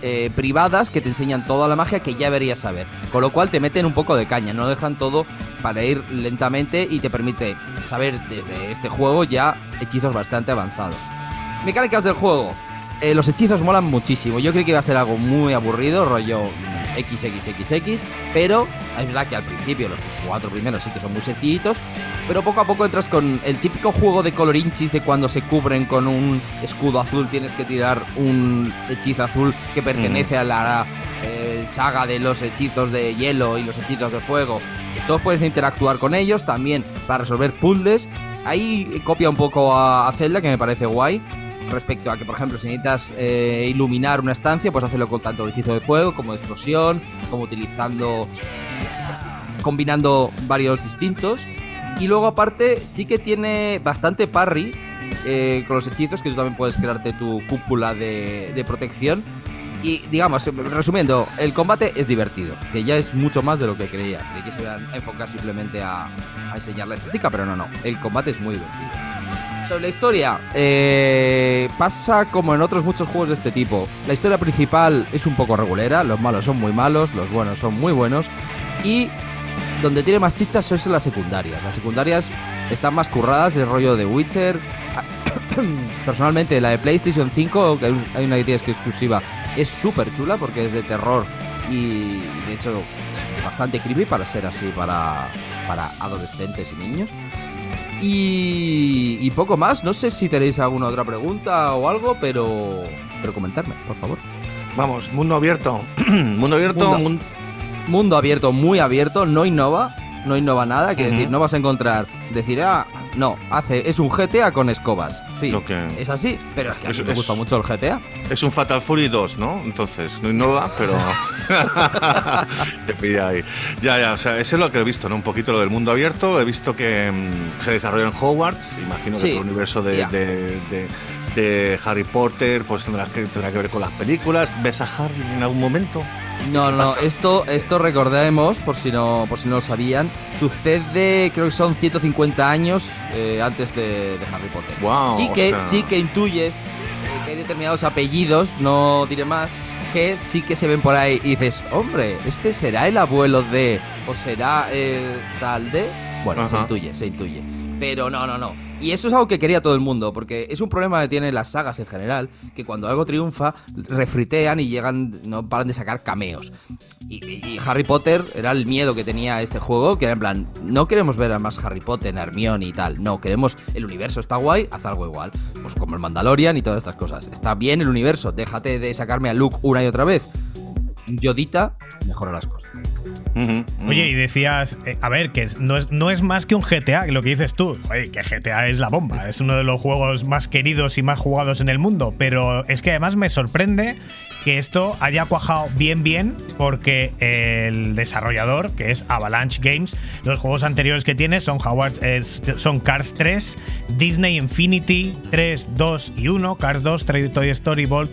eh, privadas que te enseñan toda la magia que ya deberías saber. Con lo cual te meten un poco de caña, no dejan todo para ir lentamente y te permite saber desde este juego ya hechizos bastante avanzados. Mecánicas del juego. Eh, los hechizos molan muchísimo. Yo creí que iba a ser algo muy aburrido, rollo XXXX, pero es verdad que al principio los cuatro primeros sí que son muy sencillitos, pero poco a poco entras con el típico juego de colorinchis de cuando se cubren con un escudo azul, tienes que tirar un hechizo azul que pertenece a la eh, saga de los hechizos de hielo y los hechizos de fuego. Que todos puedes interactuar con ellos también para resolver puzzles. Ahí copia un poco a Zelda, que me parece guay. Respecto a que, por ejemplo, si necesitas eh, iluminar una estancia, puedes hacerlo con tanto hechizo de fuego como de explosión, como utilizando. combinando varios distintos. Y luego, aparte, sí que tiene bastante parry eh, con los hechizos, que tú también puedes crearte tu cúpula de, protección. Y digamos, resumiendo, el combate es divertido, que ya es mucho más de lo que creía. Creí que se iban a enfocar simplemente a enseñar la estética, pero no, no. El combate es muy divertido. Sobre la historia, eh, pasa como en otros muchos juegos de este tipo. La historia principal es un poco regulera, los malos son muy malos, los buenos son muy buenos. Y donde tiene más chichas es en las secundarias. Las secundarias están más curradas, el rollo de Witcher. Personalmente, la de PlayStation 5, que hay una que exclusiva, es súper chula porque es de terror y de hecho bastante creepy para ser así para, para adolescentes y niños. Y, y poco más, no sé si tenéis alguna otra pregunta o algo, pero, pero comentarme, por favor. Vamos, mundo abierto. mundo abierto. Mundo- mun- Mundo abierto, muy abierto, no innova, no innova nada, que Ujú. decir, no vas a encontrar, decir, ah, no, hace, es un GTA con escobas, fin. Lo que- Es así, pero es que a mí Es- me es- gusta mucho el GTA. Es un Fatal Fury 2, ¿no? Entonces, no innova, pero. Te pilla ahí. Ya, ya, o sea, eso es lo que he visto, ¿no? Un poquito lo del mundo abierto. He visto que mm, se desarrolla en Hogwarts. Imagino Sí, que el universo de, ya. de- de- de Harry Potter pues tendrá que, tendrá que ver con las películas. ¿Ves a Harry en algún momento? No, no, esto, esto recordemos, por si no, por si no lo sabían, sucede, creo que son 150 años eh, antes de, de Harry Potter. Guau, sí que, sea- sí que intuyes que hay determinados apellidos, no diré más, que sí que se ven por ahí y dices, hombre, este será el abuelo de, o será el tal de. Bueno, se Ajá. intuye, se intuye. Pero no, no, no. Y eso es algo que quería todo el mundo, porque es un problema que tienen las sagas en general, que cuando algo triunfa, refritean y llegan, no paran de sacar cameos. Y, Harry Potter era el miedo que tenía este juego, que era en plan, no queremos ver a más Harry Potter, Hermione y tal, no, queremos, el universo está guay, haz algo igual. Pues como el Mandalorian y todas estas cosas. Está bien el universo, déjate de sacarme a Luke una y otra vez. Yodita mejora las cosas. Oye, y decías, eh, a ver, que no es, no es más que un GTA, lo que dices tú. Oye, que GTA es la bomba, es uno de los juegos más queridos y más jugados en el mundo. Pero es que además me sorprende que esto haya cuajado bien, bien, porque el desarrollador, que es Avalanche Games, los juegos anteriores que tiene son Howard, son Cars 3, Disney Infinity 3, 2 y 1, Cars 2, Toy Toy Story Bolt,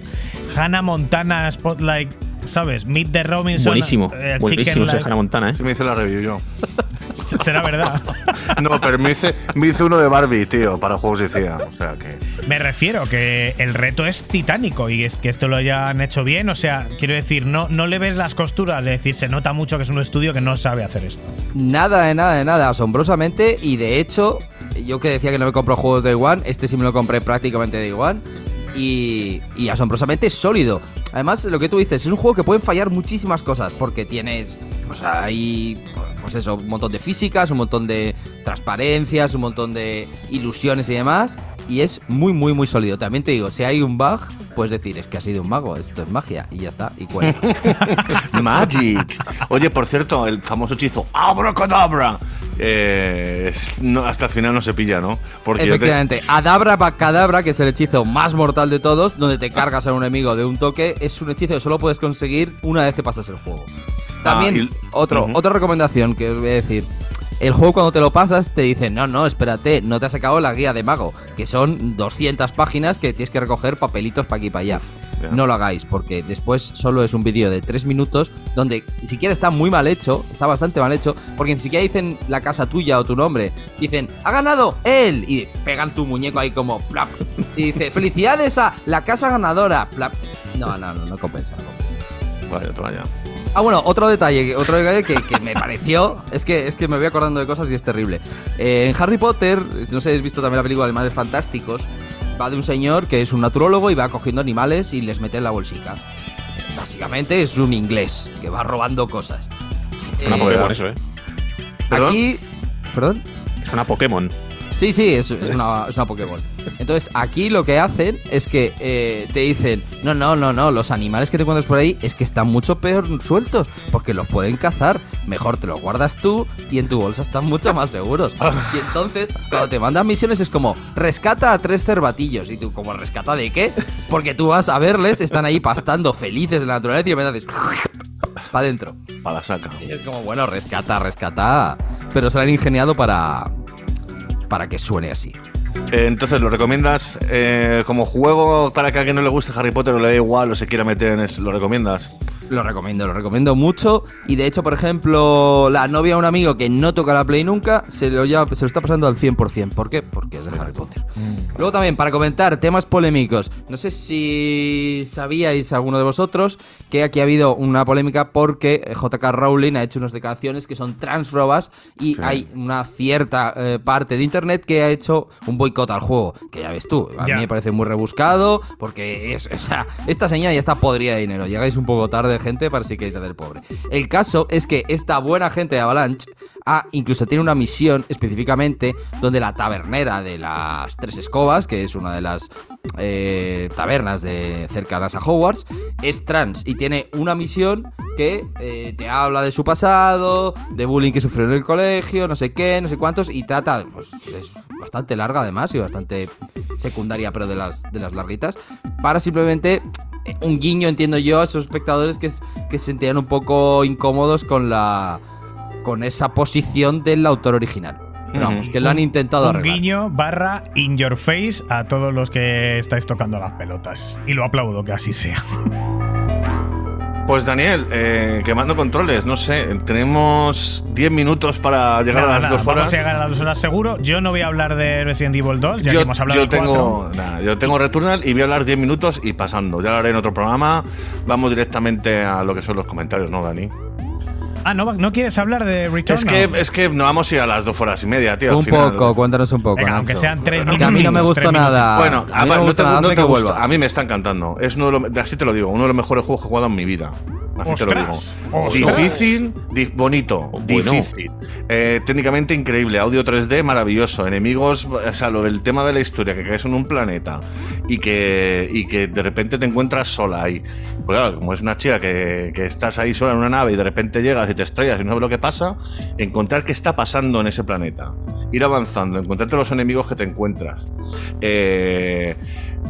Hannah Montana Spotlight. ¿Sabes? Meet the Robinson. Buenísimo, eh, buenísimo ese. Hannah Montana, ¿eh? Sí, me hice la review yo. Será verdad. No, pero me hice, me hice uno de Barbie, tío, para juegos de CIA. O sea que. Me refiero que el reto es titánico y es que esto lo hayan hecho bien. O sea, quiero decir, no, no le ves las costuras de decir, se nota mucho que es un estudio que no sabe hacer esto. Nada de nada de nada, asombrosamente. Y de hecho, yo que decía que no me compro juegos de One, este sí me lo compré prácticamente de One. Y, y asombrosamente sólido. Además, lo que tú dices, es un juego que pueden fallar muchísimas cosas. Porque tienes, pues hay, pues eso, un montón de físicas, un montón de transparencias, un montón de ilusiones y demás. Y es muy, muy, muy sólido. También te digo, si hay un bug, puedes decir, es que ha sido un mago, esto es magia. Y ya está, y cuenta. Magic. Oye, por cierto, el famoso hechizo Abracadabra. Eh, no, hasta el final no se pilla, ¿no? Porque yo te- Efectivamente, Adabra Bacadabra, que es el hechizo más mortal de todos, donde te cargas a un enemigo de un toque, es un hechizo que solo puedes conseguir una vez que pasas el juego. También, Ah, y- otro, otra recomendación que os voy a decir. El juego cuando te lo pasas te dicen, no, no, espérate, no te has sacado la guía de mago, que son 200 páginas que tienes que recoger papelitos para aquí y para allá. No lo hagáis, porque después solo es un vídeo de 3 minutos donde ni siquiera está muy mal hecho, está bastante mal hecho, porque ni siquiera dicen la casa tuya o tu nombre, dicen, ha ganado él, y pegan tu muñeco ahí como, plap, y dice, felicidades a la casa ganadora, plap. No, no, no, no compensa, no compensa. Vaya. Ah, bueno, otro detalle, otro detalle que, que me pareció, es que, es que me voy acordando de cosas y es terrible. Eh, en Harry Potter, no sé si habéis visto también la película de Madres Fantásticos, va de un señor que es un naturólogo y va cogiendo animales y les mete en la bolsica. Básicamente es un inglés que va robando cosas. Es una Eh, Pokémon eso, ¿eh? ¿Perdón? Aquí... ¿Perdón? Es una Pokémon. Sí, sí, es, es una, es una Pokéball. Entonces, aquí lo que hacen es que eh, te dicen, no, no, no, no, los animales que te encuentras por ahí es que están mucho peor sueltos, porque los pueden cazar. Mejor te los guardas tú y en tu bolsa están mucho más seguros. Y entonces, cuando te mandan misiones es como, rescata a tres cervatillos. Y tú, como, ¿rescata de qué? Porque tú vas a verles, están ahí pastando felices en la naturaleza y repente haces, para adentro. Para la saca. Y es como, bueno, rescata, rescata. Pero se lo han ingeniado para, para que suene así. Eh, entonces, ¿lo recomiendas eh, como juego para que a alguien no le guste Harry Potter o le da igual o se quiera meter en eso? ¿Lo recomiendas? Lo recomiendo, lo recomiendo mucho. Y de hecho, por ejemplo, la novia de un amigo que no toca la Play nunca, se lo, ya, se lo está pasando al 100%. ¿Por qué? Porque es de Harry Potter. Luego también, para comentar temas polémicos. No sé si sabíais alguno de vosotros que aquí ha habido una polémica porque JK Rowling ha hecho unas declaraciones que son transfobas y Sí. hay una cierta eh, parte de internet que ha hecho un boicot al juego. Que ya ves tú, a mí me parece muy rebuscado porque es, o sea, esta señal ya está podrida de dinero. Llegáis un poco tarde, gente, para si queréis hacer pobre. El caso es que esta buena gente de Avalanche ha, incluso tiene una misión específicamente donde la tabernera de las Tres Escobas, que es una de las eh, tabernas de cercanas a Hogwarts, es trans y tiene una misión que eh, te habla de su pasado, de bullying que sufrió en el colegio, no sé qué, no sé cuántos, y trata, pues es bastante larga además y bastante secundaria, pero de las, de las larguitas, para simplemente eh, un guiño, entiendo yo, a esos espectadores que, que se sentían un poco incómodos con la con esa posición del autor original. Pero vamos, que lo han intentado Un arreglar. guiño barra in your face a todos los que estáis tocando las pelotas. Y lo aplaudo que así sea. Pues Daniel, eh, quemando controles, no sé, tenemos 10 minutos para llegar Nada, a las nada, dos horas. Vamos a llegar a las dos horas seguro. Yo no voy a hablar de Resident Evil 2, ya yo, que hemos hablado yo del tengo, 4. nada, yo tengo Returnal y voy a hablar 10 minutos y pasando. Ya lo haré en otro programa. Vamos directamente a lo que son los comentarios, ¿no, Dani? Ah, ¿no, ¿no quieres hablar de Return? Es que, es que no vamos a ir a las dos horas y media, tío. al Un final. poco, cuéntanos un poco. Venga, aunque sean tres Que a mí no me minutos, gustó nada. Bueno, a mí no me te- nada, no te. A mí me está encantando. Es uno de los, así te lo digo, uno de los mejores juegos que he jugado en mi vida. Así te lo digo. Ostras. Difícil, di- bonito, Bueno. difícil. Eh, técnicamente increíble, audio 3D maravilloso. Enemigos, o sea, lo del tema de la historia, que caes en un planeta y que, y que de repente te encuentras sola ahí. Pues claro, como es una chica que, que estás ahí sola en una nave y de repente llegas y te estrellas y no sabes lo que pasa, encontrar qué está pasando en ese planeta. Ir avanzando, encontrarte los enemigos que te encuentras. Eh,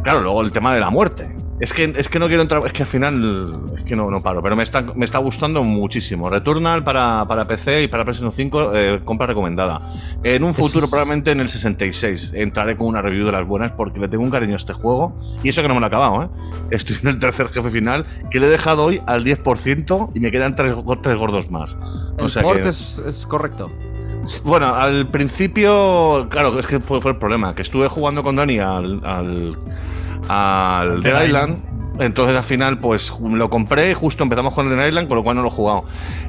claro, luego el tema de la muerte. Es que, es que no quiero entrar, es que al final es que no, no paro, pero me está, me está gustando muchísimo. Returnal para, para PC y para PlayStation 5, eh, compra recomendada. En un futuro, probablemente en el 66, entraré con una review de las buenas porque le tengo un cariño a este juego. Y eso que no me lo he acabado, ¿eh? Estoy en el tercer jefe final que le he dejado hoy al 10% y me quedan tres, tres gordos más. El sea que- es, es correcto. bueno, al principio, claro, es que fue, fue el problema, que estuve jugando con Dani al, al, al Dead Dead Island. Entonces al final pues lo compré y justo empezamos con Dead Island, con lo cual no lo he jugado.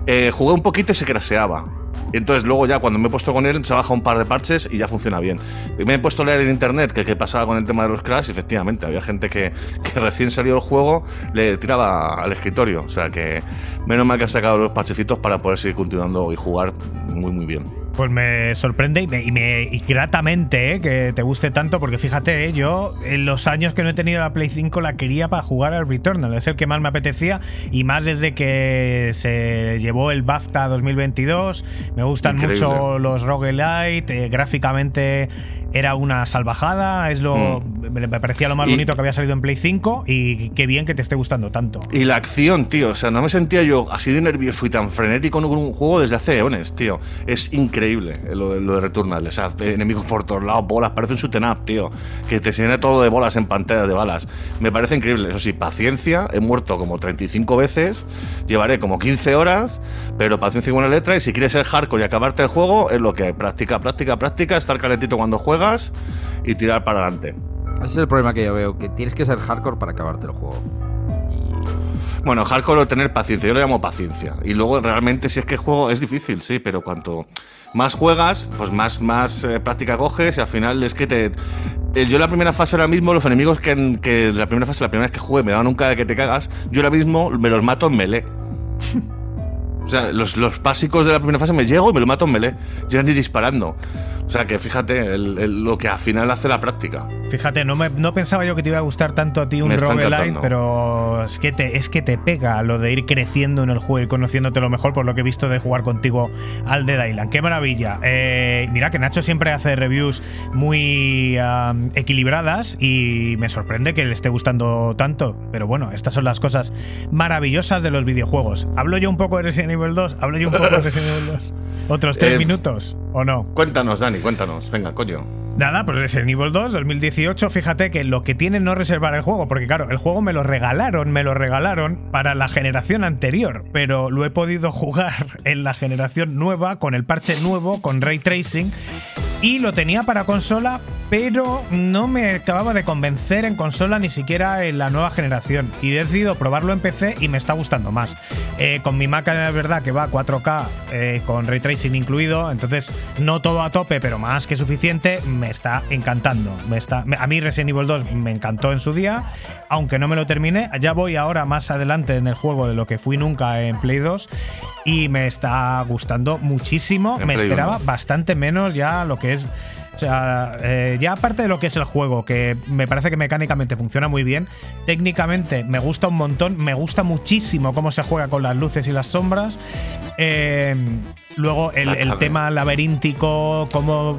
Eh, jugué un poquito y se craseaba. Entonces luego ya cuando me he puesto con él se baja un par de parches y ya funciona bien. Y me he puesto a leer en internet que qué pasaba con el tema de los crash efectivamente había gente que, que recién salió el juego le tiraba al escritorio. O sea que menos mal que han sacado los parchecitos para poder seguir continuando y jugar muy muy bien. Pues me sorprende y, me, y, me- y gratamente eh, que te guste tanto, porque fíjate, eh, yo en los años que no he tenido la Play 5 la quería para jugar al Returnal, es el que más me apetecía y más desde que se llevó el BAFTA 2022. Me gustan Increíble. mucho los roguelite, eh, gráficamente era una salvajada, es lo me me parecía lo más Mm. Y- bonito que había salido en Play 5 y qué bien que te esté gustando tanto. Y la acción, tío. O sea, no me sentía yo así de nervioso y tan frenético con un juego desde hace eones, tío. Es increíble eh, lo de, lo de Returnal. O sea, enemigos por todos lados, bolas. Parece un shoot up, tío. Que te llena todo de bolas en pantalla de balas. Me parece increíble. Eso sí, paciencia. He muerto como 35 veces. Llevaré como 15 horas. Pero paciencia y buena letra. Y si quieres ser hardcore y acabarte el juego, es lo que hay. Práctica, práctica, práctica. Estar calentito cuando juegas y tirar para adelante. Ese es el problema que yo veo, que tienes que ser hardcore para acabarte el juego. Bueno, hardcore o tener paciencia, yo le llamo paciencia. Y luego realmente si es que el juego es difícil, sí, pero cuanto más juegas, pues más, más eh, práctica coges y al final es que te... eh, Yo la primera fase ahora mismo, los enemigos que, que la primera fase, la primera vez que jugué me daban un cara que te cagas, yo ahora mismo me los mato en melee. O sea, los, los básicos de la primera fase me llego y me lo mato en melee. Ya ni disparando. O sea, que fíjate lo que al final hace la práctica. Fíjate, no, me- no pensaba yo que te iba a gustar tanto a ti un roguelite, pero es que, te, es que te pega lo de ir creciendo en el juego y conociéndote lo mejor por lo que he visto de jugar contigo al Dead Island. ¡Qué maravilla! Eh, mira que Nacho siempre hace reviews muy am, equilibradas y me sorprende que le esté gustando tanto. Pero bueno, estas son las cosas maravillosas de los videojuegos. ¿Hablo yo un poco de Resident Evil 2? ¿Hablo yo un poco de Resident Evil 2? ¿Otros tres Eh, minutos o no? Cuéntanos, Dani, cuéntanos. Venga, coño. Nada, pues Resident Evil 2 2018, fíjate que lo que tiene no reservar el juego, porque claro, el juego me lo regalaron, me lo regalaron para la generación anterior, pero lo he podido jugar en la generación nueva, con el parche nuevo, con ray tracing, y lo tenía para consola, pero no me acababa de convencer en consola ni siquiera en la nueva generación, y he decidido probarlo en PC y me está gustando más. Eh, con mi Mac es verdad que va a 4K eh, con ray tracing incluido, entonces no todo a tope, pero más que suficiente, me está encantando. Me está, a mí Resident Evil 2 me encantó en su día, aunque no me lo terminé. Ya voy ahora más adelante en el juego de lo que fui nunca en Play 2 y me está gustando muchísimo. En me Play esperaba 1. bastante menos ya lo que es. O sea, eh, ya aparte de lo que es el juego, que me parece que mecánicamente funciona muy bien, técnicamente me gusta un montón, me gusta muchísimo cómo se juega con las luces y las sombras. Eh, luego el, el tema laberíntico, cómo,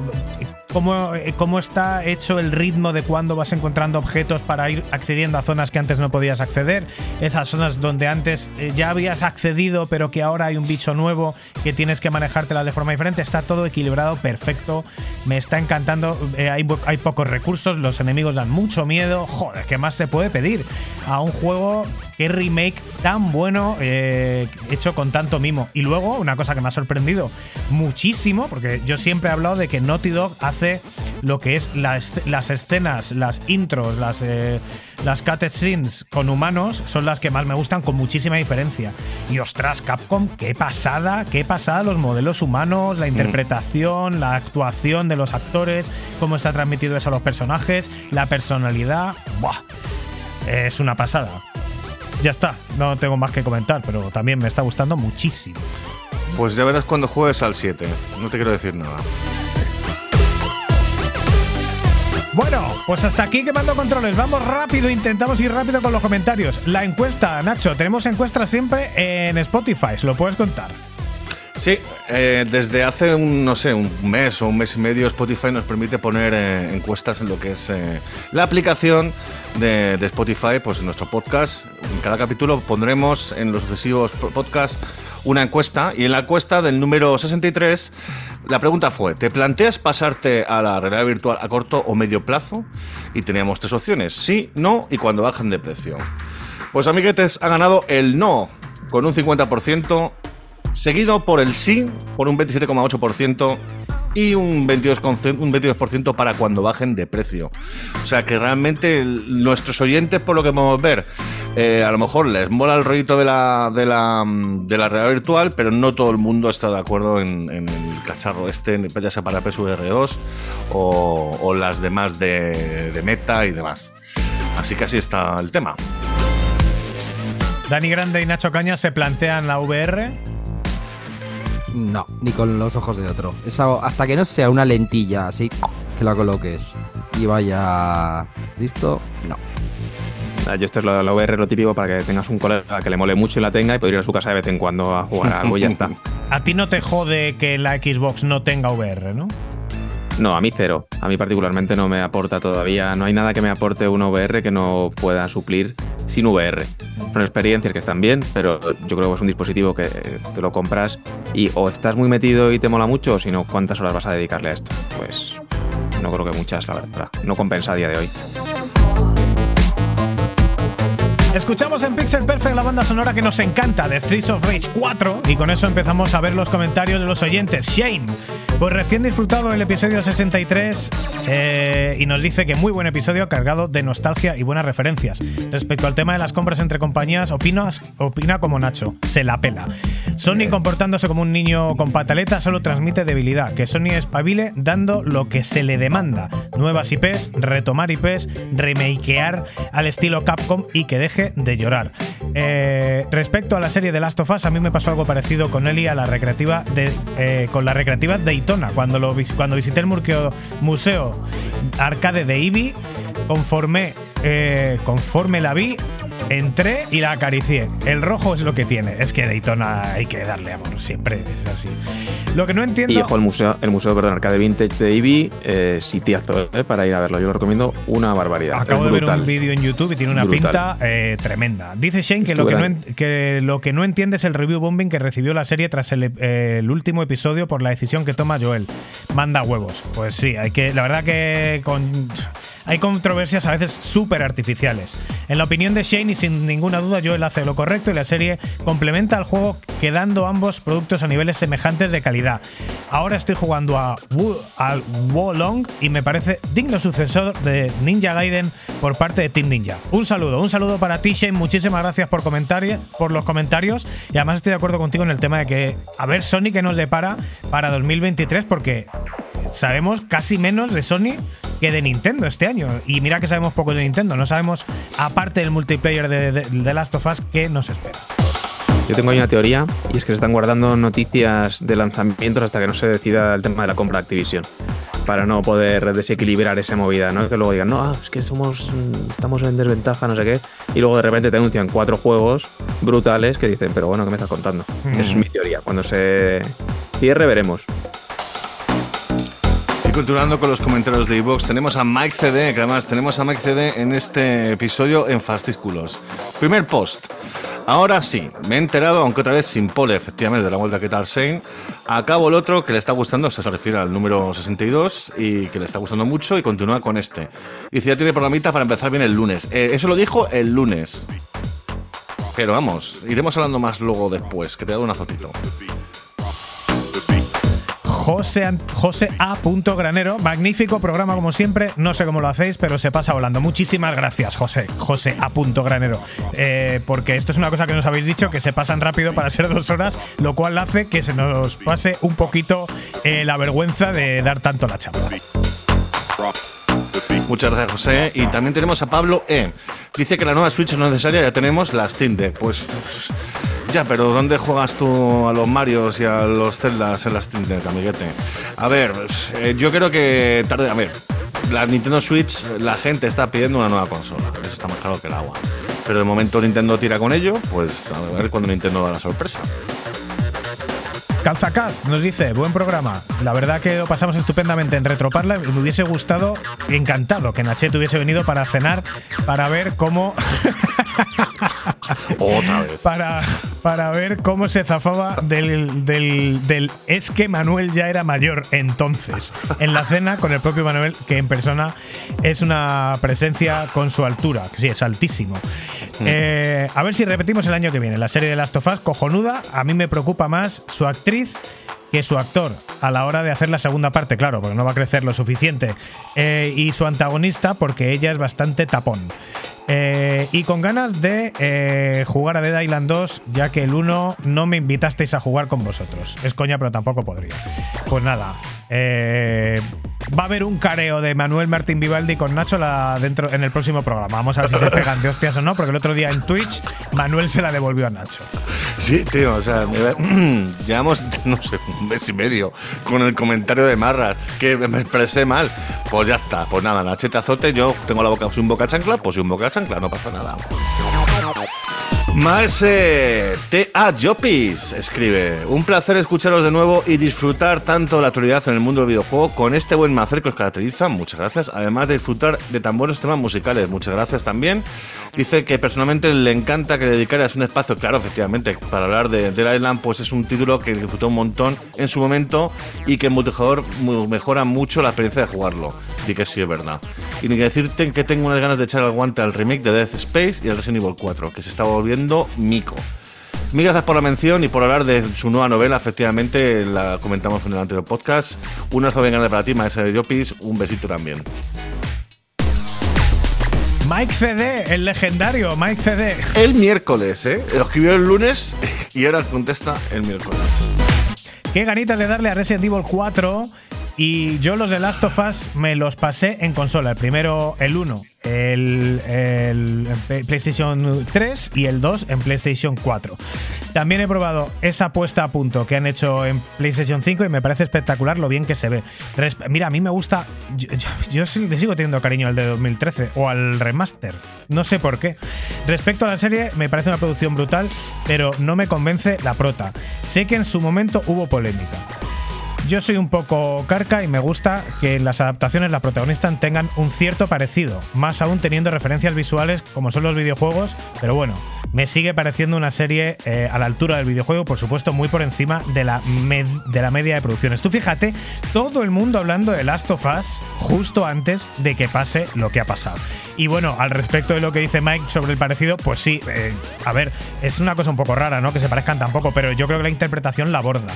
cómo, cómo está hecho el ritmo de cuando vas encontrando objetos para ir accediendo a zonas que antes no podías acceder, esas zonas donde antes eh, ya habías accedido pero que ahora hay un bicho nuevo que tienes que manejártelas de forma diferente, está todo equilibrado, perfecto, me está encantando, eh, hay, hay pocos recursos, los enemigos dan mucho miedo, joder, ¿qué más se puede pedir a un juego que remake tan bueno eh, hecho con tanto mimo? Y luego, una cosa que me ha sorprendido muchísimo, porque yo siempre he hablado de que Naughty Dog hace lo que es las, las escenas, las intros, las, eh, las cutscenes con humanos son las que más me gustan con muchísima diferencia. Y ostras, Capcom, qué pasada, qué pasada los modelos humanos, la interpretación, la actuación de los actores, cómo está transmitido eso a los personajes, la personalidad. ¡Buah! Es una pasada. Ya está, no tengo más que comentar, pero también me está gustando muchísimo. Pues ya verás cuando juegues al 7. No te quiero decir nada. Bueno, pues hasta aquí quemando controles. Vamos rápido, intentamos ir rápido con los comentarios. La encuesta, Nacho, tenemos encuesta siempre en Spotify, ¿se lo puedes contar? Sí, eh, desde hace un, no sé, un mes o un mes y medio Spotify nos permite poner eh, encuestas en lo que es eh, la aplicación de, Spotify, pues en nuestro podcast. En cada capítulo pondremos en los sucesivos po- podcasts una encuesta y en la encuesta del número 63 la pregunta fue, ¿te planteas pasarte a la realidad virtual a corto o medio plazo? Y teníamos tres opciones, sí, no y cuando bajen de precio. Pues amiguetes, ha ganado el no con un 50%, seguido por el sí por un 27,8% y un 22%, un 22% para cuando bajen de precio. O sea que realmente nuestros oyentes, por lo que podemos ver, eh, a lo mejor les mola el rollito de la, de, la, de la realidad virtual, pero no todo el mundo está de acuerdo en, en el cacharro este, ya sea para PSVR2 o, o las demás de, de Meta y demás. Así que así está el tema. Dani Grande y Nacho Caña se plantean la VR. No, ni con los ojos de otro. Eso, hasta que no sea una lentilla así que la coloques y vaya listo, no. Ah, Yo esto es lo, lo VR, lo típico para que tengas un colega que le mole mucho y la tenga y poder ir a su casa de vez en cuando a jugar a algo y ya está. A ti no te jode que la Xbox no tenga VR, ¿no? No, a mí cero. A mí particularmente no me aporta todavía. No hay nada que me aporte un VR que no pueda suplir sin VR. Son experiencias que están bien, pero yo creo que es un dispositivo que eh, te lo compras y o estás muy metido y te mola mucho, o si no, ¿cuántas horas vas a dedicarle a esto? Pues no creo que muchas, la verdad. No compensa a día de hoy. Escuchamos en Pixel Perfect la banda sonora que nos encanta de Streets of Rage 4 y con eso empezamos a ver los comentarios de los oyentes. Shane, pues recién disfrutado el episodio 63 eh, y nos dice que muy buen episodio cargado de nostalgia y buenas referencias. Respecto al tema de las compras entre compañías, opinas, opina como Nacho, se la pela. Sony comportándose como un niño con pataleta solo transmite debilidad, que Sony espabile dando lo que se le demanda. Nuevas IPs, retomar IPs, remakear al estilo Capcom y que deje de llorar. Eh, respecto a la serie de Last of Us, a mí me pasó algo parecido con Eli a la recreativa de, eh, con la recreativa Daytona. Cuando, lo, cuando visité el murqueo- museo arcade de Eevee, conforme, eh, conforme la vi, entré y la acaricié. El rojo es lo que tiene. Es que Daytona hay que darle amor, siempre es así. Lo que no entiendo. Y ojo, el museo, el museo perdón, Arcade Vintage de Eevee, eh, sitiazo eh, para ir a verlo. Yo lo recomiendo una barbaridad. Acabo de ver un vídeo en YouTube y tiene una Brutal. pinta eh, tremenda. Dice Shane que lo que, no, que lo que no entiende es el review bombing que recibió la serie tras el, eh, el último episodio por la decisión que toma Joel. Manda huevos. Pues sí, hay que. La verdad que con. Hay controversias a veces súper artificiales. En la opinión de Shane, y sin ninguna duda, Joel hace lo correcto y la serie complementa al juego quedando ambos productos a niveles semejantes de calidad. Ahora estoy jugando a, Wu- al Wolong y me parece digno sucesor de Ninja Gaiden por parte de Team Ninja. Un saludo, un saludo para ti, Shane. Muchísimas gracias por, comentario, por los comentarios y además estoy de acuerdo contigo en el tema de que a ver Sony que nos depara para 2023 porque sabemos casi menos de Sony que de Nintendo este año. Y mira que sabemos poco de Nintendo. No sabemos, aparte del multiplayer de, de, de Last of Us, qué nos espera. Yo tengo ahí una teoría y es que se están guardando noticias de lanzamientos hasta que no se decida el tema de la compra de Activision. Para no poder desequilibrar esa movida, ¿no? Que luego digan, no, ah, es que somos, mm, estamos en desventaja, no sé qué. Y luego de repente te anuncian cuatro juegos brutales que dicen, pero bueno, ¿qué me estás contando? Esa es mi teoría. Cuando se cierre, veremos. Y continuando con los comentarios de iVoox, tenemos a Mike CD, que además tenemos a Mike CD en este episodio en Fastísculos. Primer post. Ahora sí, me he enterado, aunque otra vez sin pole, efectivamente, de la vuelta que tal Shane. Acabo el otro que le está gustando, se refiere al número 62, y que le está gustando mucho, y continúa con este. Y si ya tiene programita para empezar bien el lunes. Eh, eso lo dijo el lunes. Pero vamos, iremos hablando más luego después, que te he dado una fotito. José, José A. Granero, magnífico programa como siempre. No sé cómo lo hacéis, pero se pasa volando. Muchísimas gracias, José. José A. Granero. Eh, porque esto es una cosa que nos habéis dicho, que se pasan rápido para ser dos horas, lo cual hace que se nos pase un poquito eh, la vergüenza de dar tanto la chapa. Muchas gracias, José. Y también tenemos a Pablo E. Dice que la nueva Switch no es necesaria, ya tenemos la Steam Deck. Pues, pues, ya, pero ¿dónde juegas tú a los Marios y a los Zeldas en la Steam Deck, amiguete? A ver, eh, yo creo que tarde. A ver, la Nintendo Switch, la gente está pidiendo una nueva consola. Eso está más claro que el agua. Pero de momento Nintendo tira con ello, pues a ver cuando Nintendo da la sorpresa. Calzacaz nos dice, buen programa. La verdad que lo pasamos estupendamente en Retroparla. Me hubiese gustado, encantado, que Nachet hubiese venido para cenar, para ver cómo. Otra vez. para, para ver cómo se zafaba del, del, del- Es que Manuel ya era mayor entonces. En la cena con el propio Manuel, que en persona es una presencia con su altura, que sí, es altísimo. Eh, a ver si repetimos el año que viene. La serie de Last of Us, cojonuda. A mí me preocupa más su actriz que su actor a la hora de hacer la segunda parte, claro, porque no va a crecer lo suficiente. Eh, y su antagonista, porque ella es bastante tapón. Eh, y con ganas de eh, jugar a Dead Island 2, ya que el 1 no me invitasteis a jugar con vosotros. Es coña, pero tampoco podría. Pues nada, eh, va a haber un careo de Manuel Martín Vivaldi con Nacho la- dentro, en el próximo programa. Vamos a ver si se pegan de hostias o no, porque el otro día en Twitch Manuel se la devolvió a Nacho. Sí, tío, o sea, me- llevamos, no sé, un mes y medio con el comentario de Marras, que me expresé mal. Pues ya está, pues nada, Nachete azote, yo tengo la boca, soy un boca chancla, pues soy un boca chancla, no pasa nada. Maese T.A. Jopis escribe: Un placer escucharos de nuevo y disfrutar tanto la actualidad en el mundo del videojuego con este buen macer que os caracteriza. Muchas gracias. Además de disfrutar de tan buenos temas musicales. Muchas gracias también. Dice que personalmente le encanta que le dedicaras un espacio, claro, efectivamente, para hablar de Dead Island, pues es un título que disfrutó un montón en su momento y que en multijugador mu- mejora mucho la experiencia de jugarlo. Y que sí es verdad. Y ni que decirte que tengo unas ganas de echar el guante al remake de Death Space y al Resident Evil 4, que se está volviendo mico. Mil gracias por la mención y por hablar de su nueva novela. Efectivamente, la comentamos en el anterior podcast. Un abrazo bien grande para ti, maestra de Yopis. Un besito también. Mike CD, el legendario Mike CD. El miércoles, ¿eh? Lo escribió el lunes y ahora contesta el miércoles. Qué ganitas de darle a Resident Evil 4. Y yo los de Last of Us me los pasé en consola. El primero, el 1, el, PlayStation 3 y el 2 en PlayStation 4. También he probado esa puesta a punto que han hecho en PlayStation 5 y me parece espectacular lo bien que se ve. Mira, a mí me gusta. Yo, yo- le sigo teniendo cariño al de 2013 o al remaster. No sé por qué. Respecto a la serie, me parece una producción brutal, pero no me convence la prota. Sé que en su momento hubo polémica. Yo soy un poco carca y me gusta que en las adaptaciones la protagonista tengan un cierto parecido, más aún teniendo referencias visuales como son los videojuegos, pero bueno, me sigue pareciendo una serie eh, a la altura del videojuego, por supuesto muy por encima de la, de la media de producciones. Tú fíjate, todo el mundo hablando de Last of Us justo antes de que pase lo que ha pasado. Y bueno, al respecto de lo que dice Mike sobre el parecido, pues sí, eh, a ver, es una cosa un poco rara, ¿no? Que se parezcan tampoco, pero yo creo que la interpretación la aborda.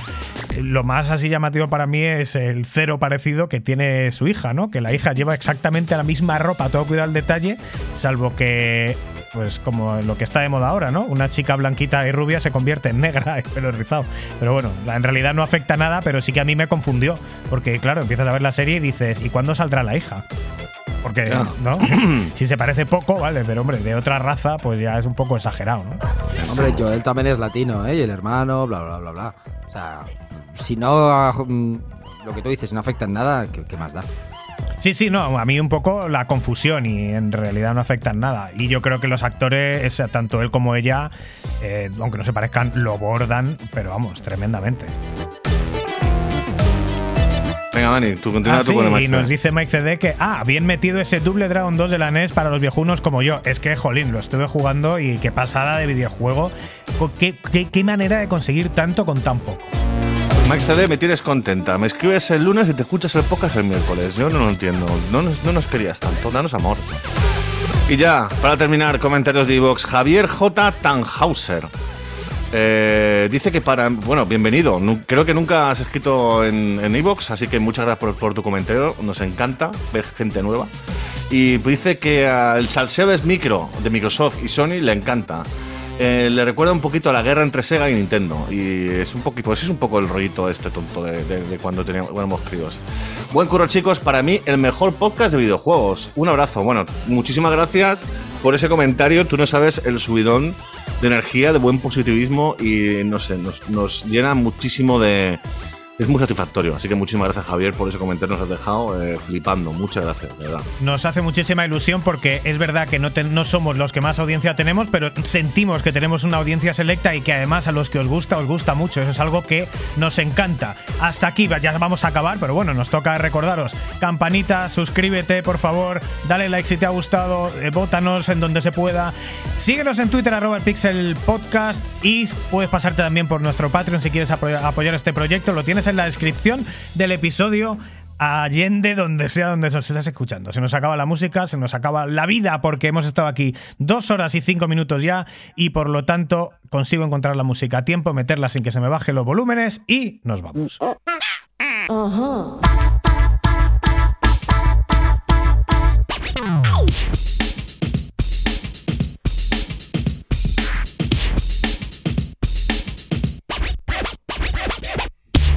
Lo más así llamativo para mí es el cero parecido que tiene su hija, ¿no? Que la hija lleva exactamente la misma ropa, todo cuidado al detalle, salvo que pues como lo que está de moda ahora, ¿no? Una chica blanquita y rubia se convierte en negra y rizado. Pero bueno, en realidad no afecta nada, pero sí que a mí me confundió. Porque, claro, empiezas a ver la serie y dices, ¿y cuándo saldrá la hija? Porque, si se parece poco, vale, pero hombre, de otra raza, pues ya es un poco exagerado, ¿no? Hombre, Joel también es latino, ¿eh? Y el hermano, bla, bla, bla, bla. O sea, si no. Lo que tú dices, no afecta en nada, ¿qué, qué más da? Sí, sí, no, a mí un poco la confusión y en realidad no afectan nada. Y yo creo que los actores, o sea, tanto él como ella, eh, aunque no se parezcan, lo bordan, pero vamos, tremendamente. Venga, Dani, tú continúa Ah, tú sí, con el y nos dice Mike CD que, ah, bien metido ese double Dragon 2 de la NES para los viejunos como yo. Es que, jolín, lo estuve jugando y qué pasada de videojuego. ¿Qué, qué, qué manera de conseguir tanto con tan poco? Max CD, me tienes contenta. Me escribes el lunes y te escuchas el podcast el miércoles. Yo no lo entiendo. No nos, no nos querías tanto. Danos amor. Y ya, para terminar, comentarios de Evox. Javier J. Tannhauser. Eh, dice que para. Bueno, bienvenido. Creo que nunca has escrito en Evox, así que muchas gracias por, tu comentario. Nos encanta ver gente nueva. Y dice que el salseo es micro de Microsoft y Sony le encanta. Eh, le recuerda un poquito a la guerra entre Sega y Nintendo. Y es un poquito, pues es un poco el rollito este tonto de, cuando teníamos, críos. Buen curro, chicos. Para mí, el mejor podcast de videojuegos. Un abrazo. Bueno, muchísimas gracias por ese comentario. Tú no sabes el subidón de energía, de buen positivismo y no sé, nos, nos llena muchísimo de. Es muy satisfactorio. Así que muchísimas gracias, Javier, por ese comentario. Nos has dejado eh, flipando. Muchas gracias, de verdad. Nos hace muchísima ilusión porque es verdad que no, no somos los que más audiencia tenemos, pero sentimos que tenemos una audiencia selecta y que además a los que os gusta, os gusta mucho. Eso es algo que nos encanta. Hasta aquí ya vamos a acabar, pero bueno, nos toca recordaros. Campanita, suscríbete, por favor, dale like si te ha gustado, eh, vótanos en donde se pueda. Síguenos en Twitter, arroba el Pixel Podcast y puedes pasarte también por nuestro Patreon si quieres apoyar este proyecto. Lo tienes en la descripción del episodio. Allende, donde sea donde nos estás escuchando. Se nos acaba la música, se nos acaba la vida, porque hemos estado aquí dos horas y cinco minutos ya, y por lo tanto consigo encontrar la música a tiempo, meterla sin que se me bajen los volúmenes, y nos vamos.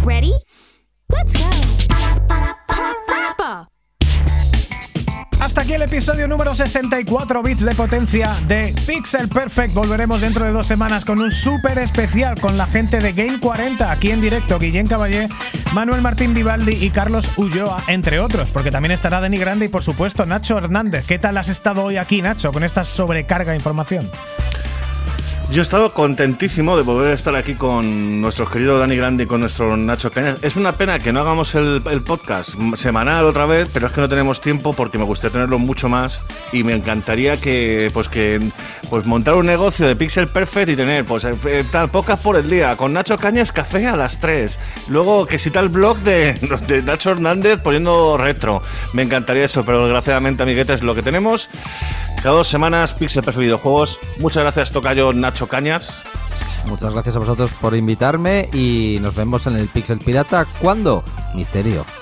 Ready? Let's go. Hasta aquí el episodio número 64 bits de potencia de Pixel Perfect. Volveremos dentro de dos semanas con un súper especial con la gente de Game 40 aquí en directo. Guillén Caballé, Manuel Martín Vivaldi y Carlos Ulloa, entre otros, porque también estará Dani Grande y por supuesto Nacho Hernández. ¿Qué tal has estado hoy aquí, Nacho, con esta sobrecarga de información? Yo he estado contentísimo de poder estar aquí con nuestro querido Dani Grande y con nuestro Nacho Cañas. Es una pena que no hagamos el, podcast semanal otra vez, pero es que no tenemos tiempo porque me gustaría tenerlo mucho más y me encantaría que pues que pues montar un negocio de Pixel Perfect y tener pues eh, tal podcast por el día con Nacho Cañas café a las 3. Luego que si tal blog de, de Nacho Hernández poniendo retro. Me encantaría eso, pero desgraciadamente amiguetes lo que tenemos. Cada dos semanas Pixel Perfect Videojuegos. Muchas gracias Tocayo Nacho Cañas. Muchas gracias a vosotros por invitarme y nos vemos en el Pixel Pirata. ¿Cuándo? Misterio.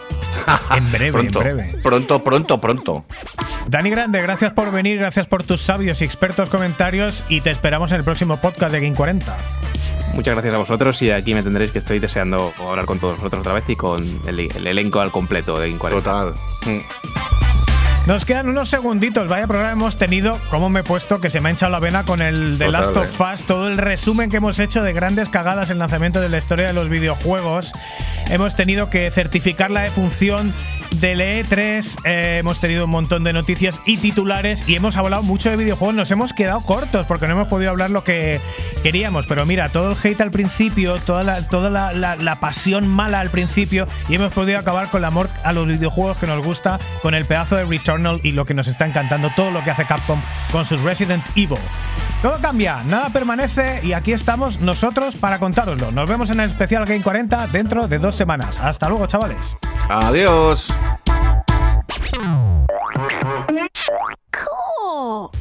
En breve, Pronto, en breve. pronto, pronto, pronto. Dani Grande, gracias por venir, gracias por tus sabios y expertos comentarios y te esperamos en el próximo podcast de Game 40. Muchas gracias a vosotros y aquí me tendréis que estoy deseando hablar con todos vosotros otra vez y con el, el elenco al completo de Game 40. Total. Mm. Nos quedan unos segunditos, vaya programa hemos tenido, como me he puesto, que se me ha hinchado la vena con el The Last of Total, Us, todo el resumen que hemos hecho de grandes cagadas en lanzamiento de la historia de los videojuegos. Hemos tenido que certificar la defunción del E3, eh, hemos tenido un montón de noticias y titulares y hemos hablado mucho de videojuegos, nos hemos quedado cortos porque no hemos podido hablar lo que queríamos, pero mira, todo el hate al principio, toda la, toda la, la- pasión mala al principio y hemos podido acabar con el amor a los videojuegos que nos gusta, con el pedazo de Returnal y lo que nos está encantando, todo lo que hace Capcom con sus Resident Evil. Todo cambia, nada permanece y aquí estamos nosotros para contároslo. Nos vemos en el especial Game 40 dentro de dos semanas. Hasta luego, chavales. Adiós. Cool.